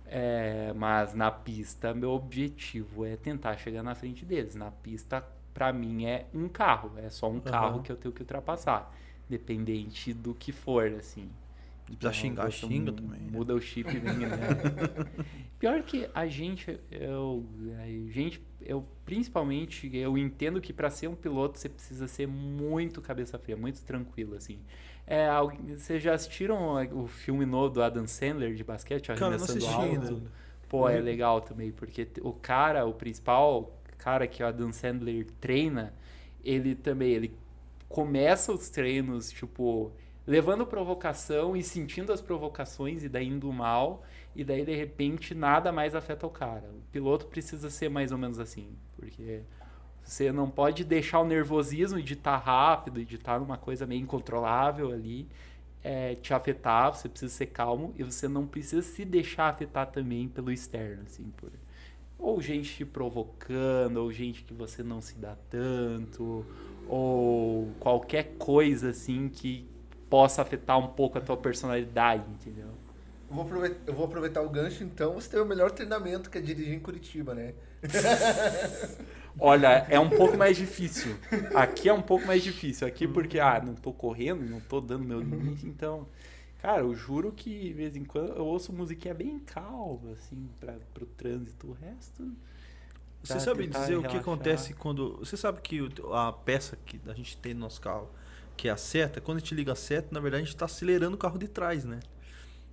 É, mas na pista, meu objetivo é tentar chegar na frente deles. Na pista, pra mim, é um carro. É só um carro que eu tenho que ultrapassar. Dependente do que for, assim. Se precisar xingar, você xinga também. né? Muda o chip né? Pior que a gente, eu, a gente, eu principalmente, eu entendo que para ser um piloto você precisa ser muito cabeça fria, muito tranquilo, assim. É, alguém- vocês já assistiram o filme novo do Adam Sandler de basquete, Cara, não assisti Alto? Pô, é legal também, porque o cara, o principal cara que o Adam Sandler treina, ele também, ele começa os treinos, tipo, levando provocação e sentindo as provocações e daí indo mal, e daí de repente nada mais afeta o cara. O piloto precisa ser mais ou menos assim, porque você não pode deixar o nervosismo de estar rápido, de estar numa coisa meio incontrolável ali, é, te afetar, você precisa ser calmo e você não precisa se deixar afetar também pelo externo, assim, por ou gente te provocando, ou gente que você não se dá tanto, ou qualquer coisa assim que possa afetar um pouco a tua personalidade, entendeu? Eu vou, aproveitar, eu vou aproveitar o gancho, então. Você tem o melhor treinamento que é dirigir em Curitiba, né? Olha, é um pouco mais difícil. Aqui é um pouco mais difícil. Aqui porque, ah, não tô correndo, não tô dando meu limite, então... Cara, eu juro que de vez em quando eu ouço musiquinha bem calma, assim, pra, pro trânsito. O resto... Você sabe dizer o que relaxar. acontece quando. Você sabe que o- a peça que a gente tem no nosso carro, que é a seta, quando a gente liga a seta, na verdade a gente está acelerando o carro de trás, né?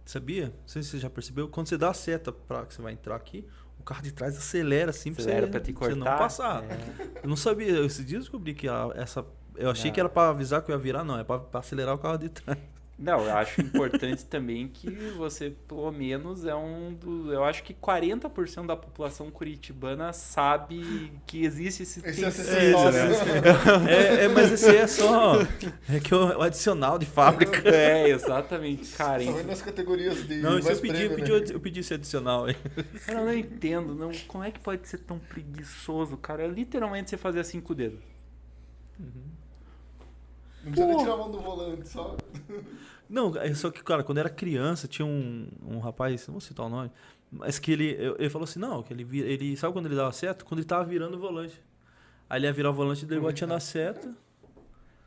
Sabia? Não sei se você já percebeu. Quando você dá a seta para que você vai entrar aqui, o carro de trás acelera assim Acelera você, você não passar. É. Eu não sabia. Esses dias eu descobri que a- essa. Eu achei Não. que era para avisar que eu ia virar, não. É para acelerar o carro de trás. Não, eu acho importante também que você, pelo menos, é um do. Eu acho que 40% da população curitibana sabe que existe esse, é esse acessório, serviço, né? É, é, mas esse é só. É que o, o adicional de fábrica. É, exatamente, cara. Só nas categorias de Não, isso eu pedi, prêmio, eu pedi, né? eu pedi esse adicional aí. Cara, eu não entendo, não. Como é que pode ser tão preguiçoso, cara? É literalmente você fazer assim com o dedo. Não precisa nem tirar a mão do volante, só. Não, é só que, cara, quando eu era criança, tinha um, um rapaz, não vou citar o nome, mas que ele, eu- ele falou assim, não, que ele, vira- ele sabe quando ele dava seta? Quando ele tava virando o volante. Aí ele ia virar o volante, daí ele batia na seta.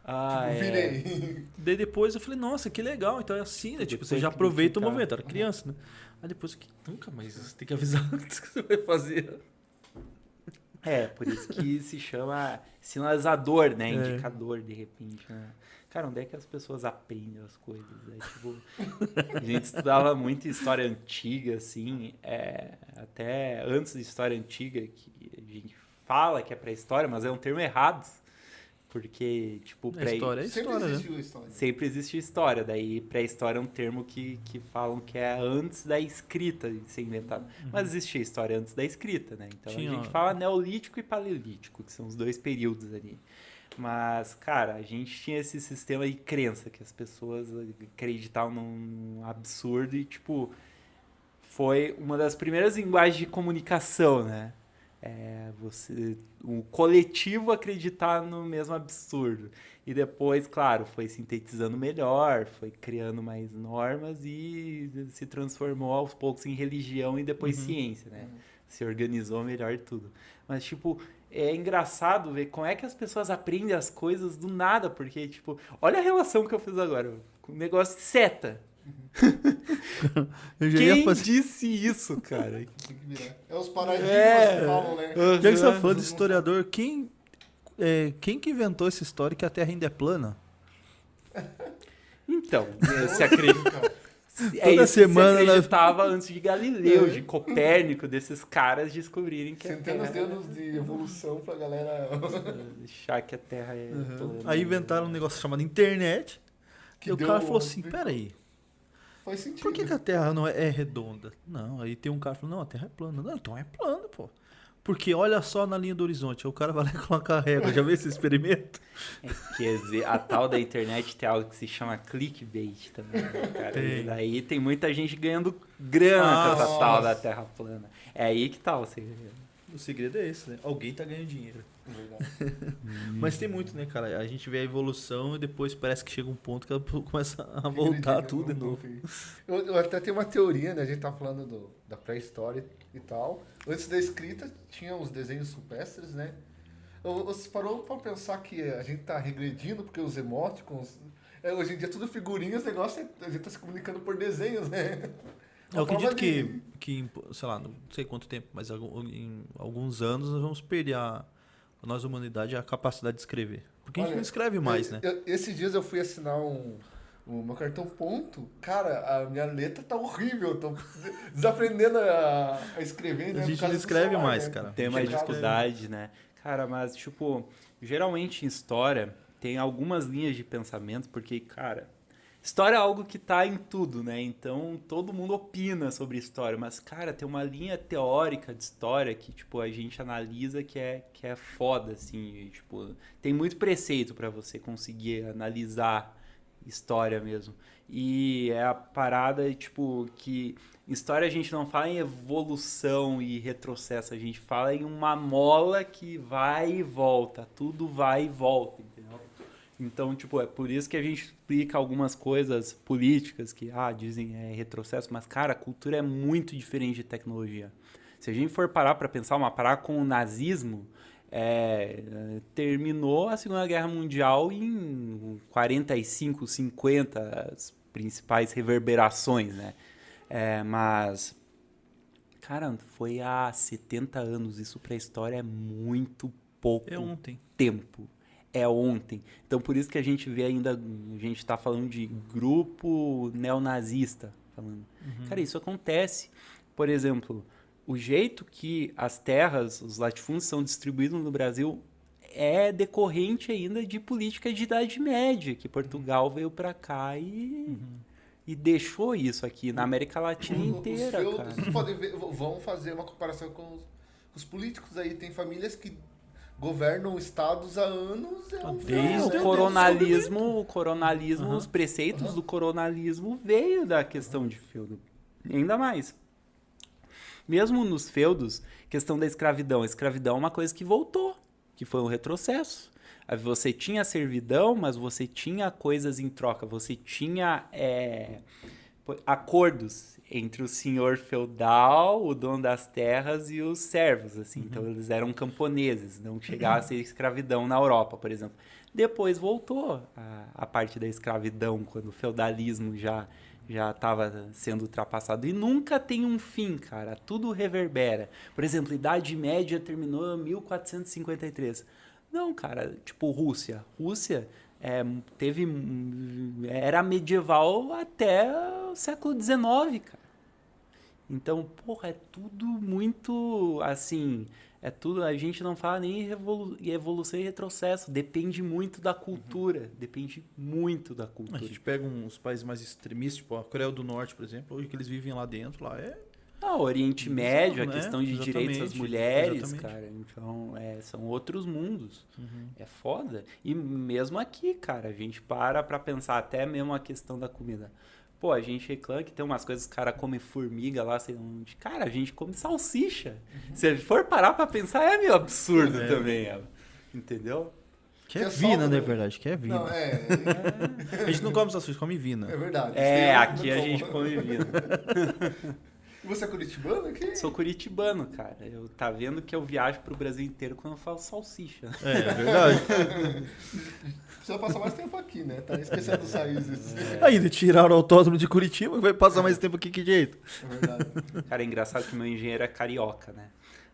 Ah, Tipo, é. virei. Daí depois eu falei, nossa, que legal, então é assim, né? Tipo, você já aproveita o identificar. momento, era criança, né? Aí depois, que nunca mais, você tem que avisar antes que você vai fazer. É, por isso que se chama sinalizador, né? É. Indicador, de repente, né? Cara, onde é que as pessoas aprendem as coisas? É, tipo, a gente estudava muito história antiga, assim, é, até antes de história antiga, que a gente fala que é pré-história, mas é um termo errado. Porque, tipo, A pré história é Sempre história, né? existiu história. sempre existe história. Daí, pré-história é um termo que, que falam que é antes da escrita de ser inventado. Mas existia história antes da escrita, né? Então Tinha- a gente fala neolítico e paleolítico, que são os dois períodos ali. Mas, cara, a gente tinha esse sistema de crença que as pessoas acreditavam num absurdo e, tipo, foi uma das primeiras linguagens de comunicação, né? É, você, o coletivo acreditar no mesmo absurdo. E depois, claro, foi sintetizando melhor, foi criando mais normas e se transformou aos poucos em religião e depois Uhum. ciência, né? Se organizou melhor e tudo. Mas, tipo, é engraçado ver como é que as pessoas aprendem as coisas do nada, porque, tipo, olha a relação que eu fiz agora o negócio de seta. Eu já Quem ia fazer. disse isso, cara? É os paradigmas É. que falam, né? Já que você tá falando de historiador, quem, é, quem que inventou essa história que a Terra ainda é plana? Então, você acredita? Cara, É Toda isso semana, que né? se acreditava antes de Galileu, de Copérnico, desses caras descobrirem que Centenas a de Terra... anos de evolução pra galera. Achar que a Terra é plana. Aí inventaram um negócio chamado internet. Que e o cara falou assim: peraí, Faz sentido. por que, que a Terra não é, é redonda? Não, aí tem um cara falando: não, a Terra é plana. Não, então é plana, pô. Porque olha só na linha do horizonte, o cara vai lá e coloca a régua. Já viu esse experimento? É, quer dizer, a tal da internet tem algo que se chama clickbait também, né, cara? Tem. E daí tem muita gente ganhando grana com essa tal da Terra plana. É aí que tá o segredo. O segredo é esse, né? Alguém tá ganhando dinheiro. Mas tem muito, né, cara? A gente vê a evolução e depois parece que chega um ponto que ela começa a voltar tudo de novo. Eu, eu até tenho uma teoria, né? A gente tá falando do, da pré-história e tal. Antes da escrita, tinha os desenhos rupestres, né? Você parou pra pensar que a gente tá regredindo porque os emoticons. é, hoje em dia, tudo figurinhas, negócio a gente tá se comunicando por desenhos, né? Eu acredito que, que, sei lá, não sei quanto tempo, mas em alguns anos nós vamos perder a, nós, humanidade, a capacidade de escrever. Porque a gente Olha, não escreve mais, né? eu- eu- esses dias eu fui assinar um, o meu cartão ponto. Cara, a minha letra tá horrível. Tô desaprendendo a, a escrever, né? A gente não escreve celular, mais, né? cara. Tem Chegava- dificuldade, né? Cara, mas, tipo, geralmente em história tem algumas linhas de pensamento, porque, cara, história é algo que tá em tudo, né? Então todo mundo opina sobre história, mas, cara, tem uma linha teórica de história que, tipo, a gente analisa que é, que é foda, assim, e, tipo, tem muito preceito pra você conseguir analisar história mesmo. E é a parada, tipo, que história a gente não fala em evolução e retrocesso, a gente fala em uma mola que vai e volta, tudo vai e volta? Então, tipo, é por isso que a gente explica algumas coisas políticas que, ah, dizem é retrocesso, mas, cara, a cultura é muito diferente de tecnologia. Se a gente for parar para pensar, uma parada com o nazismo, é, terminou a Segunda Guerra Mundial em 45, 50, as principais reverberações, né? É, mas, cara, foi há 70 anos, isso pra história é muito pouco É ontem. tempo. É ontem. Então por isso que a gente vê ainda, a gente tá falando de grupo neonazista. Falando. Cara, isso acontece. Por exemplo, o jeito que as terras, os latifúndios são distribuídos no Brasil é decorrente ainda de política de Idade Média, que Portugal veio para cá e, e deixou isso aqui na América Latina Os inteira, feudos cara. podem ver- vão fazer uma comparação com os, com os políticos aí. Tem famílias que governam estados há anos. É um Desde o coronalismo, o coronalismo, Aham. os preceitos do coronalismo veio da questão de feudo. Ainda mais. Mesmo nos feudos, questão da escravidão. A escravidão é uma coisa que voltou, que foi um retrocesso. Você tinha servidão, mas você tinha coisas em troca. Você tinha é, acordos entre o senhor feudal, o dono das terras e os servos, assim. Então eles eram camponeses, não chegava a ser escravidão na Europa, por exemplo. Depois voltou a, a parte da escravidão, quando o feudalismo já já estava sendo ultrapassado. E nunca tem um fim, cara. Tudo reverbera. Por exemplo, Idade Média terminou em 1453. Não, cara, tipo Rússia. Rússia é, teve era medieval até o século XIX, cara. Então, porra, é tudo muito assim. É tudo. A gente não fala nem em evolução e retrocesso. Depende muito da cultura. Depende muito da A cultura. gente pega uns países mais extremistas, tipo a Coreia do Norte, por exemplo, hoje que eles vivem lá dentro, lá é. Ah, o Oriente Médio, a né? questão de direitos das Exatamente, mulheres, exatamente. cara. Então, é, são outros mundos. É foda. E mesmo aqui, cara, a gente para pra pensar até mesmo a questão da comida. Pô, a gente reclama que tem umas coisas que os caras comem formiga lá, sei onde. Cara, a gente come salsicha. Se for parar pra pensar, é meio absurdo É. também, ela. Entendeu? Que Que é é só, vina, né? né, verdade? Que é vina. Não, é, A gente não come salsicha, come vina. é verdade. É, Isso aqui a não gente come vino. Você é curitibano aqui? Sou curitibano, cara. Eu tá vendo que eu viajo pro Brasil inteiro quando eu falo salsicha. É, é verdade. Precisa passar mais tempo aqui, né? Tá esquecendo os raízes. É, Ainda tiraram o autódromo de Curitiba, vai passar mais tempo aqui que jeito. verdade. Cara, é engraçado que meu engenheiro é carioca, né?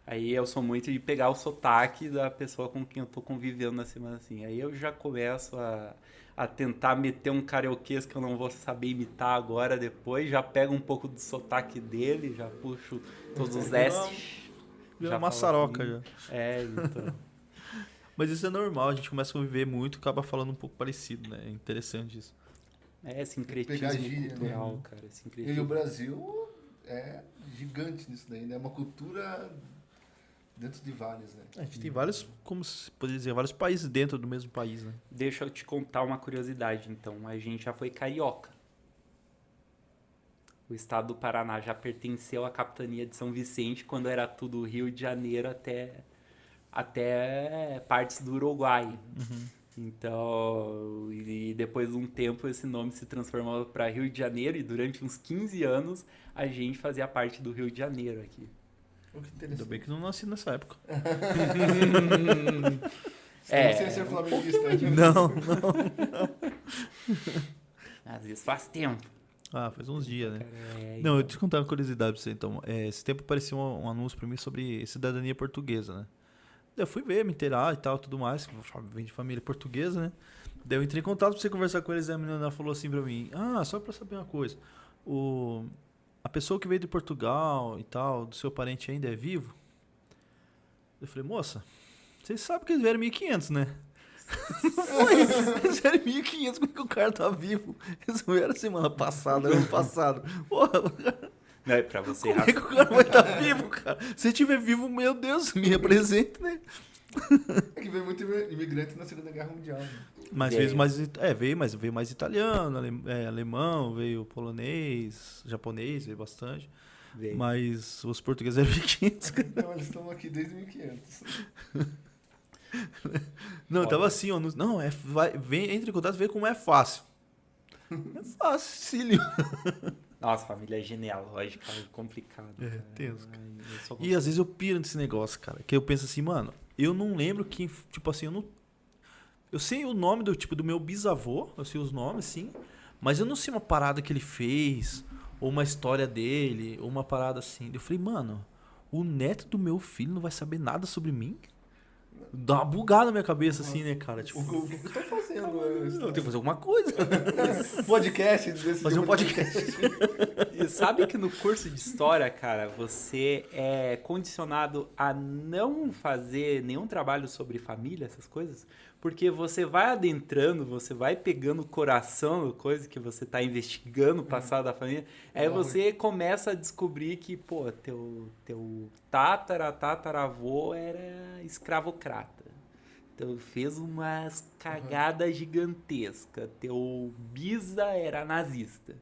Aí eu sou muito de pegar o sotaque da pessoa com quem eu tô convivendo na semana assim. Aí eu já começo a, a tentar meter um carioquês que eu não vou saber imitar agora, depois. Já pego um pouco do sotaque dele, já puxo todos os S. Já Já saroca assim. já. É, então. Mas isso é normal, a gente começa a conviver muito acaba falando um pouco parecido, né? É interessante isso. É sincretismo gíria, né? cultural, cara. E o Sincretismo. Brasil é gigante nisso daí, né? É uma cultura dentro de vários, né? A gente tem vários, como se poderia dizer, vários países dentro do mesmo país, né? Deixa eu te contar uma curiosidade, então. A gente já foi carioca. O estado do Paraná já pertenceu à capitania de São Vicente quando era tudo Rio de Janeiro até, até partes do Uruguai. Uhum. Então, e depois de um tempo esse nome se transformou para Rio de Janeiro e durante uns 15 anos a gente fazia parte do Rio de Janeiro aqui. Que Ainda bem que não nasci nessa época. É, Sem ser flamenguista. Não, não. Às vezes faz tempo. Ah, faz uns dias, né? É, Não, eu te contar uma curiosidade pra você, então. É, esse tempo apareceu um, um anúncio pra mim sobre cidadania portuguesa, né? Daí eu fui ver, me inteirar e tal, tudo mais. Vem de família portuguesa, né? Daí eu entrei em contato pra você conversar com eles e a menina falou assim pra mim: Ah, só pra saber uma coisa. O, a pessoa que veio de Portugal e tal, do seu parente ainda é vivo? Eu falei: Moça, vocês sabem que eles vieram em 1500, né? Não foi. Eles vieram em 1500, como é que o cara tá vivo? Eles vieram semana passada, ano passado. Porra, Não, é pra você como é que o cara vai estar vivo, cara? Se estiver vivo, meu Deus, me represente, né? É que veio muito imigrante na Segunda Guerra Mundial. Né? Mas Veio. mais, é, veio, mas veio mais italiano, ale- é, alemão, veio polonês, japonês, veio bastante. Veio. Mas os portugueses eram pequenos, cara. Não, eles estão aqui desde 1500. Não, Foda. tava assim, ó. no- Não, é, vai, vem, entre em contato e vê como é fácil. É fácil. Nossa, família genealógica é complicado. É, cara. tenso, cara. E às vezes eu piro nesse negócio, cara. Que eu penso assim, mano, eu não lembro quem. Tipo assim, eu não. Eu sei o nome do tipo do meu bisavô, eu sei os nomes, sim. Mas eu não sei uma parada que ele fez, ou uma história dele, ou uma parada assim. Eu falei, mano, o neto do meu filho não vai saber nada sobre mim? Dá uma bugada na minha cabeça, assim, né, cara? Tipo, O, o que eu tô fazendo? eu é, tenho que fazer alguma coisa. podcast. desse Fazer um tipo podcast. E sabe que no curso de história, cara, você é condicionado a não fazer nenhum trabalho sobre família, essas coisas, porque você vai adentrando, você vai pegando o coração da coisa que você tá investigando o passado da família, aí Uhum. você começa a descobrir que, pô, teu, teu tatara, tataravô era escravocrata. Então fez umas cagadas gigantescas. Teu bisa era nazista.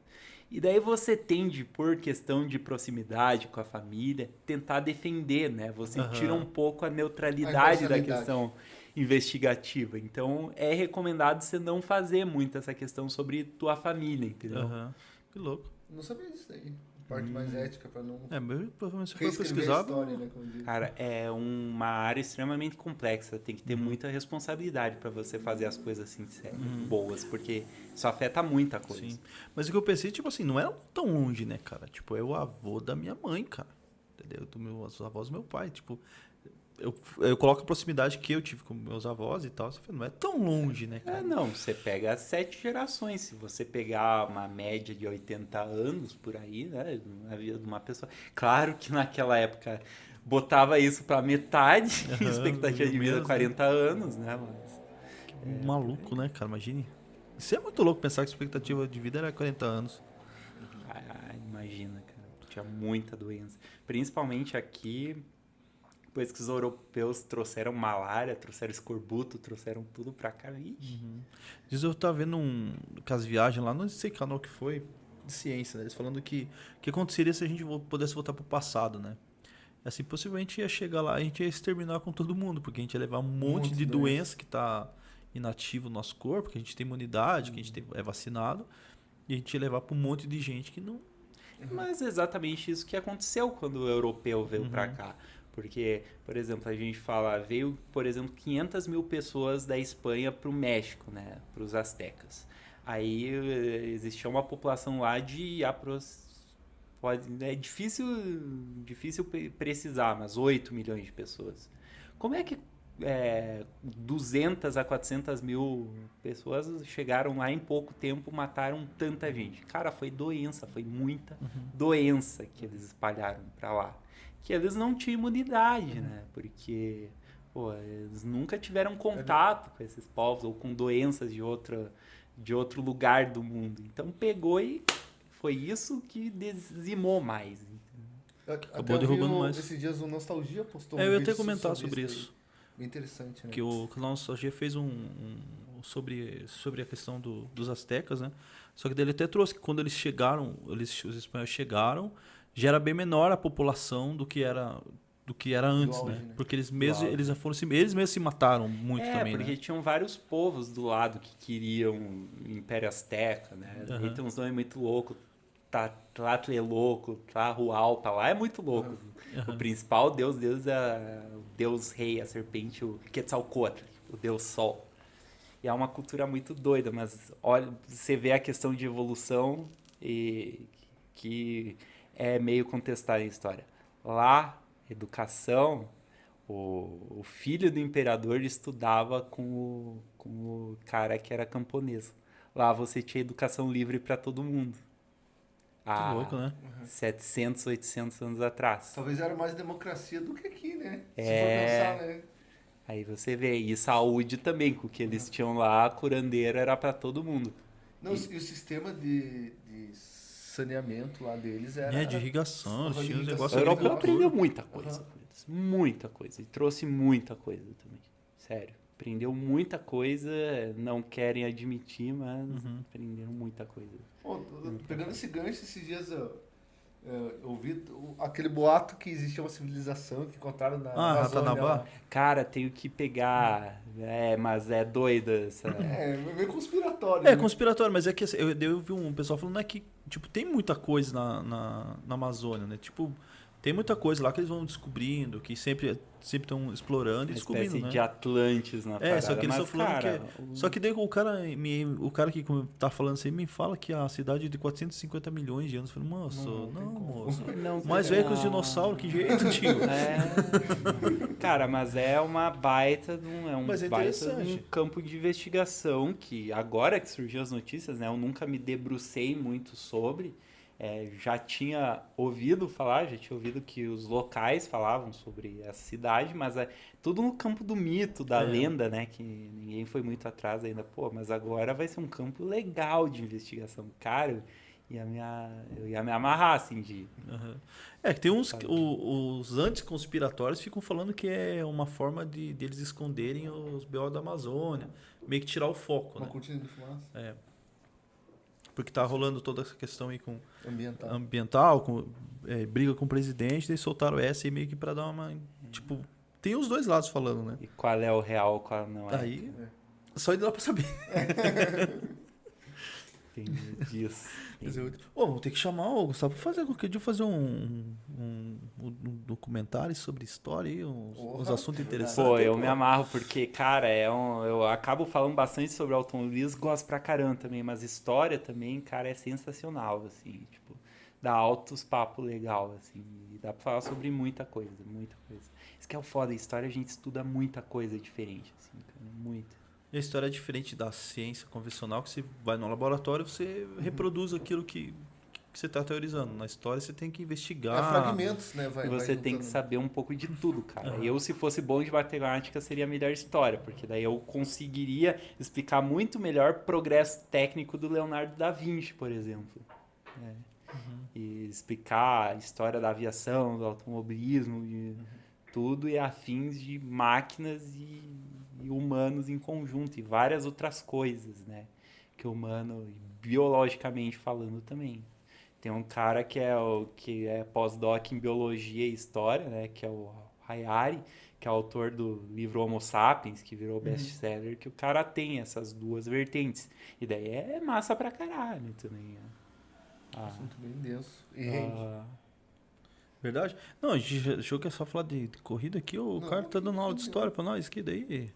E daí você tende, por questão de proximidade com a família, tentar defender, né? Você Aham. tira um pouco a neutralidade da imparcialidade. questão investigativa. Então é recomendado você não fazer muito essa questão sobre tua família, entendeu? Aham. Que louco. Não sabia disso aí. Parte mais Hum. ética pra não É, mas provavelmente se for pesquisar. história, né? Cara, é uma área extremamente complexa. Tem que ter Uhum. muita responsabilidade para você fazer as coisas assim sé- boas, porque isso afeta muita coisa. Sim. Mas o que eu pensei, tipo assim, não era tão longe, né, cara? Tipo, é o avô da minha mãe, cara. Entendeu? Do meu, os avós do meu pai. Tipo, eu, eu coloco a proximidade que eu tive com meus avós e tal. Você fala, não é tão longe, né, É, cara? não, você pega sete gerações. Se você pegar uma média de 80 anos por aí, né, na vida de uma pessoa. Claro que naquela época botava isso pra metade, Aham, expectativa de vida mesmo. 40 anos, né, mas... Que Maluco, né, cara? Imagine. Isso é muito louco pensar que a expectativa de vida era 40 anos. Ah, imagina, cara. Tinha muita doença. Principalmente aqui, depois que os europeus trouxeram malária, trouxeram escorbuto, trouxeram tudo pra cá. Vixe. Diz eu tava vendo um. Com as viagens lá, não sei que canal que foi, de ciência, né? Eles falando que o que aconteceria se a gente pudesse voltar pro passado, né? Assim, possivelmente ia chegar lá e a gente ia exterminar com todo mundo, porque a gente ia levar um monte, monte de de doença que tá inativo no nosso corpo, que a gente tem imunidade, que a gente tem- é vacinado, e a gente ia levar pra um monte de gente que não. Mas é exatamente isso que aconteceu quando o europeu veio pra Uhum. cá. Porque, por exemplo, a gente fala, veio, por exemplo, 500 mil pessoas da Espanha pro México, né? Pros astecas. Aí eh, existia uma população lá de. Pode, é difícil, difícil pre- precisar, mas 8 milhões de pessoas. Como é que é, 200 a 400 mil pessoas chegaram lá em pouco tempo, mataram tanta gente? Cara, foi doença, foi muita doença que eles espalharam pra lá. Que eles não tinham imunidade, né? Porque pô, eles nunca tiveram contato com esses povos ou com doenças de, outra, de outro lugar do mundo. Então pegou e foi isso que dizimou mais. Acabou derrubando vi o, mais. Esses dias o Nostalgia postou É, eu um ia até comentar sobre isso. Bem interessante, né? Que o canal Nostalgia fez um, um- sobre, sobre a questão do- dos astecas, né? Só que dele até trouxe que quando eles chegaram, eles, os espanhóis chegaram, já era bem menor a população do que era do que era antes, auge, né? né? Porque eles mesmos eles já foram se, eles mesmos se mataram muito é, também, porque né? tinham vários povos do lado que queriam o Império Azteca, né? Aham. E tem uns nomes muito loucos. Tá, Tlatelolco, Tlahualpa, lá é muito louco. O principal deus deus é o deus rei, a serpente, o Quetzalcoatl, o deus sol. E é uma cultura muito doida, mas olha, você vê a questão de evolução e que é meio contestada em história. Lá, educação, o, o filho do imperador estudava com o, com o cara que era camponês. Lá você tinha educação livre para todo mundo. Que Há louco, né? 700, 800 anos atrás. Talvez era mais democracia do que aqui, né? É. Se for pensar, né? Aí você vê, e saúde também, com o que eles tinham lá, curandeiro era para todo mundo. Não, e o sistema de, de saneamento lá deles era... É, de irrigação, tinha os irrigação. A negócios Europa legal. aprendeu muita coisa eles, muita coisa, e trouxe muita coisa também, sério. Aprendeu muita coisa, não querem admitir, mas Uhum. aprenderam muita coisa. Pô, pegando esse gancho, esses dias eu, eu ouvi aquele boato que existia uma civilização que encontraram na Ah, Amazônia. Cara, tenho que pegar, é, mas é doida essa... É, meio conspiratório. É, né? conspiratório, mas é que assim, eu, eu vi um pessoal falando né, que tipo, tem muita coisa na, na, na Amazônia, né? Tipo, tem muita coisa lá que eles vão descobrindo, que sempre sempre estão explorando e descobrindo, espécie né? de Atlantis na É, parada, só que eles mas, falando cara, que o- Só que daí o cara, me, o cara que tá falando assim me fala que a cidade é de 450 milhões de anos. Eu falei, moço, Não, não, moço. Não, Mais velho que os dinossauros, que jeito, tio? É. Cara, mas é uma baita de um, é um Mas é baita um campo de investigação que agora que surgiu as notícias, né? Eu nunca me debrucei muito sobre. É, já tinha ouvido falar, já tinha ouvido que os locais falavam sobre essa cidade, mas é tudo no campo do mito, da É. lenda, né? Que ninguém foi muito atrás ainda. Pô, mas agora vai ser um campo legal de investigação. Cara, eu ia me, a- eu ia me amarrar, assim, de... Aham. É que tem uns. O- os anticonspiratórios ficam falando que é uma forma de deles esconderem os BO da Amazônia, meio que tirar o foco, Uma né? cortina de fumaça É. Porque tá rolando toda essa questão aí com ambiental. ambiental, com é, briga com o presidente, daí soltaram essa aí meio que pra dar uma. Tipo, tem os dois lados falando, né? E qual é o real, qual não é. Aí. É. Só indo lá pra saber. Entendi disso. Quer dizer, Ô, vamos ter que chamar o Gustavo pra fazer qualquer dia fazer um, um, um documentário sobre história aí, uns, Porra, uns assuntos é interessantes. Pô, eu Pô. me amarro porque, cara, é um, eu acabo falando bastante sobre automobilismo, gosto pra caramba também, mas história também, cara, é sensacional, assim, tipo, dá altos papo legal, assim, e dá pra falar sobre muita coisa, muita coisa. Isso que é o foda, história a gente estuda muita coisa diferente, assim, cara, muita. E a história é diferente da ciência convencional, que você vai no laboratório você reproduz aquilo que, que você está teorizando. Na história você tem que investigar. É fragmentos, né? Vai, e você vai tem que saber um pouco de tudo, cara. Aham. Eu, se fosse bom de matemática, seria a melhor história, porque daí eu conseguiria explicar muito melhor o progresso técnico do Leonardo da Vinci, por exemplo. É. E explicar a história da aviação, do automobilismo, de tudo e afins de máquinas e, e humanos em conjunto, e várias outras coisas, né? Que o humano, biologicamente falando também. Tem um cara que é o que é pós-doc em biologia e história, né, que é o Hayari, que é autor do livro Homo Sapiens, que virou best-seller, que o cara tem essas duas vertentes. E daí é massa pra caralho também. né? Ah, Assunto bem denso. E ah, Verdade? Não, a gente achou que é só falar de, de corrida aqui, o Não, cara tá dando aula de história pra nós aqui, daí.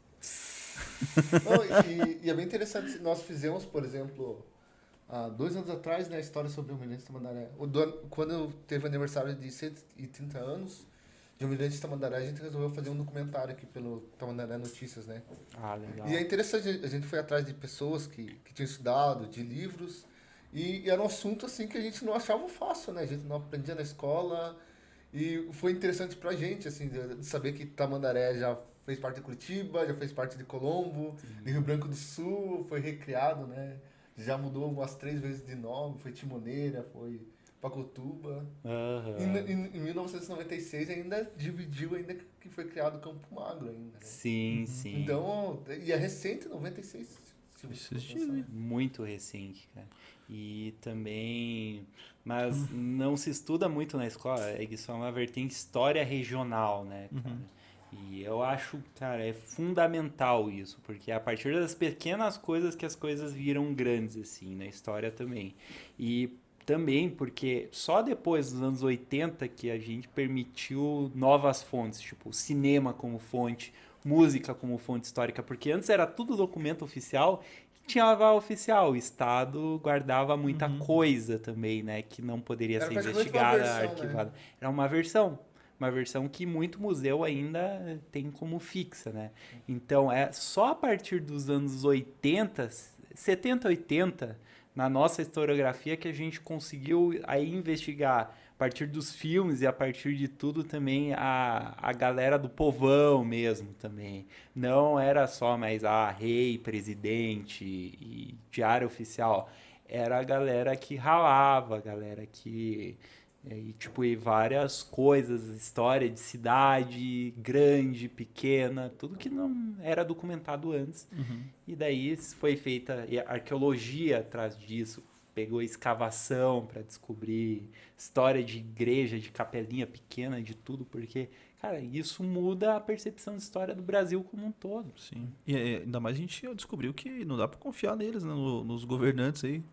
Não, e, e é bem interessante, nós fizemos, por exemplo, há dois anos atrás, né, a história sobre o Almirante Tamandaré. O do- quando teve o aniversário de 130 anos de Almirante Tamandaré, a gente resolveu fazer um documentário aqui pelo Tamandaré Notícias, né? ah, legal. E é interessante, a gente foi atrás de pessoas que, que tinham estudado, de livros, e, e era um assunto assim que a gente não achava fácil, né? A gente não aprendia na escola, e foi interessante pra gente, assim, de saber que Tamandaré já fez parte de Curitiba, já fez parte de Colombo, de Rio Branco do Sul, foi recriado, né? Já mudou umas três vezes de nome, foi Timoneira, foi Pacotuba. Uhum. E, em, em 1996 ainda dividiu ainda que foi criado o Campo Magro ainda. Né? Sim, uhum. sim. Então, e é recente, 96. Muito recente, cara. E também. Mas uhum. não se estuda muito na escola, é que só uma vertente história regional, né, cara? Uhum. E eu acho, cara, é fundamental isso, porque é a partir das pequenas coisas que as coisas viram grandes, assim, na história também. E também porque só depois dos anos 80 que a gente permitiu novas fontes, tipo cinema como fonte, música como fonte histórica, porque antes era tudo documento oficial tinha aval oficial, o Estado guardava muita uhum. coisa também, né, que não poderia era ser investigada, versão, né? arquivada. Né? Era uma versão, uma versão que muito museu ainda tem como fixa, né? Então, é só a partir dos anos 80, 70, 80, na nossa historiografia que a gente conseguiu aí investigar a partir dos filmes e a partir de tudo também a, a galera do povão mesmo também. Não era só mais a ah, rei, presidente e diário oficial. Era a galera que ralava, a galera que e, tipo, e várias coisas, história de cidade, grande, pequena, tudo que não era documentado antes. Uhum. E daí foi feita arqueologia atrás disso, pegou escavação para descobrir história de igreja, de capelinha pequena, de tudo, porque, cara, isso muda a percepção de história do Brasil como um todo. Sim. E ainda mais a gente descobriu que não dá para confiar neles, né, nos governantes aí.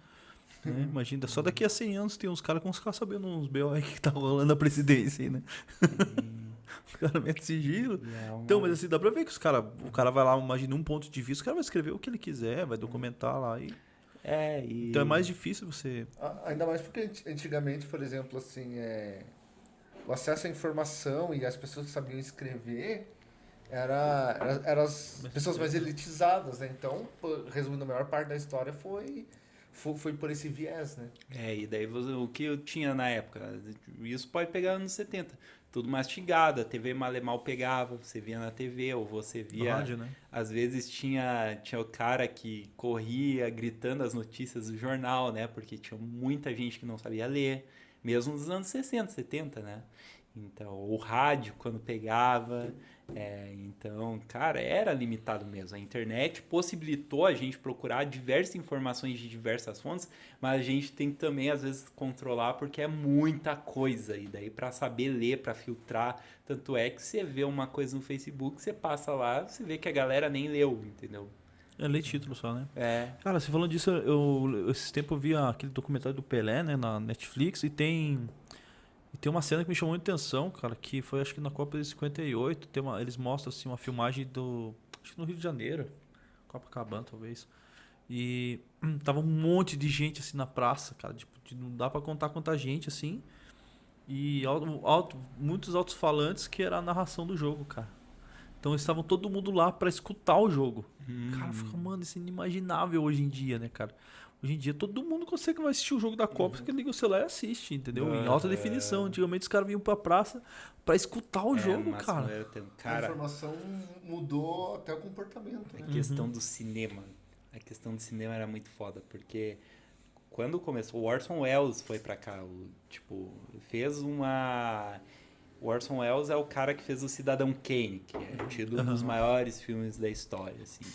Né? Imagina, só daqui a 100 anos tem uns caras com os caras sabendo uns BO aí que tá rolando a presidência aí, né? os caras metem sigilo. É uma... Então, mas assim, dá pra ver que os cara, o cara vai lá, imagina um ponto de vista, o cara vai escrever o que ele quiser, vai documentar lá e. É, e... Então é mais difícil você. Ainda mais porque antigamente, por exemplo, assim, é... o acesso à informação e as pessoas que sabiam escrever era, era, eram as pessoas mais elitizadas, né? Então, resumindo, a maior parte da história foi foi, foi por esse viés, né? É, e daí o que eu tinha na época, isso pode pegar anos 70, tudo mastigado, a TV mal e mal pegava, você via na TV, ou você via... Rádio, né? Às vezes tinha, tinha o cara que corria gritando as notícias do jornal, né? Porque tinha muita gente que não sabia ler, mesmo nos anos 60, 70, né? Então, o rádio, quando pegava... É, então, cara, era limitado mesmo. A internet possibilitou a gente procurar diversas informações de diversas fontes, mas a gente tem que também, às vezes, controlar porque é muita coisa. E daí, para saber ler, para filtrar, tanto é que você vê uma coisa no Facebook, você passa lá, você vê que a galera nem leu, entendeu? É, lê título só, né? É. Cara, você falando disso, eu, esse tempo eu vi aquele documentário do Pelé, né, na Netflix, e tem e tem uma cena que me chamou muita atenção, cara, que foi acho que na Copa de 58, tem uma, eles mostram assim uma filmagem do, acho que no Rio de Janeiro, Copacabana talvez. E hum, tava um monte de gente assim na praça, cara, tipo, não dá para contar quanta gente assim. E alto, alto, muitos altos falantes que era a narração do jogo, cara. Então estavam todo mundo lá para escutar o jogo. Hum. Cara, fica, mano, isso é inimaginável hoje em dia, né, cara? Hoje em dia todo mundo consegue assistir o jogo da Copa, uhum. porque liga o celular e assiste, entendeu? em alta é... definição. Antigamente os caras vinham pra praça pra escutar o é, jogo, cara. cara. A informação mudou até o comportamento. Né? A questão uhum. do cinema. A questão do cinema era muito foda, porque quando começou, o Orson Welles foi pra cá, o, tipo, fez uma... O Orson Welles é o cara que fez o Cidadão Kane, que é tido um dos maiores filmes da história, assim.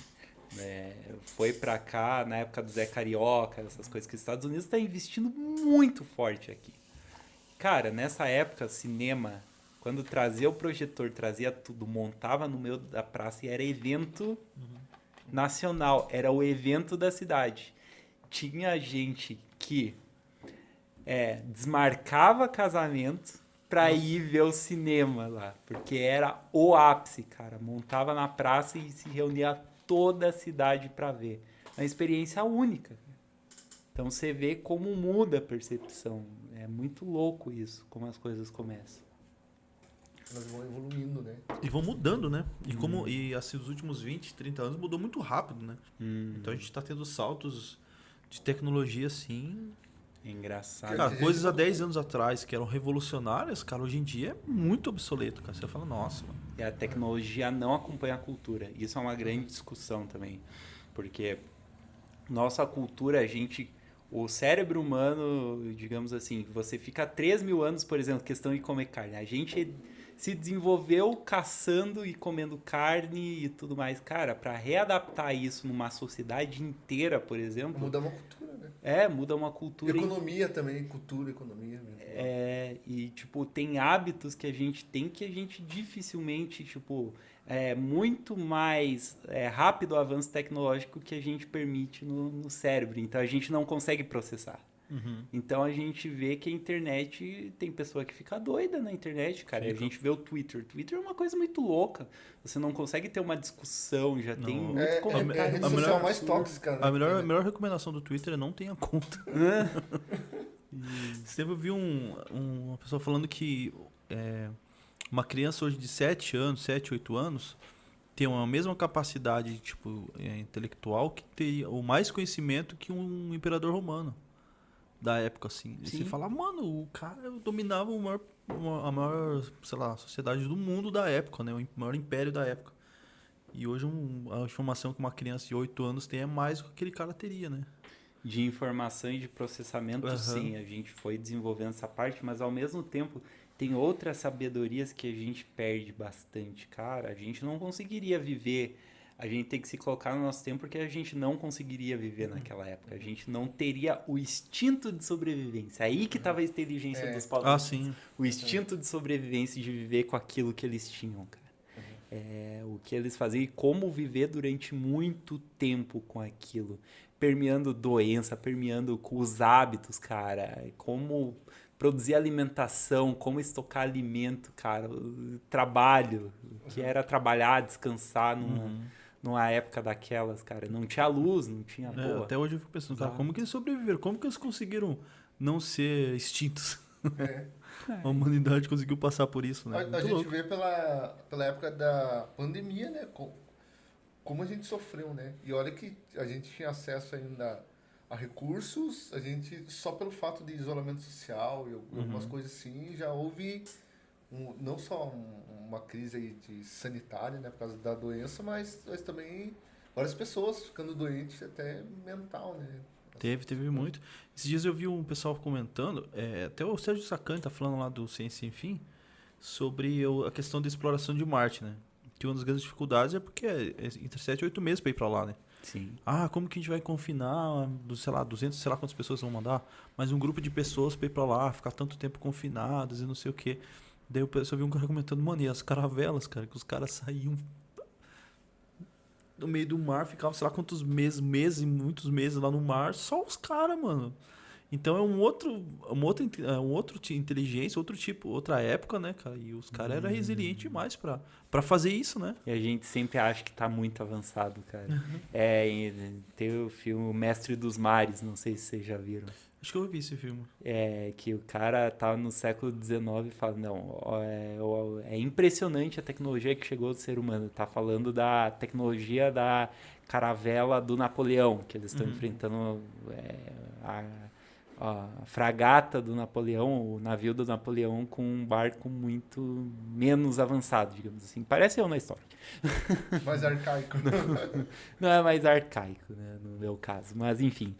É, foi para cá na época do Zé Carioca, essas coisas que os Estados Unidos está investindo muito forte aqui. Cara, nessa época, cinema, quando trazia o projetor, trazia tudo, montava no meio da praça e era evento uhum. nacional, era o evento da cidade. Tinha gente que é, desmarcava casamento pra Nossa. ir ver o cinema lá, porque era o ápice, cara. Montava na praça e se reunia toda a cidade para ver. É uma experiência única. Então você vê como muda a percepção. É muito louco isso, como as coisas começam. Elas vão evoluindo, né? E vão mudando, né? E hum. como e assim os últimos 20, 30 anos mudou muito rápido, né? Hum. Então a gente está tendo saltos de tecnologia assim é engraçado. Cara, coisas há 10 anos atrás que eram revolucionárias, cara, hoje em dia é muito obsoleto, cara. Você fala, nossa, mano. E a tecnologia não acompanha a cultura. Isso é uma grande discussão também. Porque nossa cultura, a gente. o cérebro humano, digamos assim, você fica 3 mil anos, por exemplo, questão de comer carne. A gente se desenvolveu caçando e comendo carne e tudo mais. Cara, para readaptar isso numa sociedade inteira, por exemplo. Muda uma cultura, né? É, muda uma cultura. Economia também, cultura, economia. Mesmo. É, e, tipo, tem hábitos que a gente tem que a gente dificilmente, tipo, é muito mais é, rápido o avanço tecnológico que a gente permite no, no cérebro. Então a gente não consegue processar. Uhum. Então a gente vê que a internet tem pessoa que fica doida na internet, cara. Fica. A gente vê o Twitter. O Twitter é uma coisa muito louca. Você não consegue ter uma discussão, já não. tem muito é, comentário. É, é a rede social mais tóxica. Né? A melhor, a melhor recomendação do Twitter é não tenha conta. Sempre vi um, um, uma pessoa falando que é, uma criança hoje de 7 anos, 7, 8 anos, tem a mesma capacidade tipo, é, intelectual que teria o mais conhecimento que um imperador romano da época, assim. E você fala, mano, o cara dominava o maior, a maior, sei lá, sociedade do mundo da época, né? O maior império da época. E hoje um, a informação que uma criança de 8 anos tem é mais do que aquele cara teria, né? De informação e de processamento, uhum. sim. A gente foi desenvolvendo essa parte, mas ao mesmo tempo tem outras sabedorias que a gente perde bastante. Cara, a gente não conseguiria viver a gente tem que se colocar no nosso tempo porque a gente não conseguiria viver naquela época. A gente não teria o instinto de sobrevivência. Aí que estava a inteligência é. dos povos. Ah, sim. O instinto de sobrevivência de viver com aquilo que eles tinham, cara. Uhum. É, o que eles faziam e como viver durante muito tempo com aquilo. Permeando doença, permeando com os hábitos, cara. Como produzir alimentação, como estocar alimento, cara. O trabalho, que era trabalhar, descansar num... Uhum numa época daquelas, cara. Não tinha luz, não tinha. É, até hoje eu fico pensando, cara, como que eles sobreviveram? Como que eles conseguiram não ser extintos? É. A humanidade conseguiu passar por isso, né? A, a gente vê pela, pela época da pandemia, né? Como a gente sofreu, né? E olha que a gente tinha acesso ainda a recursos, a gente, só pelo fato de isolamento social e algumas uhum. coisas assim, já houve um, não só um, uma crise de sanitária, né, por causa da doença, mas, mas também várias pessoas ficando doentes até mental, né? Teve, teve muito. Esses dias eu vi um pessoal comentando, é, até o Sérgio Sacani tá falando lá do Ciência Enfim, sobre a questão da exploração de Marte, né? Que uma das grandes dificuldades é porque é, é entre 7 e 8 meses para ir para lá, né? Sim. Ah, como que a gente vai confinar, sei lá, 200, sei lá quantas pessoas vão mandar, mas um grupo de pessoas para ir para lá, ficar tanto tempo confinadas e não sei o quê. Daí eu só vi um cara comentando, mano, e as caravelas, cara, que os caras saíam no meio do mar, ficavam, sei lá quantos meses, meses e muitos meses lá no mar, só os caras, mano. Então é um outro, um outro, é um outro inteligência, outro tipo, outra época, né, cara? E os caras eram resilientes demais pra, pra fazer isso, né? E a gente sempre acha que tá muito avançado, cara. Uhum. É, tem o filme Mestre dos Mares, não sei se vocês já viram. Acho que eu vi esse filme. É, que o cara tá no século XIX e fala, não, é, é, impressionante a tecnologia que chegou do ser humano. Tá falando da tecnologia da caravela do Napoleão, que eles estão uhum. enfrentando é, a, a, fragata do Napoleão, o navio do Napoleão com um barco muito menos avançado, digamos assim. Parece eu na história. Mais arcaico. não, não é mais arcaico, né, no meu caso. Mas, enfim.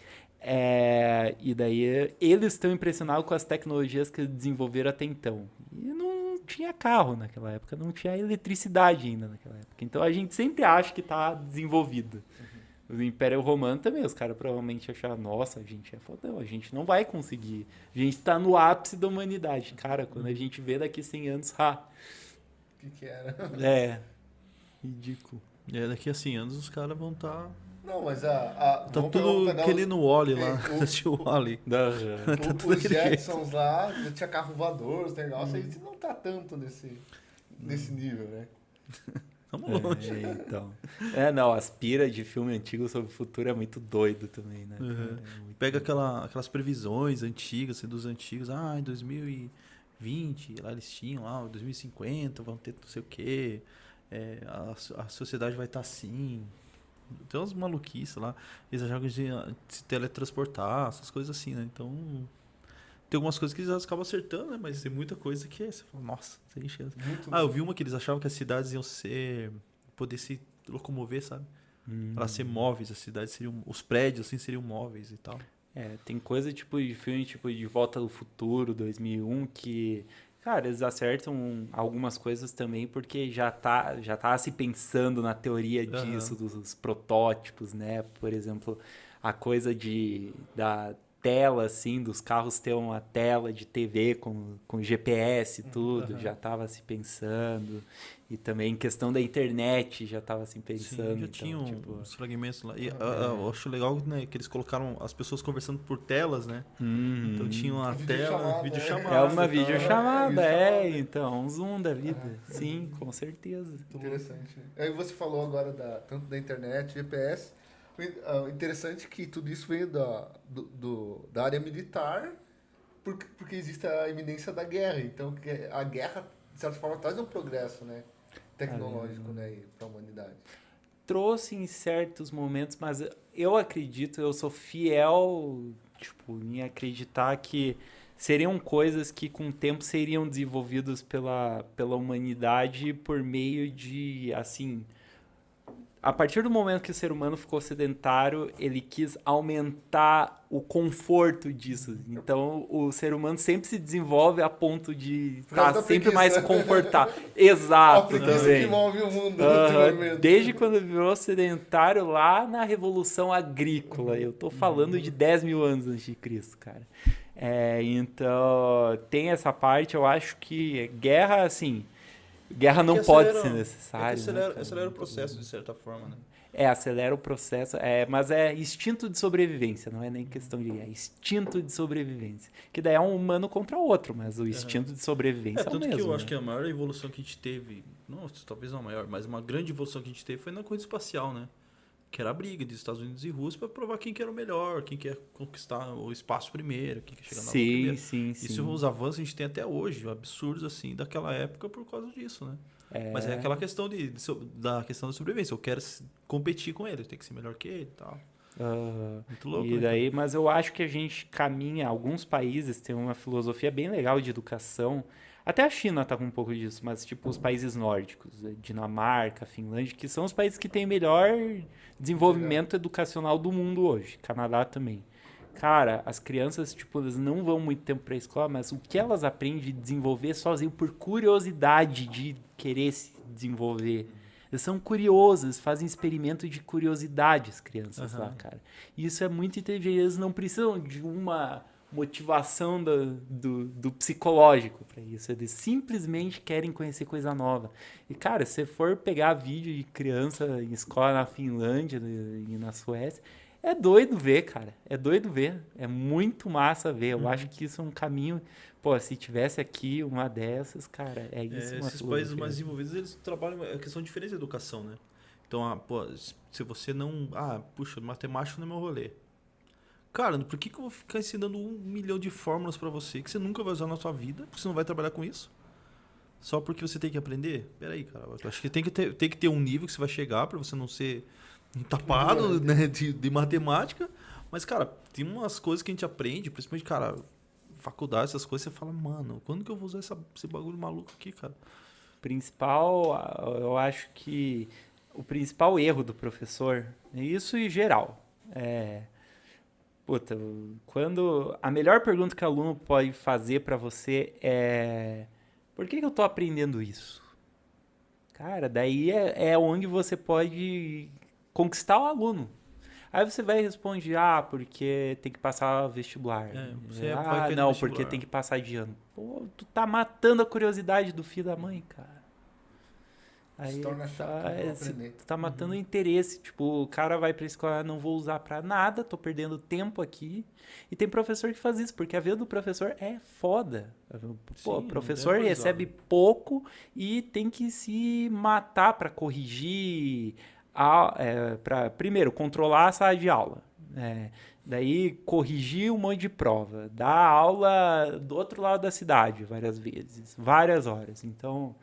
É, e daí eles estão impressionados com as tecnologias que desenvolveram até então. E não tinha carro naquela época, não tinha eletricidade ainda naquela época. Então a gente sempre acha que está desenvolvido. Uhum. O Império Romano também, os caras provavelmente acharam, nossa, a gente é fodão, a gente não vai conseguir. A gente está no ápice da humanidade. Cara, quando a gente vê daqui 100 anos, ha! O que, que era? É, ridículo. É, daqui a 100 anos os caras vão estar... Tá não, mas a. a tá tudo aquele no Wally lá. É, o, o Wally. Da, tá tudo os Jetsons jeito. lá, tinha carro voador, os negócios, hum. a gente não tá tanto nesse, nesse hum. nível, né? Estamos longe. É, então. É, não, as piras de filme antigo sobre o futuro é muito doido também, né? Uhum. É Pega aquela, aquelas previsões antigas, assim, dos antigos. Ah, em 2020, lá eles tinham lá, 2050, vão ter não sei o quê. É, a, a sociedade vai estar tá assim. Tem umas maluquices lá. Eles gente ia se teletransportar, essas coisas assim, né? Então. Tem algumas coisas que eles acabam acertando, né? Mas tem muita coisa que é, você fala, nossa, tem chance. Muito ah, eu vi uma que eles achavam que as cidades iam ser. poder se locomover, sabe? Hum. Para ser móveis, as cidades seriam. Os prédios, assim, seriam móveis e tal. É, tem coisa tipo de filme tipo de Volta do Futuro 2001 que Cara, eles acertam algumas coisas também porque já tá, já tá se pensando na teoria disso, uhum. dos protótipos, né? Por exemplo, a coisa de da tela, assim, dos carros ter uma tela de TV com, com GPS e tudo, uhum. já estava se pensando. E também questão da internet já estava se pensando. Sim, já então, tinham tipo... uns fragmentos lá. E uh, eu acho legal né, que eles colocaram as pessoas conversando por telas, né? Uhum. Então tinha uma tela, vídeo chamada. É uma videochamada, é, é, então, um zoom da vida. Sim, com certeza. Interessante. Aí você falou agora da, tanto da internet, GPS o interessante é que tudo isso veio da, do, do, da área militar, porque, porque existe a iminência da guerra. Então, a guerra, de certa forma, traz um progresso né, tecnológico né, para a humanidade. Trouxe em certos momentos, mas eu acredito, eu sou fiel tipo, em acreditar que seriam coisas que com o tempo seriam desenvolvidas pela, pela humanidade por meio de, assim, a partir do momento que o ser humano ficou sedentário, ele quis aumentar o conforto disso. Então, o ser humano sempre se desenvolve a ponto de estar tá sempre mais confortável. Exato. A que move o mundo. Uhum. Desde quando virou sedentário lá na Revolução Agrícola. Eu estou falando de 10 mil anos antes de Cristo, cara. É, então, tem essa parte. Eu acho que guerra, assim Guerra não pode ser necessária. É acelera, né? acelera o processo, de certa forma, né? É, acelera o processo, é, mas é instinto de sobrevivência, não é nem questão de. É instinto de sobrevivência. Que daí é um humano contra o outro, mas o instinto uhum. de sobrevivência é, é tanto é o mesmo. que eu né? acho que a maior evolução que a gente teve, não, talvez não a maior, mas uma grande evolução que a gente teve foi na corrida espacial, né? Que era a briga dos Estados Unidos e Rússia para provar quem que era o melhor, quem quer conquistar o espaço primeiro, quem quer chegar na sim, primeiro. Sim, sim, Isso os avanços a gente tem até hoje, absurdos assim daquela época por causa disso, né? É... Mas é aquela questão de, de, da questão da sobrevivência. Eu quero competir com ele, eu tenho que ser melhor que ele e tal. Uhum. Muito louco. E né, daí, mas eu acho que a gente caminha. Alguns países têm uma filosofia bem legal de educação até a China está com um pouco disso, mas tipo os países nórdicos, eh, Dinamarca, Finlândia, que são os países que têm melhor desenvolvimento educacional do mundo hoje. Canadá também. Cara, as crianças, tipo, elas não vão muito tempo para a escola, mas o que elas aprendem de desenvolver sozinho por curiosidade de querer se desenvolver. Eles são curiosos, fazem experimento de curiosidade as crianças uhum. lá, cara. E isso é muito inteligente. Eles não precisam de uma motivação do, do, do psicológico para isso. Eles simplesmente querem conhecer coisa nova. E, cara, se você for pegar vídeo de criança em escola na Finlândia e na Suécia, é doido ver, cara. É doido ver. É muito massa ver. Eu uhum. acho que isso é um caminho. Pô, se tivesse aqui uma dessas, cara, é isso. É, esses países mais desenvolvidos, eles trabalham a questão de diferença de educação, né? Então, ah, pô, se você não. Ah, puxa, matemática não é meu rolê. Cara, por que, que eu vou ficar ensinando um milhão de fórmulas para você que você nunca vai usar na sua vida, porque você não vai trabalhar com isso? Só porque você tem que aprender? Peraí, cara. Eu acho que tem que ter, tem que ter um nível que você vai chegar para você não ser um tapado né, de, de matemática. Mas, cara, tem umas coisas que a gente aprende, principalmente, cara, faculdade, essas coisas, você fala, mano, quando que eu vou usar essa, esse bagulho maluco aqui, cara? Principal, eu acho que o principal erro do professor, isso em geral, é Puta, quando. A melhor pergunta que o aluno pode fazer para você é: por que, que eu tô aprendendo isso? Cara, daí é, é onde você pode conquistar o aluno. Aí você vai responder, ah, porque tem que passar vestibular. É, ah, não, vestibular. porque tem que passar de ano. Pô, tu tá matando a curiosidade do filho da mãe, cara. Aí tá, é, tá matando uhum. o interesse. Tipo, o cara vai pra escola, não vou usar pra nada, tô perdendo tempo aqui. E tem professor que faz isso, porque a vida do professor é foda. Pô, Sim, professor recebe pouco e tem que se matar para corrigir. A, é, pra, primeiro, controlar a sala de aula. É, daí, corrigir um monte de prova. Dar aula do outro lado da cidade várias vezes, várias horas. Então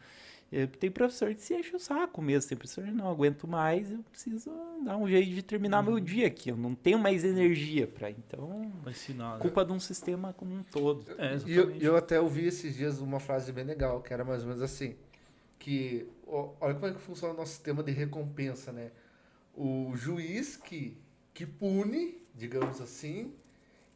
tem professor que se enche o saco mesmo. Tem professor que não aguento mais, eu preciso dar um jeito de terminar uhum. meu dia aqui. Eu não tenho mais energia para Então, ensinar, né? culpa de um sistema como um todo. É, e eu, eu até ouvi esses dias uma frase bem legal, que era mais ou menos assim, que olha como é que funciona o nosso sistema de recompensa, né? O juiz que, que pune, digamos assim,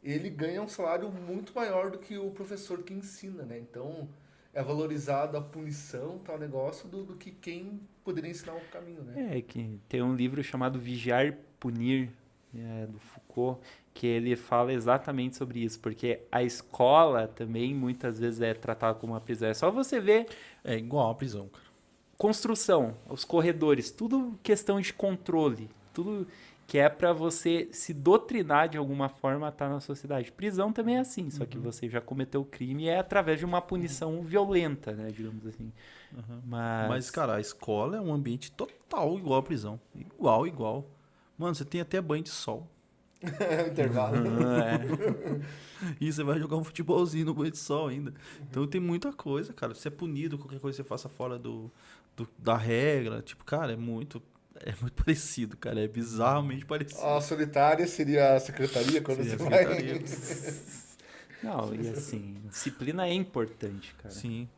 ele ganha um salário muito maior do que o professor que ensina, né? Então é valorizado a punição, tal negócio, do, do que quem poderia ensinar o caminho, né? É, que tem um livro chamado Vigiar Punir, é, do Foucault, que ele fala exatamente sobre isso, porque a escola também muitas vezes é tratada como uma prisão. É só você ver. É igual a prisão, cara. Construção, os corredores, tudo questão de controle, tudo que é para você se doutrinar de alguma forma a estar na sociedade. Prisão também é assim, só que uhum. você já cometeu o crime e é através de uma punição violenta, né, digamos assim. Uhum. Mas... Mas, cara, a escola é um ambiente total igual à prisão. Igual, igual. Mano, você tem até banho de sol. Intervalo. é. E você vai jogar um futebolzinho no banho de sol ainda. Então tem muita coisa, cara. Você é punido, qualquer coisa que você faça fora do, do da regra. Tipo, cara, é muito é muito parecido, cara. É bizarramente parecido. A solitária seria a secretaria quando seria você vai. Não, e assim, disciplina é importante, cara. Sim.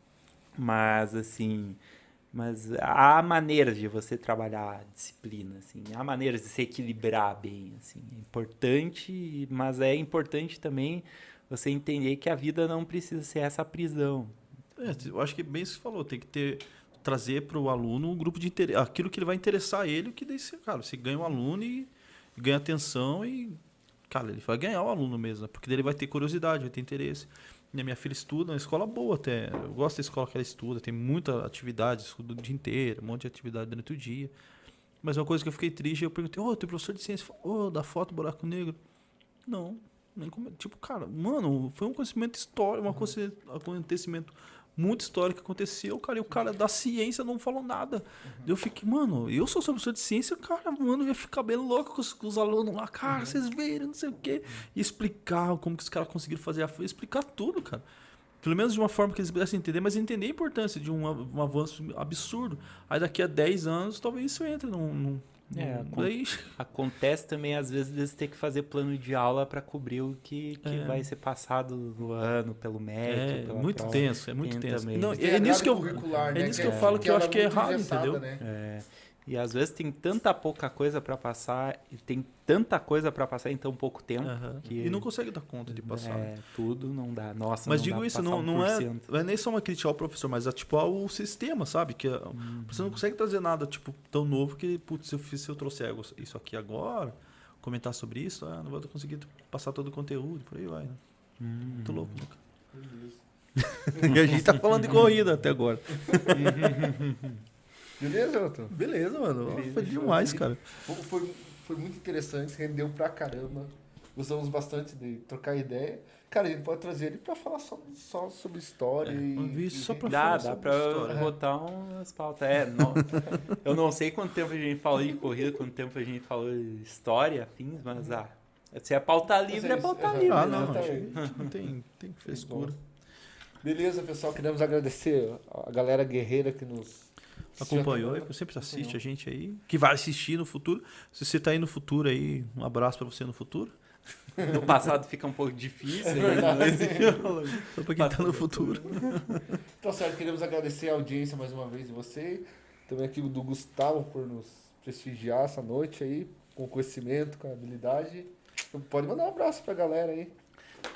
Mas assim, mas há maneiras de você trabalhar a disciplina, assim, há maneiras de se equilibrar bem, assim. É importante, mas é importante também você entender que a vida não precisa ser essa prisão. É, eu acho que bem isso que você falou, tem que ter trazer para o aluno um grupo de aquilo que ele vai interessar ele, que daí, cara, você ganha um aluno e, ganha atenção e, cara, ele vai ganhar o aluno mesmo, né? porque daí ele vai ter curiosidade, vai ter interesse. E a minha filha estuda, uma escola boa até. Eu gosto da escola que ela estuda, tem muita atividade, estuda o dia inteiro, um monte de atividade durante o dia. Mas uma coisa que eu fiquei triste, eu perguntei, ô, oh, tem professor de ciência, ô, oh, da foto buraco negro. Não, nem como, tipo, cara, mano, foi um conhecimento histórico, um acontecimento muito histórico que aconteceu, cara, e o cara da ciência não falou nada. Uhum. Eu fiquei, mano, eu sou professor de ciência, cara, mano, ia ficar bem louco com os, com os alunos lá, cara, uhum. vocês verem, não sei o quê. E explicar como que os caras conseguiram fazer a explicar tudo, cara. Pelo menos de uma forma que eles pudessem entender, mas entender a importância de um, um avanço absurdo. Aí daqui a 10 anos, talvez isso entre num, num é, Daí... Acontece também, às vezes, de ter que fazer plano de aula para cobrir o que, que é. vai ser passado no ano, pelo médico. É, muito prova. tenso, é muito tenso. Não, é, nisso que eu, né? é nisso que, eu falo que, que eu acho que é errado, entendeu? Né? É. E às vezes tem tanta pouca coisa para passar, e tem tanta coisa para passar em tão pouco tempo. Uhum. Que, e não consegue dar conta de passar. É, tudo não dá. Nossa, Mas digo isso, não, não, é, não é nem só uma crítica ao professor, mas é tipo ao sistema, sabe? Que uhum. você não consegue trazer nada tipo tão novo que, putz, se eu, fiz, se eu trouxer isso aqui agora, comentar sobre isso, ah, não vou conseguir passar todo o conteúdo, por aí vai. Né? Uhum. Muito louco, né? e a gente tá falando de corrida até agora. Beleza, Elton? Beleza, mano. Beleza, foi demais, cara. Foi, foi, foi, muito interessante, rendeu pra caramba. Gostamos bastante de trocar ideia. Cara, a gente pode trazer ele pra falar só, só sobre história. É, e, e só pra dá, falar dá pra história. botar umas pautas. É, não, eu não sei quanto tempo a gente falou de corrida, quanto tempo a gente falou de história, afins, mas ah, se é pauta livre, é pauta livre. Ah, não, né? não tem, tem frescura. Beleza, pessoal, queremos agradecer a galera guerreira que nos acompanhou e sempre assiste a gente aí, que vai assistir no futuro. Se você está aí no futuro aí, um abraço para você no futuro. No passado fica um pouco difícil. É Só para quem está no futuro. Então, certo, queremos agradecer a audiência mais uma vez de você. Também aqui do Gustavo por nos prestigiar essa noite aí, com conhecimento, com habilidade. Pode mandar um abraço para a galera aí.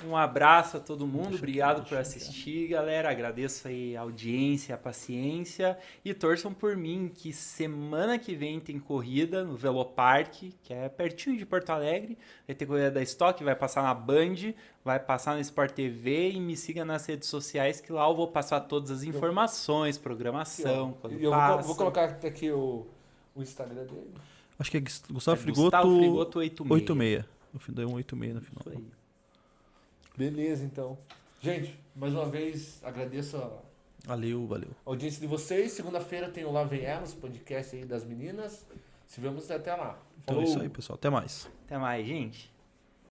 Um abraço a todo mundo, obrigado por assistir, galera. Agradeço aí a audiência, a paciência e torçam por mim que semana que vem tem corrida no Velopark, que é pertinho de Porto Alegre. Vai ter corrida da Stock, vai passar na Band, vai passar no Sport TV e me siga nas redes sociais que lá eu vou passar todas as informações, programação, quando eu passa. Vou, vou colocar aqui o, o Instagram dele. Acho que é Gustavo é Frigoto, Gustavo Frigoto 86. 86. No fim deu um 86 no final. Isso aí. Beleza, então. Gente, mais uma vez agradeço a valeu, valeu. audiência de vocês. Segunda-feira tem o Lá Vem Elas, podcast aí das meninas. Se vemos até lá. Então é isso aí, pessoal. Até mais. Até mais, gente.